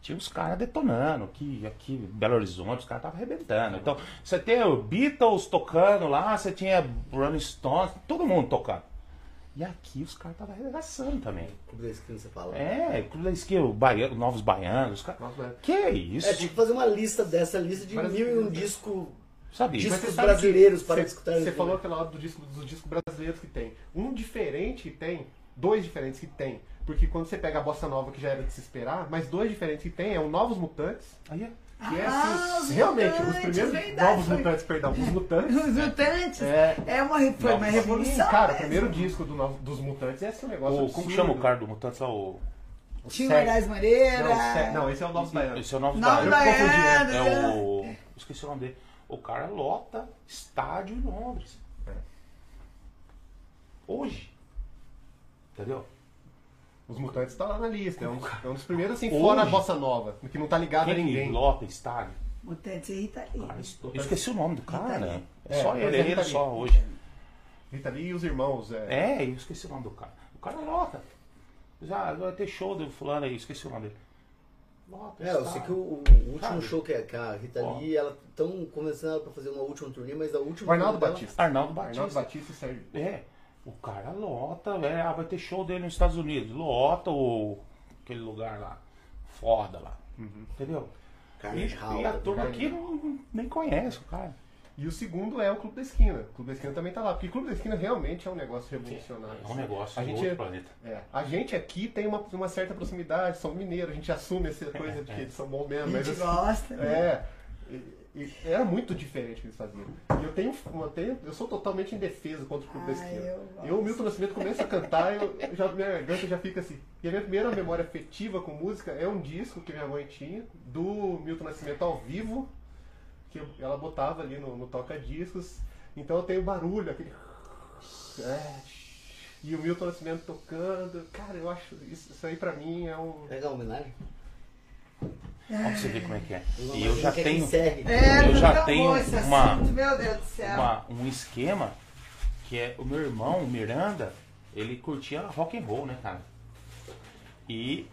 tinha os caras detonando. Aqui, aqui em Belo Horizonte, os caras estavam arrebentando. Então, você tem o Beatles tocando lá, você tinha Rolling Stones, todo mundo tocando. E aqui os caras estavam arregaçando também. Clube da esquina, você fala. É, Clube da Esquina, o baiano, Novos Baianos, os. Nossa, Que isso? É, tinha que fazer uma lista dessa, lista de Várias mil e um coisas. disco. Sabia? Discos brasileiros que para escutar Você falou né? aquela hora do disco, dos discos brasileiros que tem. Um diferente que tem, dois diferentes que tem. Porque quando você pega a bossa nova, que já era de se esperar, mas dois diferentes que tem é o Novos Mutantes, Aí, é. que é Ah, assim, os realmente, os Mutantes, primeiros verdade, Novos foi- Mutantes, perdão, os Mutantes. Os mutantes. É. É, uma, foi uma revolução. Sim, cara, o primeiro disco do Novo- dos Mutantes é esse negócio o, absurdo. como chama o cara do Mutantes lá? O, O Tinha o Sérgio. Moraes Moreira. Não, não, esse é o Novos Baianos. esse é o Novos Novos Baianos. Baianos. É o. Esqueci o nome dele. O cara lota estádio em Londres. É. Hoje. Entendeu? Os Mutantes tá lá na lista, é um, é um dos primeiros assim, Hoje? fora a bossa nova, que não tá ligado a Quem que ninguém. lota estádio? Mutantes e Rita Lee. Cara, eu esqueci o nome do cara. Né? É É, só mas ele, é ele só hoje. Rita Lee e os irmãos. É, É, eu esqueci o nome do cara. O cara lota. Já vai ter show do fulano aí, esqueci o nome dele. É, eu sei estádio. que o, o último Sabe? show que, a- que a Rita Ó. Lee, ela estão começando pra fazer uma última turnê, mas a última O Arnaldo turnê dela- Batista. Arnaldo Batista. Arnaldo Batista e Sérgio. É, o cara lota, é, ah, vai ter show dele nos Estados Unidos. Lota o, aquele lugar lá, foda lá. Entendeu? E, e a tá turma aqui não, nem conhece o cara. E o segundo é o Clube da Esquina. O Clube da Esquina também tá lá. Porque o Clube da Esquina realmente é um negócio revolucionário. É um negócio A gente, outro é- planeta. é, a gente aqui tem uma, uma certa procidade, são mineiros, a gente assume essa coisa de que eles são bons mesmo. A gente assim, gosta. né? É. E- e era muito diferente o que eles faziam. E eu tenho, eu tenho. Eu sou totalmente indefeso contra o Clube da Ah, Esquina. Eu, o Milton Nascimento, começa a cantar, eu, eu já, minha garganta já fica assim. E a minha primeira memória afetiva com música é um disco que minha mãe tinha, do Milton Nascimento ao vivo, que ela botava ali no, no toca-discos. Então eu tenho barulho, aquele. É, e o Milton Nascimento tocando. Cara, eu acho. Isso, isso aí pra mim é um. Legal, homenagem. Ó, pra você ver como é que é. E eu já tenho. É, Eu já tenho uma- assunto, meu Deus do céu. uma- um esquema que é o meu irmão, o Miranda, ele curtia rock and roll, né, cara? E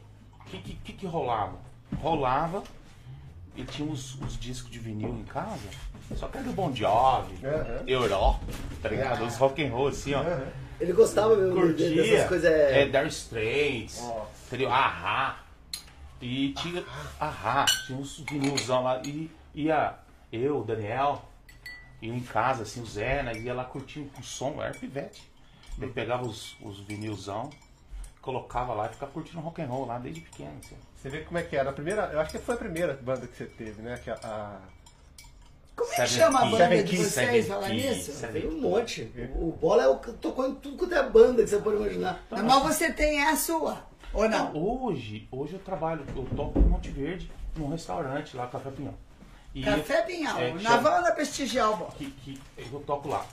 que, que, que, que rolava? Rolava, e tinha os, os discos de vinil em casa, só que era do Bon Jovi, Aham. Europa, tá ligado? Os rock and roll assim, ó. Ele gostava mesmo de- Curtia, dessas coisas. é, É... Dire Straits, entendeu? Ahá. E tinha, ahá, tinha uns vinilzão lá, e ia eu, o Daniel, ia em casa, assim, o Zé, né, ia lá curtindo com som, era pivete. Ele pegava os, os vinilzão, colocava lá e ficava curtindo rock and roll lá desde pequeno, assim. Você vê como é que era. A primeira, eu acho que foi a primeira banda que você teve, né? Que a, a- Como é que Seven chama a banda Seven de vocês, Seven falar nisso? Um monte. O Bola é o que tocou em tudo quanto é banda que você pode imaginar. Mas você tem a sua, ou não? Hoje, hoje eu trabalho, eu toco em Monte Verde, num restaurante lá, Café Pinhão. E Café Pinhal, é, na Vanda prestigiar o bom. que, que eu toco lá.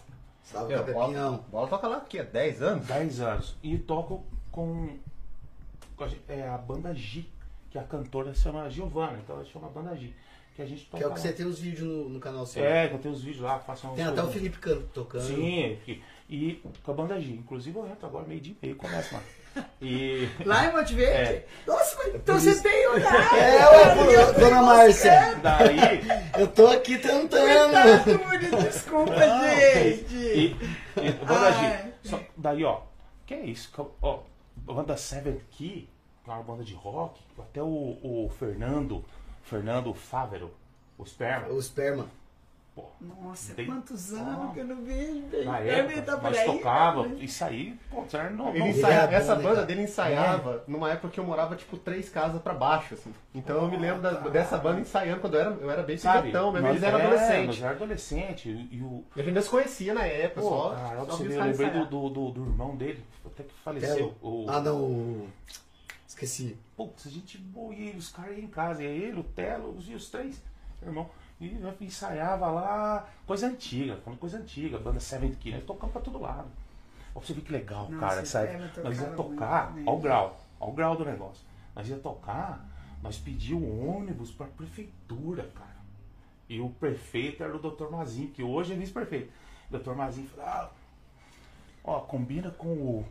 Salve, Meu, Café bola, Pinhão. bola toca lá aqui há 10 anos? 10 anos. E toco com, com a, gen- é, a banda G, que a cantora se chama Giovana, então ela chama Banda G. Que a gente toca Que é o que lá. você tem os vídeos no, no canal seu. É, que eu tenho os vídeos lá, faço Tem até o. Felipe Canto tocando. Sim, e, e com a Banda G. Inclusive eu entro agora meio dia e meio, começa lá. E... Lá em Monte Verde? É. Nossa, mas então você tem horário. É, ué, dona Márcia. Daí, Eu tô aqui tentando. Verdade, Muri, desculpa, gente. E, e banda Ai. G. Só- daí, ó, que é isso? Ó, banda Seven Key, é uma banda de rock, até o, o Fernando, Fernando Fávero, o Sperma, O esperma. pô, Nossa, Tem- quantos Ah. anos que eu não vejo, velho. na época, tá por nós aí, tocava, né? isso aí, pô, era no, Ele ensaia- Ele é essa né, banda cara? dele ensaiava numa época que eu morava tipo três casas pra baixo, assim. Então eu me lembro da- dessa banda ensaiando quando eu era, eu era bem pivetão, mesmo. Eles eram é, adolescentes. Era adolescente, e, e o... E a gente não se conhecia na época, Pô, só. cara, só eu lembrei do, do, do, do irmão dele, até que é faleceu. o- o, Ah, não. o- Esqueci. Putz, a gente boa, e os caras em casa, e ele, o Telo, os, e os três, irmão. E eu ensaiava lá, coisa antiga, falando coisa antiga, banda Seven Key, nós tocamos pra todo lado. Ó, pra você ver que legal, Nossa, cara. Essa, nós ia tocava tocar, muito, né? ao grau, ao grau do negócio. Nós ia tocar, nós pedíamos um ônibus pra prefeitura, cara. E o prefeito era o Dr. Mazinho, que hoje é vice-prefeito. O Dr. Mazinho falou, ah, ó, combina com o,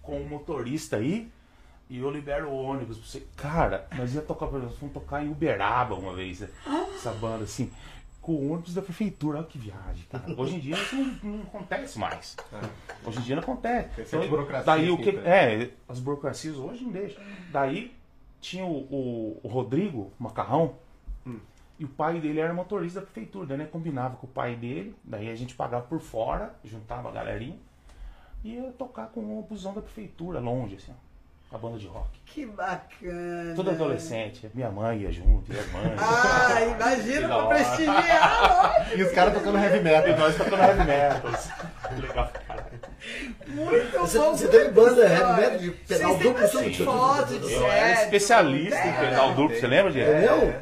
com o motorista aí e eu libero o ônibus pra você. Cara, nós ia tocar, exemplo, fomos tocar em Uberaba uma vez, né? essa banda, assim, com o ônibus da prefeitura. Olha que viagem, cara. Hoje em dia isso não, não acontece mais. Hoje em dia não acontece. Sempre burocracia, daí o assim, que. né? É, as burocracias hoje não deixam. Daí tinha o, o, o Rodrigo Macarrão. E o pai dele era motorista da prefeitura, daí né, combinava com o pai dele, daí a gente pagava por fora, juntava a galerinha, e ia tocar com o busão da prefeitura, longe, assim, ó, a banda de rock. Que bacana. Todo adolescente, minha mãe ia junto, minha mãe. Ah, imagina pra prestigiar, E os caras tocando heavy metal. E nós tocando heavy metal. Legal pra caralho. Muito Você- bom. você teve banda heavy metal de pedal duplo, sim? foto de Eu era sério, especialista em tem, pedal né? duplo, você lembra, Diego? É meu?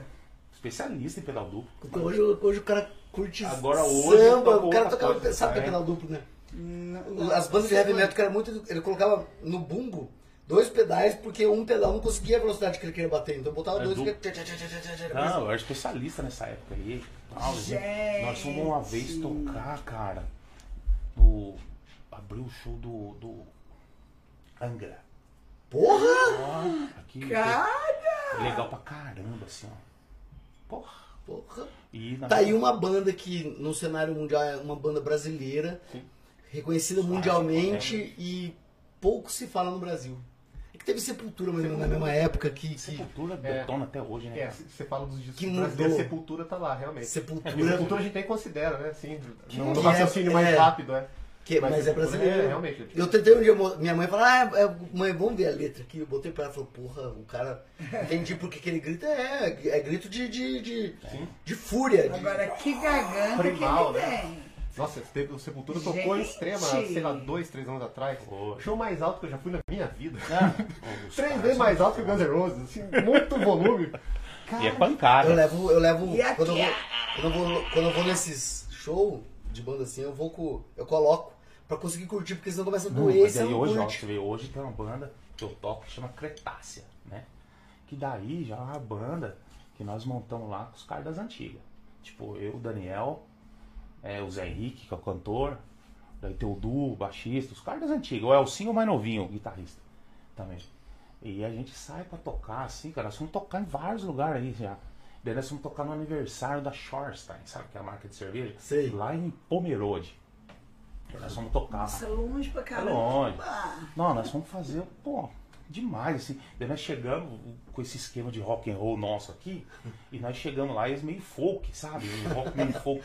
Especialista em pedal duplo. Então, hoje, hoje o cara curte Agora hoje samba, o cara tocava, sabe que é é. pedal duplo, né? Não, As bandas de heavy metal que era muito. Ele colocava no bumbo dois pedais, porque um pedal não conseguia a velocidade que ele queria bater. Então botava É dois que. Não, eu era especialista nessa época aí. Nós fomos uma vez tocar, cara, no. Abriu o show do. do Angra. Porra! Ó, aqui. Cara! Legal pra caramba, assim, ó. Porra. Porra! E Tá aí uma banda que no cenário mundial é uma banda brasileira, reconhecida mundialmente e pouco se fala no Brasil. É que teve Sepultura mais ou menos na mesma época que, que Sepultura É. detona até hoje, né? É, você fala dos discos Que brasileiros, mudou. Sepultura tá lá, realmente. Sepultura, Sepultura a gente nem considera, né? Assim, Que no, no é- raciocínio mais é. rápido, é. que, mas, é Sepultura brasileiro. É, realmente. Eu tentei um dia, minha mãe falou, ah, é- mãe, vamos ver a letra aqui. Eu botei pra ela e falou, porra, o cara. Entendi porque que ele grita. É, é grito de, de, de, de fúria. de- Agora, que garganta Primal, que ele né? tem. Nossa, teve- o Sepultura tocou em Gente! extrema, sei lá, dois, três anos atrás. Foi. Show mais alto que eu já fui na minha vida. Ah, Três vezes mais alto que o Guns N' Roses, assim, muito volume. E é pancada. Eu levo, eu levo. Quando eu, vou, quando, eu vou, quando eu vou nesses show de banda assim, eu vou com. Eu coloco pra conseguir curtir, porque senão começa a doer. mas aí hoje, ó, curte. você vê, hoje tem uma banda que eu toco que chama Cretácea, né? Que daí já é uma banda que nós montamos lá com os caras das antigas. Tipo, eu, o Daniel, é, o Zé Henrique, que é o cantor, daí tem o Du, o baixista, os caras das antigas. O Elcinho mais novinho, o guitarrista também. E a gente sai pra tocar, assim, cara. Nós vamos tocar em vários lugares aí já. Daí nós vamos tocar no aniversário da Shorstein, sabe? Que é a marca de cerveja. Sei. Lá em Pomerode. Nós vamos tocar. Nossa, longe pra É caramba. longe. Não, nós vamos fazer, pô, demais, assim. Daí nós chegamos com esse esquema de rock and roll nosso aqui, e nós chegamos lá e eles meio folk, sabe? Um rock meio folk.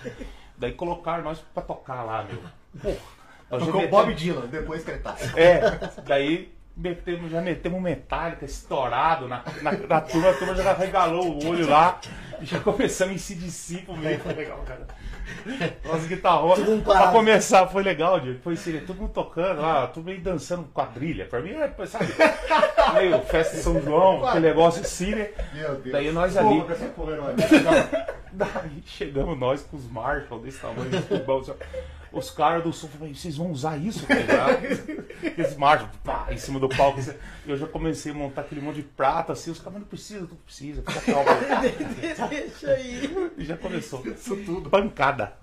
Daí colocaram nós pra tocar lá, meu. Já Tocou o Bob Dylan, depois que ele tá. É, daí metemos, já metemos metálica estourado na, na, na turma, a turma já regalou o olho lá, e já começamos em CDC pro meio, foi legal, cara. Nossa, um Pra parado. começar, foi legal, Diego. Foi assim, todo mundo tocando lá, todo mundo dançando quadrilha. Pra mim, é, sabe? Meio festa de São João, aquele negócio assim, né? Meu Deus. Daí nós ali- ser poderoso. Daí chegamos nós com os Marshall desse tamanho, os tubão, sabe? Os caras do som falaram, vocês vão usar isso, tá ligado? Esse Marshall, pá, em cima do palco. assim. Eu já comecei a montar aquele monte de prata, assim, os caras, mas não precisa, não precisa, fica calmo. Deixa aí. E já começou. Isso tudo. Pancada.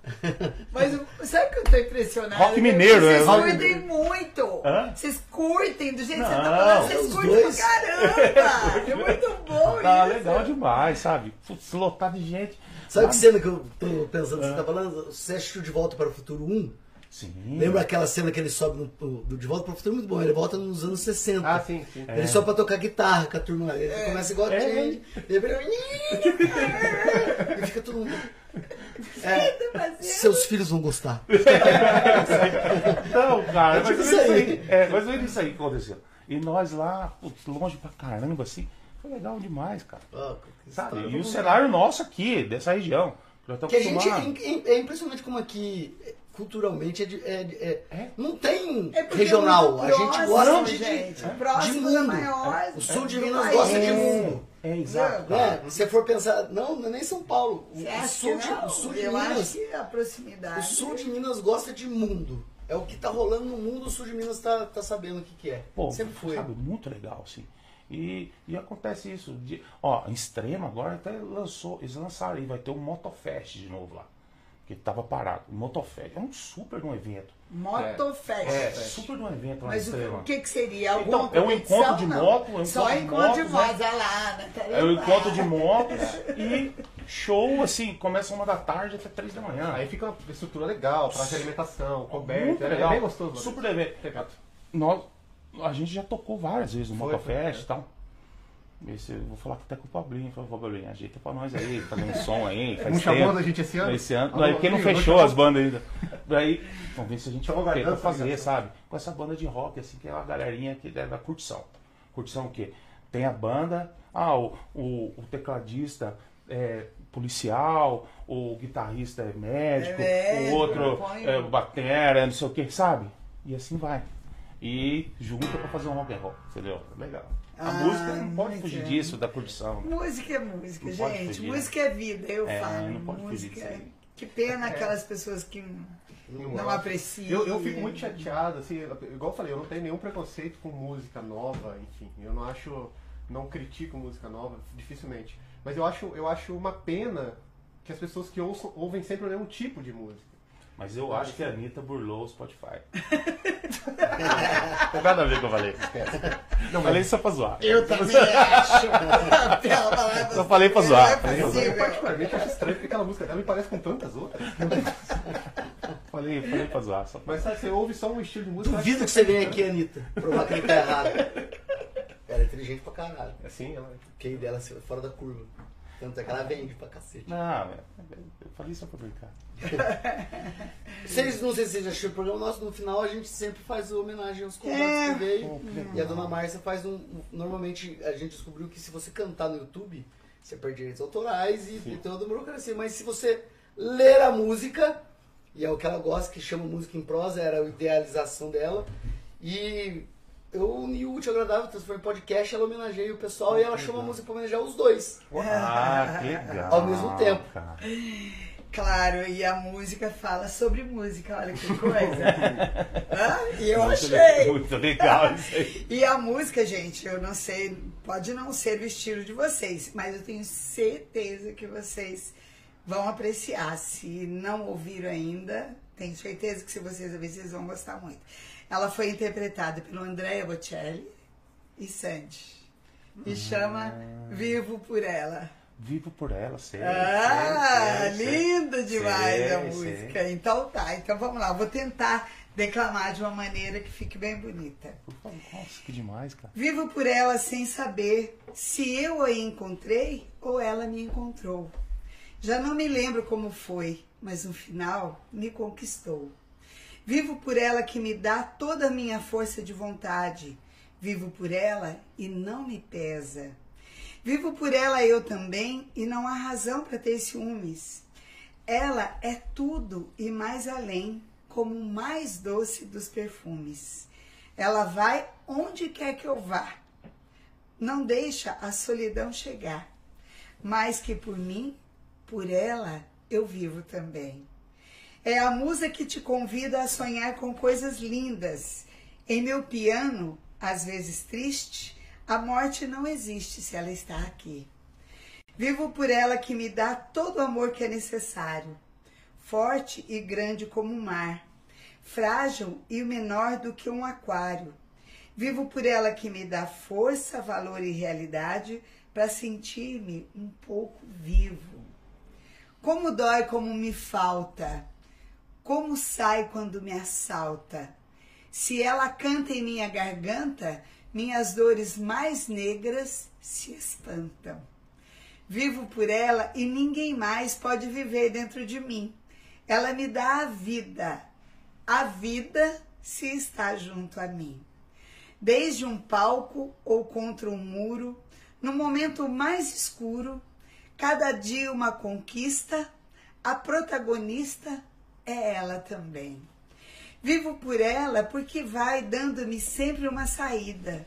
Mas sabe o que eu tô impressionada? Rock mineiro, Vocês é, rock curtem muito. Hã? Vocês curtem do jeito que você tá falando. Vocês curtem dois. pra caramba. É muito bom Tá isso. legal demais, sabe? Putz, lotado de gente. Sabe que cena que eu tô pensando que você tá falando? Você assistiu De Volta para o Futuro 1? Sim. Lembra aquela cena que ele sobe no, no- do De Volta para o Futuro? Muito bom, ele volta nos anos 60. Ah, sim, sim. Ele só pra tocar guitarra com a turma. Ele começa igual a É. gente. E fica todo mundo. É, seus filhos vão gostar. Não, cara, É mas tipo foi isso aí. aí. É, mas foi isso aí que aconteceu. E nós lá, putz, longe pra caramba, assim, foi legal demais, cara. Que Sabe? E o cenário nosso aqui, dessa região. Já Que a gente é, é impressionante como aqui culturalmente é, de- é- é- É? não tem É porque regional. é A gente gosta de, gente. de, Próximo de mundo. maior- O sul de Minas gosta de mundo. É, exato. Cara. Se você for pensar, não, não é nem São Paulo. O, sul, de, o sul de eu Minas. acho que a proximidade. O sul de Minas gosta de mundo. É o que tá rolando no mundo, o sul de Minas tá, tá sabendo o que, que é. Pô, Sempre foi. sabe, muito legal, assim. E, e acontece isso. De, ó, em Extrema agora até lançou, eles lançaram aí, vai ter um Motofest de novo lá. Que tava parado. O Motofest é um super de um evento. Motofest. É, super de um evento lá Mas o, Extrema. o que, que seria? Alguma Então, é um encontro de Não. moto, é um Só encontro de motos, olha lá. né? É o ligado? encontro de motos e show, assim, começa uma da tarde até três da manhã. Aí fica uma estrutura legal, praça de alimentação, coberta. É legal. bem gostoso. mano. Super evento. Legal. Nós, a gente já tocou várias vezes no Motofest foi, e tal. Esse, eu vou falar até com o Pablinho. Falei, Pablinho, ajeita pra nós aí, fazer um som aí. Faz Não chamou tempo. a gente esse ano? Esse ano. Ah, Não, é porque não fechou as bandas ainda. Daí, vamos ver se a gente tenta Garganta, fazer, ligação. sabe? Com essa banda de rock, assim, que é uma galerinha que é da curtição. Curtição o quê? Tem a banda, ah, o, o, o tecladista é policial, o guitarrista é médico, É médico, o outro é batera, não sei o que, sabe? E assim vai. E junta pra fazer um rock and roll, entendeu? Legal. A Ah, música não pode fugir disso, da curtição. né? Música é música, Não gente. fugir, música é vida, eu É, falo. não pode fugir música disso é... aí. Que pena aquelas pessoas que não apreciam. Eu, eu fico muito chateado, assim, igual eu falei, eu não tenho nenhum preconceito com música nova, enfim. Eu não acho. Não critico música nova, dificilmente. Mas eu acho, eu acho uma pena que as pessoas que ouçam, ouvem sempre o mesmo tipo de música. Mas eu acho que a Anitta burlou o Spotify. não tem nada a ver com o que eu falei. Não, falei só pra zoar. Eu também acho. Pela palavra Só falei pra zoar. Não é Falei pra Eu possível. particularmente acho estranho porque aquela música dela me parece com tantas outras. Falei, falei pra zoar. Só pra... Mas sabe, você ouve só um estilo de música. Duvido que você venha aqui, Anitta, provar que ele tá errado. Ela é inteligente pra caralho. Assim, ela. QI dela é fora da curva. Tanto é que ela vende pra cacete. Não, eu falei só pra brincar. Vocês, não sei se vocês já assistiram o programa nosso, no final a gente sempre faz homenagem aos convidados É. que veio. E a dona Márcia faz um. um- Normalmente a gente descobriu que se você cantar no YouTube, você perde direitos autorais e, e toda a burocracia. Mas se você ler a música, e é o que ela gosta, que chama música em prosa, era a idealização dela. E eu uni o útil agradável, transformei em podcast, ela homenageia o pessoal e ela chama a música pra homenagear os dois. Ah, que legal. Ao mesmo tempo. cara. Claro, e a música fala sobre música, olha que coisa. Hã? E eu Muito achei. Muito legal isso aí. E a música, gente, eu não sei, pode não ser o estilo de vocês, mas eu tenho certeza que vocês vão apreciar. Se não ouviram ainda, tenho certeza que se vocês ouvirem, vocês vão gostar muito. Ela foi interpretada pelo Andrea Bocelli e Sandy. Me chama Vivo por Ela. Vivo por ela, sei. Ah, sei, sei, lindo demais Sei, a sei. música. Então tá, então vamos lá. Vou tentar declamar de uma maneira que fique bem bonita. Por favor, Nossa, que demais, cara. Vivo por ela sem saber se eu a encontrei ou ela me encontrou. Já não me lembro como foi, mas no final me conquistou. Vivo por ela que me dá toda a minha força de vontade. Vivo por ela e não me pesa. Vivo por ela eu também e não há razão para ter ciúmes. Ela é tudo e mais além, como o mais doce dos perfumes. Ela vai onde quer que eu vá. Não deixa a solidão chegar. Mais que por mim, por ela eu vivo também. É a musa que te convida a sonhar com coisas lindas. Em meu piano, às vezes triste, a morte não existe se ela está aqui. Vivo por ela que me dá todo o amor que é necessário, forte e grande como o mar, frágil e menor do que um aquário. Vivo por ela que me dá força, valor e realidade para sentir-me um pouco vivo. Como dói, como me falta, como sai quando me assalta. Se ela canta em minha garganta, minhas dores mais negras se espantam. Vivo por ela e ninguém mais pode viver dentro de mim. Ela me dá a vida, a vida se está junto a mim. Desde um palco ou contra um muro, no momento mais escuro, cada dia uma conquista, a protagonista é ela também. Vivo por ela porque vai dando-me sempre uma saída,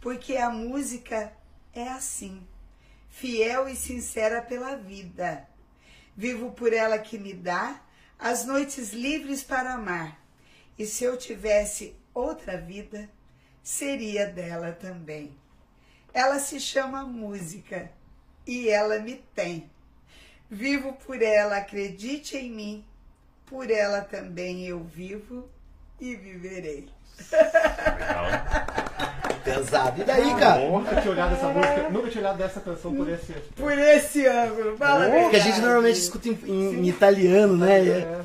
porque a música é assim, fiel e sincera pela vida. Vivo por ela que me dá as noites livres para amar, e se eu tivesse outra vida, seria dela também. Ela se chama música e ela me tem. Vivo por ela, acredite em mim, por ela também eu vivo e viverei. Pesado. E daí, cara? Nunca tinha olhado essa música, nunca tinha olhado dessa canção por esse. Por esse ângulo, fala a Porque a gente normalmente escuta em, em- em italiano, né? E, é-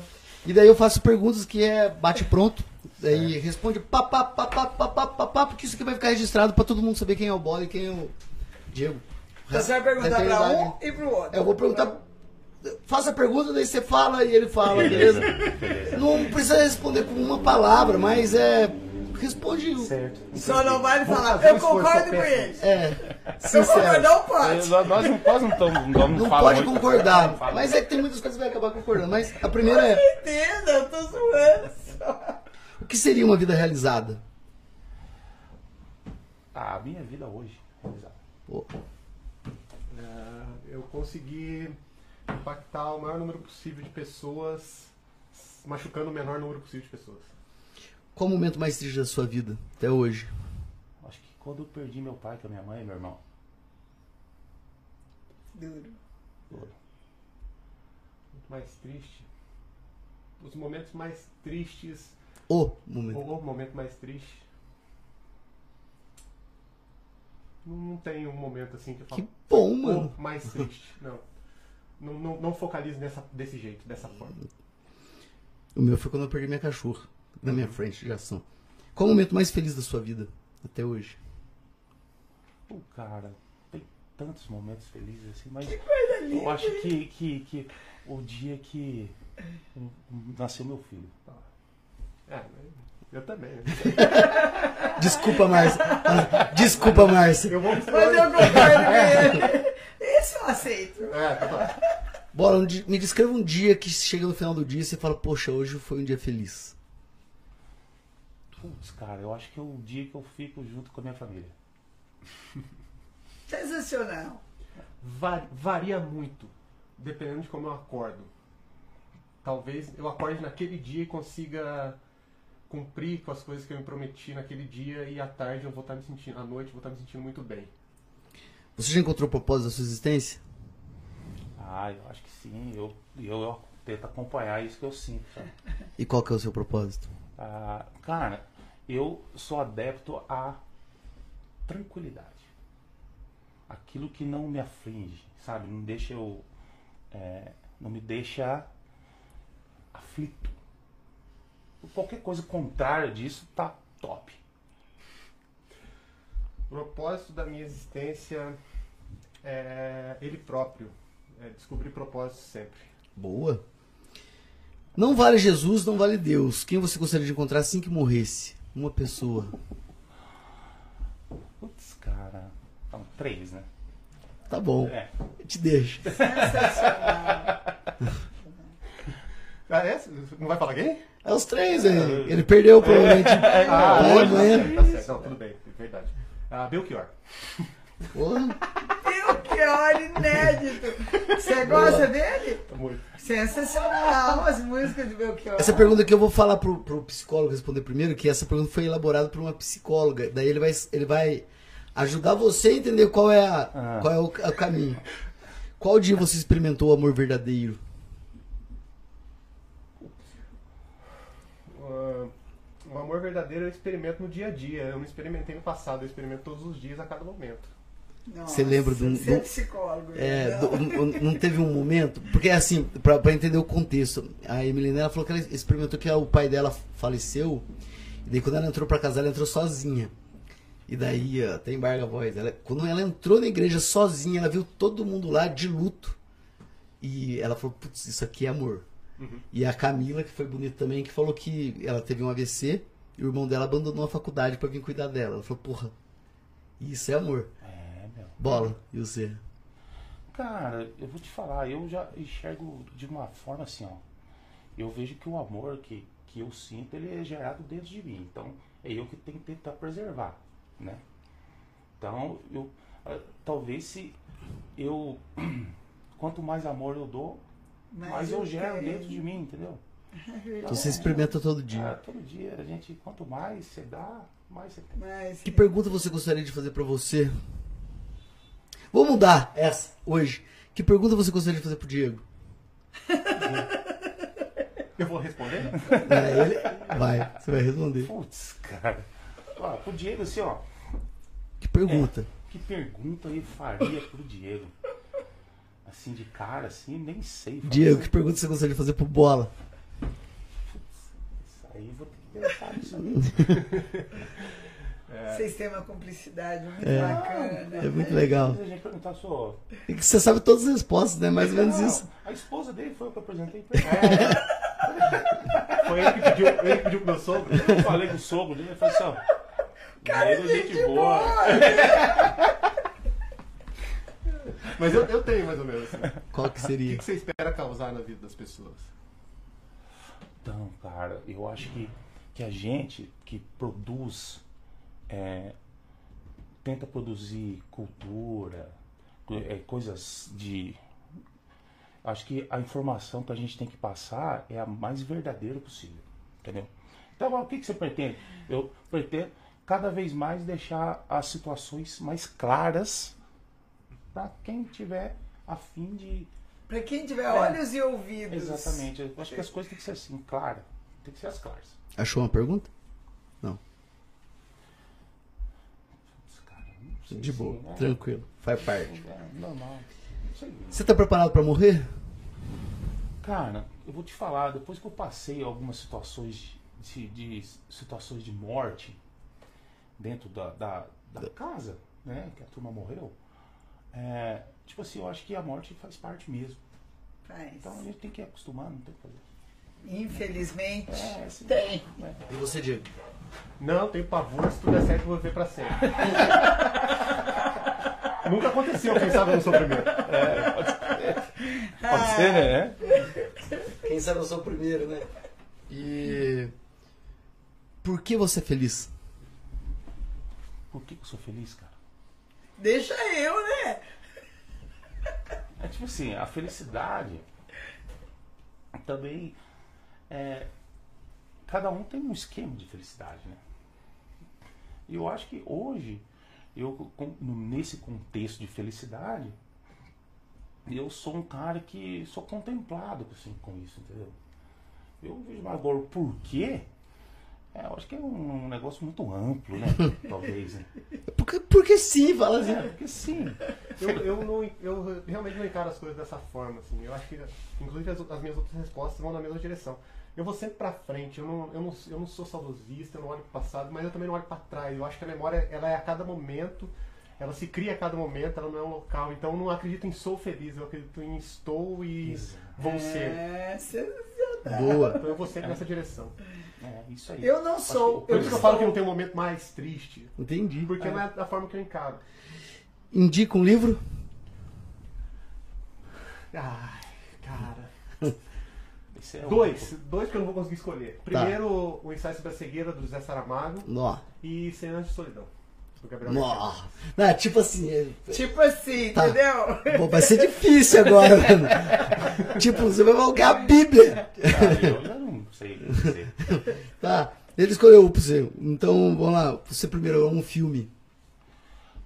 e daí eu faço perguntas que é bate pronto. Daí responde pá, pá, pá, pá, pá, pá, pá, pá, porque isso aqui vai ficar registrado pra todo mundo saber quem é o Bola e quem é o Diego. Então você vai perguntar pra um e pro outro. Eu vou perguntar. Faça a pergunta, daí você fala e ele fala, beleza? Não precisa responder com uma palavra, mas é. Responde. o- Certo. Só não vale falar, eu concordo eu com ele. É. Se eu Sincero. concordar, não pode. Nós, não, nós não estamos. Não, Não fala pode muito. concordar. Não Mas é que tem muitas coisas que vai acabar concordando. Mas a primeira é: Entenda, eu tô zoando só. o que seria uma vida realizada? Ah, a minha vida hoje. realizada. Pô, É, eu consegui impactar o maior número possível de pessoas, machucando o menor número possível de pessoas. Qual o momento mais triste da sua vida até hoje? Acho que quando eu perdi meu pai, com a minha mãe e meu irmão. Duro. Muito mais triste. Os momentos mais tristes, O momento. o momento mais triste. Não, tem um momento assim que eu falo. Que bom, "O mano. mais triste. Não. Não, não, não focalize nessa, desse jeito, dessa forma. O meu foi quando eu perdi minha cachorra. Na minha frente, já são. Qual o momento mais feliz da sua vida até hoje? Pô, cara, tem tantos momentos felizes assim, mas eu acho que, que, que o dia que nasceu meu filho. É, eu também. Né? Desculpa, Márcia. Desculpa, Márcia. Eu vou Mas eu concordo com ele. Esse eu aceito. É, tá. Bora, me descreva um dia que chega no final do dia e você fala, poxa, hoje foi um dia feliz. Putz, cara, eu acho que é o dia que eu fico junto com a minha família. Sensacional. Va- varia muito, dependendo de como eu acordo. Talvez eu acorde naquele dia e consiga cumprir com as coisas que eu me prometi naquele dia e à tarde eu vou estar me sentindo, à noite eu vou estar me sentindo muito bem. Você já encontrou o propósito da sua existência? Ah, eu acho que sim. Eu, eu, eu tento acompanhar isso que eu sinto, sabe? E qual que é o seu propósito? Ah, cara, eu sou adepto à tranquilidade. aquilo que não me aflige, sabe? Não deixa eu. é, não me deixa aflito. Qualquer coisa contrária disso tá top. O propósito da minha existência é ele próprio. É descobrir propósito sempre. Boa. Não vale Jesus, não vale Deus. Quem você gostaria de encontrar assim que morresse? Uma pessoa. Putz, cara. São três, né? Tá bom. É. Eu te deixo. Ah, é? Não vai falar quem? É os três, hein? Ele perdeu provavelmente. Ah, Pai, hoje? mãe. Tá certo. Não, tudo bem, é verdade. Ah, Belchior. Porra. Belchior inédito. Você gosta dele? Muito. Sensacional as músicas de Belchior. Essa pergunta que eu vou falar pro, pro psicólogo responder primeiro, que essa pergunta foi elaborada por uma psicóloga. Daí ele vai, ele vai ajudar você a entender qual é, a, Ah. qual é o, o caminho. Qual dia você experimentou o amor verdadeiro? Ah, o amor verdadeiro eu experimento no dia a dia. Eu não experimentei no passado, eu experimento todos os dias, a cada momento. Nossa, Você lembra de um- Você é do- psicólogo. É, né? do- não, não teve um momento, porque assim, pra, pra entender o contexto, a Emilina ela falou que ela experimentou que o pai dela faleceu, e daí quando ela entrou pra casa, ela entrou sozinha. E daí, ó, até embarga a voz. Ela, quando ela entrou na igreja sozinha, ela viu todo mundo lá de luto. E ela falou, putz, isso aqui é amor. E a Camila, que foi bonita também, que falou que ela teve um AVC e o irmão dela abandonou a faculdade pra vir cuidar dela. Ela falou, porra, isso é amor. É, meu. Bola, e você? Cara, eu vou te falar, eu já enxergo de uma forma assim, ó. Eu vejo que o amor que, que eu sinto, ele é gerado dentro de mim. Então, é eu que tenho que tentar preservar, né? Então, eu ah, talvez se eu quanto mais amor eu dou, Mas mais eu eu gero tenho. dentro de mim, entendeu? Então você experimenta todo dia. Ah, todo dia, a gente, quanto mais você dá, mais você tem. Mas, Que pergunta você gostaria de fazer pra você? Vou mudar essa hoje. Que pergunta você gostaria de fazer pro Diego? Eu vou responder? É, ele... Vai, você vai responder. Putz, cara. Ó, pro Diego, assim, ó. Que pergunta? Que pergunta eu faria pro Diego? Assim, de cara, assim, nem sei. Fala Diego, assim, que pergunta você gostaria de fazer pro Bola? Isso aí eu vou ter que pensar nisso aí. vocês têm uma cumplicidade muito É. bacana. É muito legal. Gente perguntar só. E que você sabe todas as respostas, né? Mais ou menos Não, isso. A esposa dele foi eu que apresentei pra ele. Foi ele que pediu, ele que pediu pro meu sogro. Eu falei com o sogro dele, ele falou assim, ó. Diego, gente boa. Mas eu, eu tenho mais ou menos. assim. Qual que O que, seria? que você espera causar na vida das pessoas? Então, cara, eu acho que, que a gente que produz, é, tenta produzir cultura, é, coisas de. Acho que a informação que a gente tem que passar é a mais verdadeira possível, entendeu? Então, o que, que você pretende? Eu pretendo cada vez mais deixar as situações mais claras para quem tiver a fim de Pra quem tiver olhos e ouvidos. Exatamente. Eu acho que as coisas têm que ser assim, claras. Tem que ser as claras. Achou uma pergunta? Não. Cara, não De boa, é, tranquilo. Faz parte. é normal. Não sei. Você tá preparado pra morrer? Cara, eu vou te falar, depois que eu passei algumas situações de, de situações de morte dentro da, da, da casa, né? Que a turma morreu. É, tipo assim, eu acho que a morte faz parte mesmo. Faz. Então a gente tem que acostumar, não tem o que fazer. Infelizmente. É, assim, Tem. é. E você, Diego? Não, tenho pavor, se tudo der certo eu vou viver pra sempre. Nunca aconteceu, quem sabe eu não sou o primeiro. Pode ser, né? Quem sabe eu sou o primeiro, né? E. Por que você é feliz? Por que, que eu sou feliz, cara? Deixa eu, né? É tipo assim, a felicidade também é. Cada um tem um esquema de felicidade, né? E eu acho que hoje, eu nesse contexto de felicidade, eu sou um cara que sou contemplado assim, com isso, entendeu? Eu vejo agora o porquê. É, eu acho que é um, um negócio muito amplo, né? Talvez, né? Porque, porque sim, fala assim. É, porque sim. Eu, eu, não, eu realmente não encaro as coisas dessa forma, assim. Eu acho que, inclusive, as, as minhas outras respostas vão na mesma direção. Eu vou sempre pra frente, eu não, eu não, eu não sou saudosista, eu não olho pro passado, mas eu também não olho pra trás. Eu acho que a memória, ela é a cada momento, ela se cria a cada momento, ela não é um local. Então eu não acredito em sou feliz, eu acredito em estou e Exato. vou ser. É, sensacional. Boa. Então eu vou sempre nessa direção. É, isso aí. Eu não sou. Por Eu isso que eu falo que não tem um momento mais triste, Entendi. porque não é da forma que eu encaro. Indica um livro? Ai, cara. Esse é Dois, dois que eu não vou conseguir escolher. Primeiro, o ensaio sobre a cegueira do José Saramago Nó. e Cem Anos de Solidão, do Gabriel Garcia Nó. Não, tipo assim. é- Tipo assim, Tá. entendeu? Pô, vai ser difícil agora, mano. tipo, você vai colocar a Bíblia. Ah, eu não sei. Tá. Ele escolheu pra você. Então, vamos lá. Você primeiro é um filme.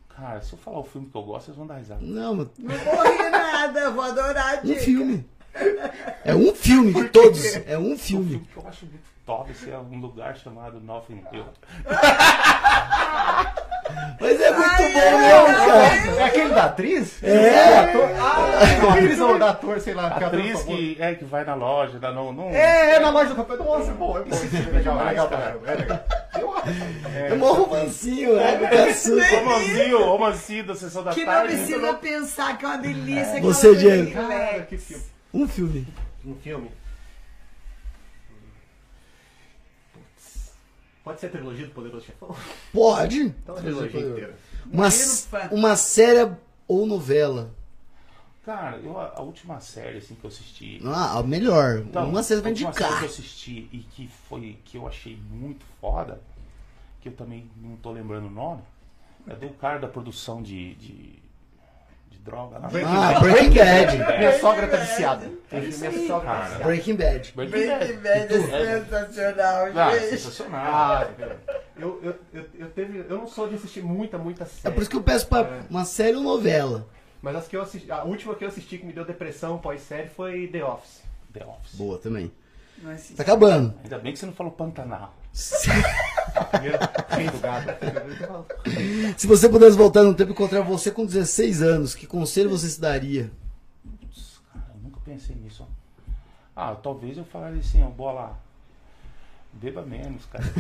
Cara, se eu falar o filme que eu gosto, vocês vão dar risada. Não, mas Não morri nada, vou adorar a um dica. filme. É um filme de todos. É um Um filme. filme que eu acho muito top, esse é um lugar chamado Nothing Hill. Mas é muito Ai, bom mesmo, cara. É aquele da atriz? É. Ator? Ah, não, atriz não, da ator, sei lá. que é Atriz que, é, que vai na loja, dá no, no... É, é na loja do papel. Nossa, bom, é bom. é legal, é legal pra cara. É legal. É um romancinho, né? açúcar. Romancinho, romancinho da sessão da Que não tarde. precisa pensar que é uma delícia. Você, que é um Diego. que. Um filme. Um filme. Pode ser a trilogia do Poderoso Chefão? Pode. Então a trilogia inteira. Uma, uma série ou novela. Cara, eu, a, última série assim, que eu assisti. Ah, a melhor. Então, uma série pra a última série indicar. que eu assisti e que foi que eu achei muito foda, que eu também não tô lembrando o nome, é do cara da produção de, de droga lá. Breaking Ah, Bad. Breaking Bad. Minha sogra tá viciada. É Minha sogra tá viciada. Breaking Bad. Breaking Bad é sensacional, Ah, gente. sensacional. Ah, eu, eu, eu, eu, teve, eu não sou de assistir muita, muita série. É por isso que eu peço pra É. uma série ou novela. Mas as que eu assisti, a última que eu assisti que me deu depressão pós-série foi The Office. The Office. Boa também. Não. Tá acabando. Ainda bem que você não falou Pantanal. Se você pudesse voltar no tempo e encontrar você com 16 anos, que conselho você se daria? Putz, cara, eu nunca pensei nisso. Ah, talvez eu falaria assim, ó, bola. Beba menos, cara.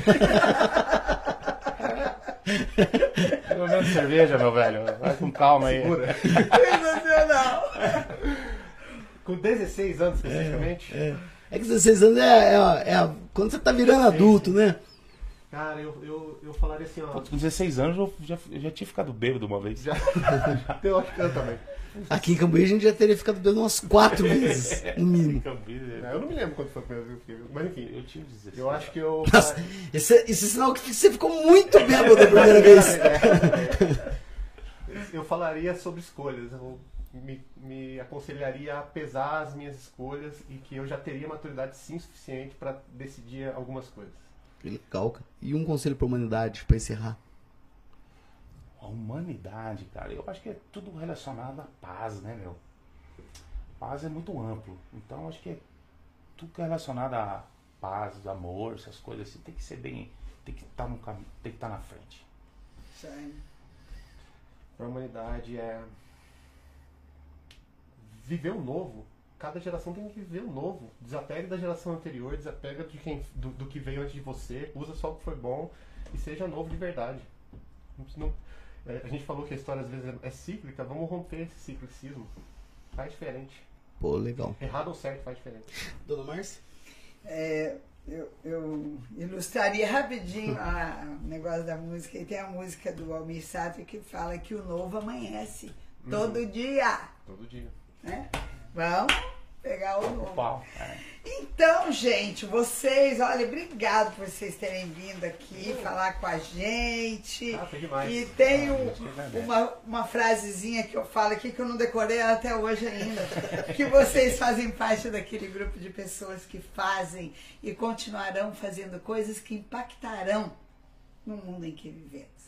Beba menos cerveja, meu velho. Vai com calma aí. Sensacional. Com 16 anos especificamente, É que 16 anos é, é, a- é a- quando você tá virando adulto, né? cara, eu, eu, eu falaria assim, ó. Putz, com 16 anos eu já, eu já tinha ficado bêbado uma vez. Já, eu acho que eu também. Aqui em Cambuí a gente já teria ficado bebendo umas quatro vezes, no mínimo. É, Eu não me lembro quando foi a primeira vez que eu fiquei, mas enfim. Eu tinha 16. Eu acho que eu. Nossa, esse, é- esse é sinal que você ficou muito bêbado da primeira vez. É. Eu falaria sobre escolhas. Eu me, me aconselharia a pesar as minhas escolhas e que eu já teria maturidade sim suficiente para decidir algumas coisas. Que Legal, cara. E um conselho pra humanidade, pra encerrar. A humanidade, cara, eu acho que é tudo relacionado à paz, né, meu? Paz é muito amplo. Então eu acho que é tudo que é relacionado à paz, amor, essas coisas assim, tem que ser bem. Tem que estar no caminho, tem que estar na frente. Para a humanidade é viver o novo. Cada geração tem que viver o novo. Desapegue da geração anterior, desapega de quem, do, do que veio antes de você, usa só o que foi bom e seja novo de verdade. Não- é, a gente falou que a história às vezes é, é cíclica, vamos romper esse ciclicismo. Faz diferente. Pô, legal. Errado ou certo faz diferente. Dona Márcia? É, eu, eu ilustraria rapidinho a- o negócio da música. E tem a música do Almir Sater que fala que o novo amanhece todo dia. Todo dia. Né? Vamos pegar o novo. Pau. É. Então, gente, vocês, olha, obrigado por vocês terem vindo aqui falar com a gente. Ah, foi demais. E tem Ah, um- uma, uma frasezinha que eu falo aqui que eu não decorei até hoje ainda. que vocês fazem parte daquele grupo de pessoas que fazem e continuarão fazendo coisas que impactarão no mundo em que vivemos.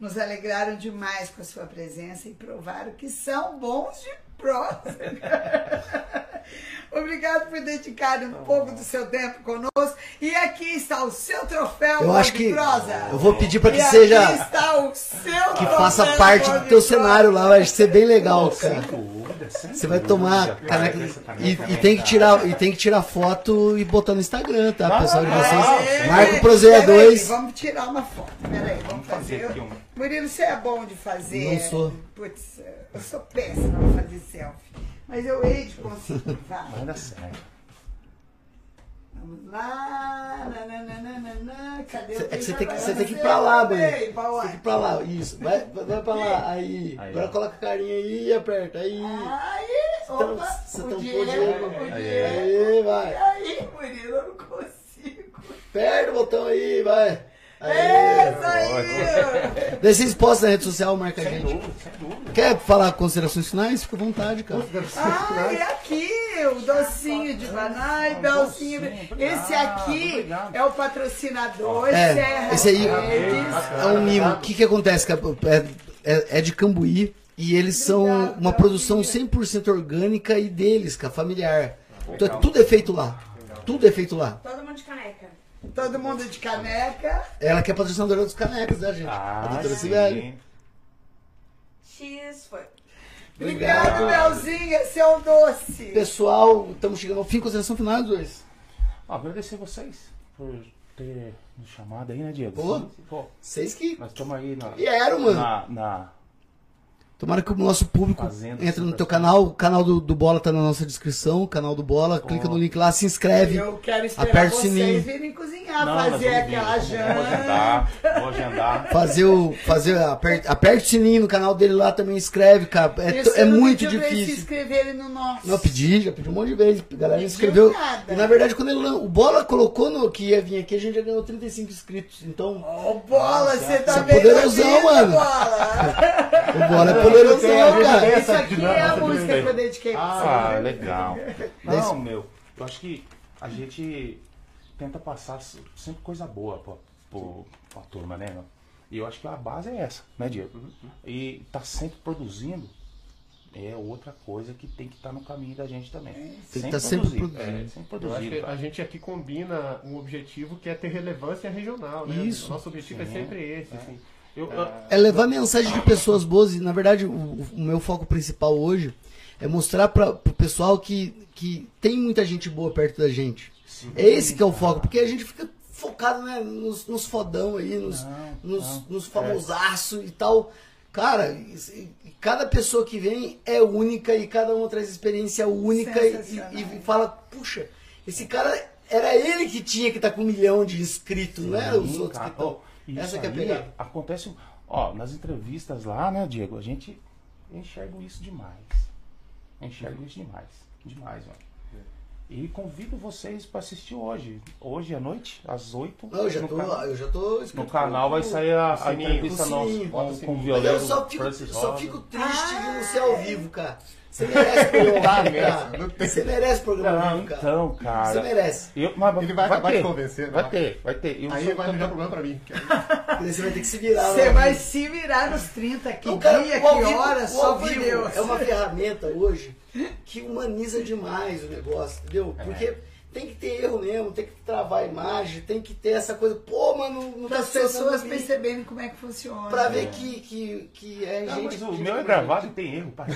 Nos alegraram demais com a sua presença e provaram que são bons de prosa. obrigado por dedicar um pouco do seu tempo conosco. E aqui está o seu troféu, Eu acho que Prosa. eu vou pedir pra que E seja- Aqui está o seu Que faça parte do teu cenário lá, vai ser bem legal, cara. Você vai tomar Cara, caneca e, e tem que tirar e tem que tirar foto e botar no Instagram, tá, pessoal de vocês. Marca o Prozeia peraí, 2. Vamos tirar uma foto. Peraí, vamos Vamos fazer fazer. aqui um- Murilo, você é bom de fazer. Não sou. Putz, eu sou péssima pra fazer selfie. Mas eu hei de conseguir. Vai. Vai dar certo. Vamos lá. Nananana, Cadê o É que você tem que, você tem que ir pra lá, Você onde? tem que ir pra lá, isso. Vai, vai pra lá, aí. Aí, Agora ó. coloca a carinha aí e aperta, aí. Aí, tam- opa, você o tampou o Diego, Diego. o Aí. Aí, vai. Aí, Murilo, eu não consigo. Aperta o botão aí, vai. Aí. É, saiu. Daí vocês postam na rede social, marca a gente. dúvida. Quer falar considerações finais? Fica à vontade, cara. Ah, e aqui o docinho de banana e belzinho. Esse aqui é o patrocinador É, Serra esse aí é um mimo. O que que acontece? É, é- é de Cambuí e eles são uma produção Belzinho. 100% orgânica e deles, cara, familiar. Então, tudo é feito lá. Tudo é feito lá. Todo mundo de. Todo mundo de caneca. Ela que é patrocinadora dos canecas, né, gente? Ah, a doutora sim. Sibeli. X foi. Obrigado, Belzinho. Esse é o doce. Pessoal, estamos chegando ao fim. Consideração final, dois. Ó, agradecer vocês por ter nos chamado aí, né, Diego? Pô. Pô, Vocês que nós estamos aí na, vieram, mano. na, na- Tomara que o nosso público Fazendo entre no teu canal. O canal do, do Bola tá na nossa descrição. O canal do Bola. Clica no link lá, se inscreve. Eu quero esperar Aperta o vocês sininho. virem cozinhar, Não, fazer vamos vir, aquela vamos- Vou janta. agendar, vou agendar. Fazer o. Fazer, aperte, aperte o sininho no canal dele lá também, inscreve, cara. É, é muito eles se difícil. inscreverem no nosso. Não, pedi, já pedi um monte de vezes. A galera Pediu inscreveu. nada. E na verdade, quando ele o Bola colocou no, que ia vir aqui, a gente já ganhou 35 inscritos. Então, Ô, bola, você tá Você é bem poderosão, vida, mano. Bola. o Bola é poderosão, cara. Isso aqui é a música que eu dediquei pra você. Ah, legal. Não, meu, eu acho que a gente tenta passar sempre coisa boa pra, pro- pra turma, né? meu? E eu acho que a base é essa, né, Diego? E tá sempre produzindo é outra coisa que tem que estar no caminho da gente também. Tem que tá sempre produzindo. É, sempre Eu acho produzindo. que a gente aqui combina um objetivo que é ter relevância regional, né? Isso. O nosso objetivo é Sim. sempre esse, assim. Eu- eu- É levar mensagem de pessoas boas. E, na verdade, o, o meu foco principal hoje é mostrar para o pessoal que, que tem muita gente boa perto da gente. É esse que é o foco, porque a gente fica focado né, nos, nos fodão aí, nos, Não, nos, não. nos famosaços e tal. Cara, cada pessoa que vem é única e cada uma traz experiência única e, e- fala, puxa, esse cara era ele que tinha que estar com um milhão de inscritos, não era os Sim, outros cara. que estão. Isso Essa que é pegada. Acontece, ó, nas entrevistas lá, né, Diego? A gente eu enxergo isso demais. Eu enxergo isso demais. Demais, mano. E convido vocês para assistir hoje. Hoje à noite, às 8. Não, eu já no tô, canal. eu já tô No canal vai sair a, a entrevista nossa com, com o violeiro eu só fico, só fico triste de não ser ao vivo, cara. Você merece programa Tá tem- Você merece programa Não, cara. então, cara. Você merece. Eu, mas Ele vai acabar ter, te convencendo, Vai vai. ter, vai ter. Eu Aí vai arranjar problema pra mim. Porque Você vai ter que se virar. Você lá. vai se virar nos 30. Que Não, cara, dia, o que vivo- hora, o só vivo Deus. É uma ferramenta hoje que humaniza demais o negócio, entendeu? É. Tem que ter erro mesmo, tem que travar a imagem, tem que ter essa coisa, pô, mano, não Para tá as pessoas perceberem como é que funciona. Pra ver que, que, que é Não, gente. mas o gente meu é gravado e tem erro pra.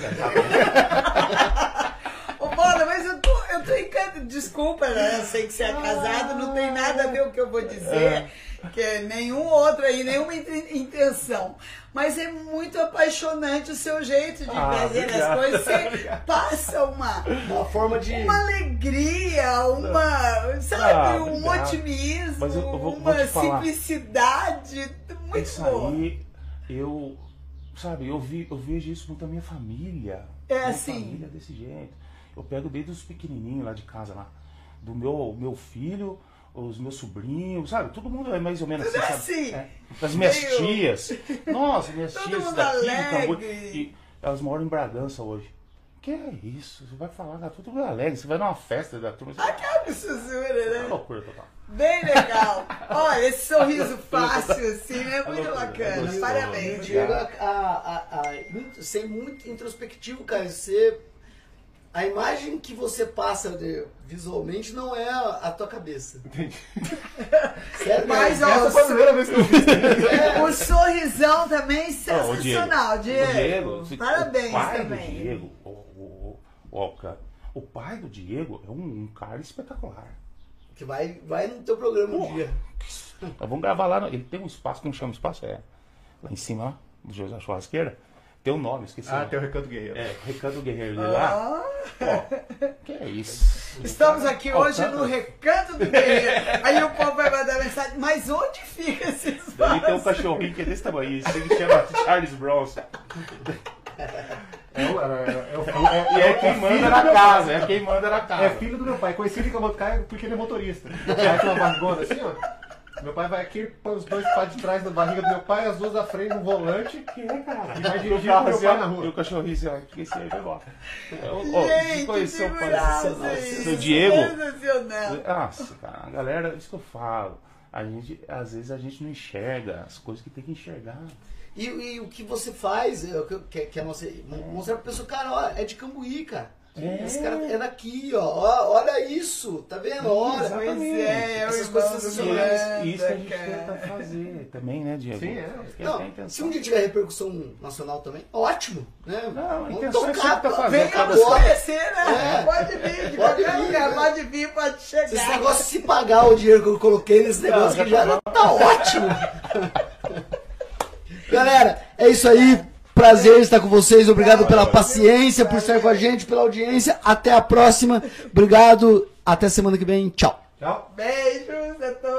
Ô, Bola, mas eu tô, eu tô encantado. Desculpa, né? Eu sei que você é casado, não tem nada a ver o que eu vou dizer. Que é nenhum outro aí, nenhuma int- intenção. Mas é muito apaixonante o seu jeito de Ah, fazer as obrigado. coisas. Você passa uma, Uma forma de. uma alegria, uma, sabe, Ah, um otimismo, eu- eu vou- vou uma falar. simplicidade muito Isso boa. aí, eu, sabe, eu, vi, eu vejo isso muito na minha família. É minha assim. família é desse jeito. Eu pego desde os pequenininhos lá de casa lá. Do meu, meu filho, os meus sobrinhos, sabe? Todo mundo é mais ou menos Tudo assim, assim. sabe? É. As minhas Meio- tias. Nossa, minhas Todo tias daqui alegre. Cambuí. E elas moram em Bragança hoje. Que é isso? Você vai falar, tá tudo alegre. Você vai numa festa da turma. Você... Ah, que absurdo, É né? loucura total. Bem legal. Olha, esse sorriso fácil, assim, é muito loucura, bacana. é o Parabéns. Diego, a, a, a, a- muito- ser muito introspectivo, cara. Você a imagem que você passa de- visualmente não é a, a tua cabeça. Entendi. Sério? Mas, ó, Essa foi a primeira vez que eu vi. O sorrisão também o sensacional, Diego. o Diego, Parabéns o pai também. do Diego, o, o, o, o, cara, o pai do Diego é um, um cara espetacular. Que vai, vai no teu programa um Porra. dia. Nós vamos gravar lá. Ele tem um espaço, como chama o espaço? É lá em cima, lá, do José da Churrasqueira. Tem um nome, esqueci. o Ah, tem o Recanto Guerreiro. É, Recanto Guerreiro lá. Ah, Ó, que é isso? estamos aqui Ó, hoje tá- no Recanto do Guerreiro. Aí o povo vai mandar mensagem, mas onde fica esse Daí tem um espaço? cachorrinho que é desse tamanho. Ele chama Charles Bronson. É, o- é, é, o- é, E é quem filho manda do na meu casa, pai. é quem manda na casa. É filho do meu pai. Conheci ele como Caio porque ele é motorista. Pai tem uma barrigona assim, ó. Meu pai vai aqui, põe os dois pés de trás da barriga do meu pai, as duas à frente no volante. Que é, cara? E vai o dirigir carro com meu assim, pai na rua. E o cachorrinho assim, ó. Esqueci aí, vai embora. Ô, conheceu o que pai isso, do Diego? Sensacional. Nossa, cara, a galera, isso que eu falo. A gente, às vezes a gente não enxerga as coisas que tem que enxergar. E, e o que você faz, é, o que, que, que é mostrar, mostrar pra pessoa, cara, ó, é de Cambuí, cara. É. Esse cara é daqui, ó. ó. Olha isso, tá vendo? Olha. Pois é, é Essas coisas sensacionais. E isso que a gente tenta fazer também, né, Diego? Sim, é. Que Não, se um dia tiver repercussão nacional também, ótimo, né? Não, a intenção é tocar, tá fazendo Venha nos agora. conhecer, né? É. Pode vir, de Pode vir, né? pode vir, pode chegar. Esse negócio se pagar o dinheiro que eu coloquei nesse negócio já que já tá tá ótimo. Galera, é isso aí. Prazer estar com vocês. Obrigado pela paciência, por estar com a gente, pela audiência. Até a próxima. Obrigado. Até semana que vem. Tchau. Tchau. Beijos a todos.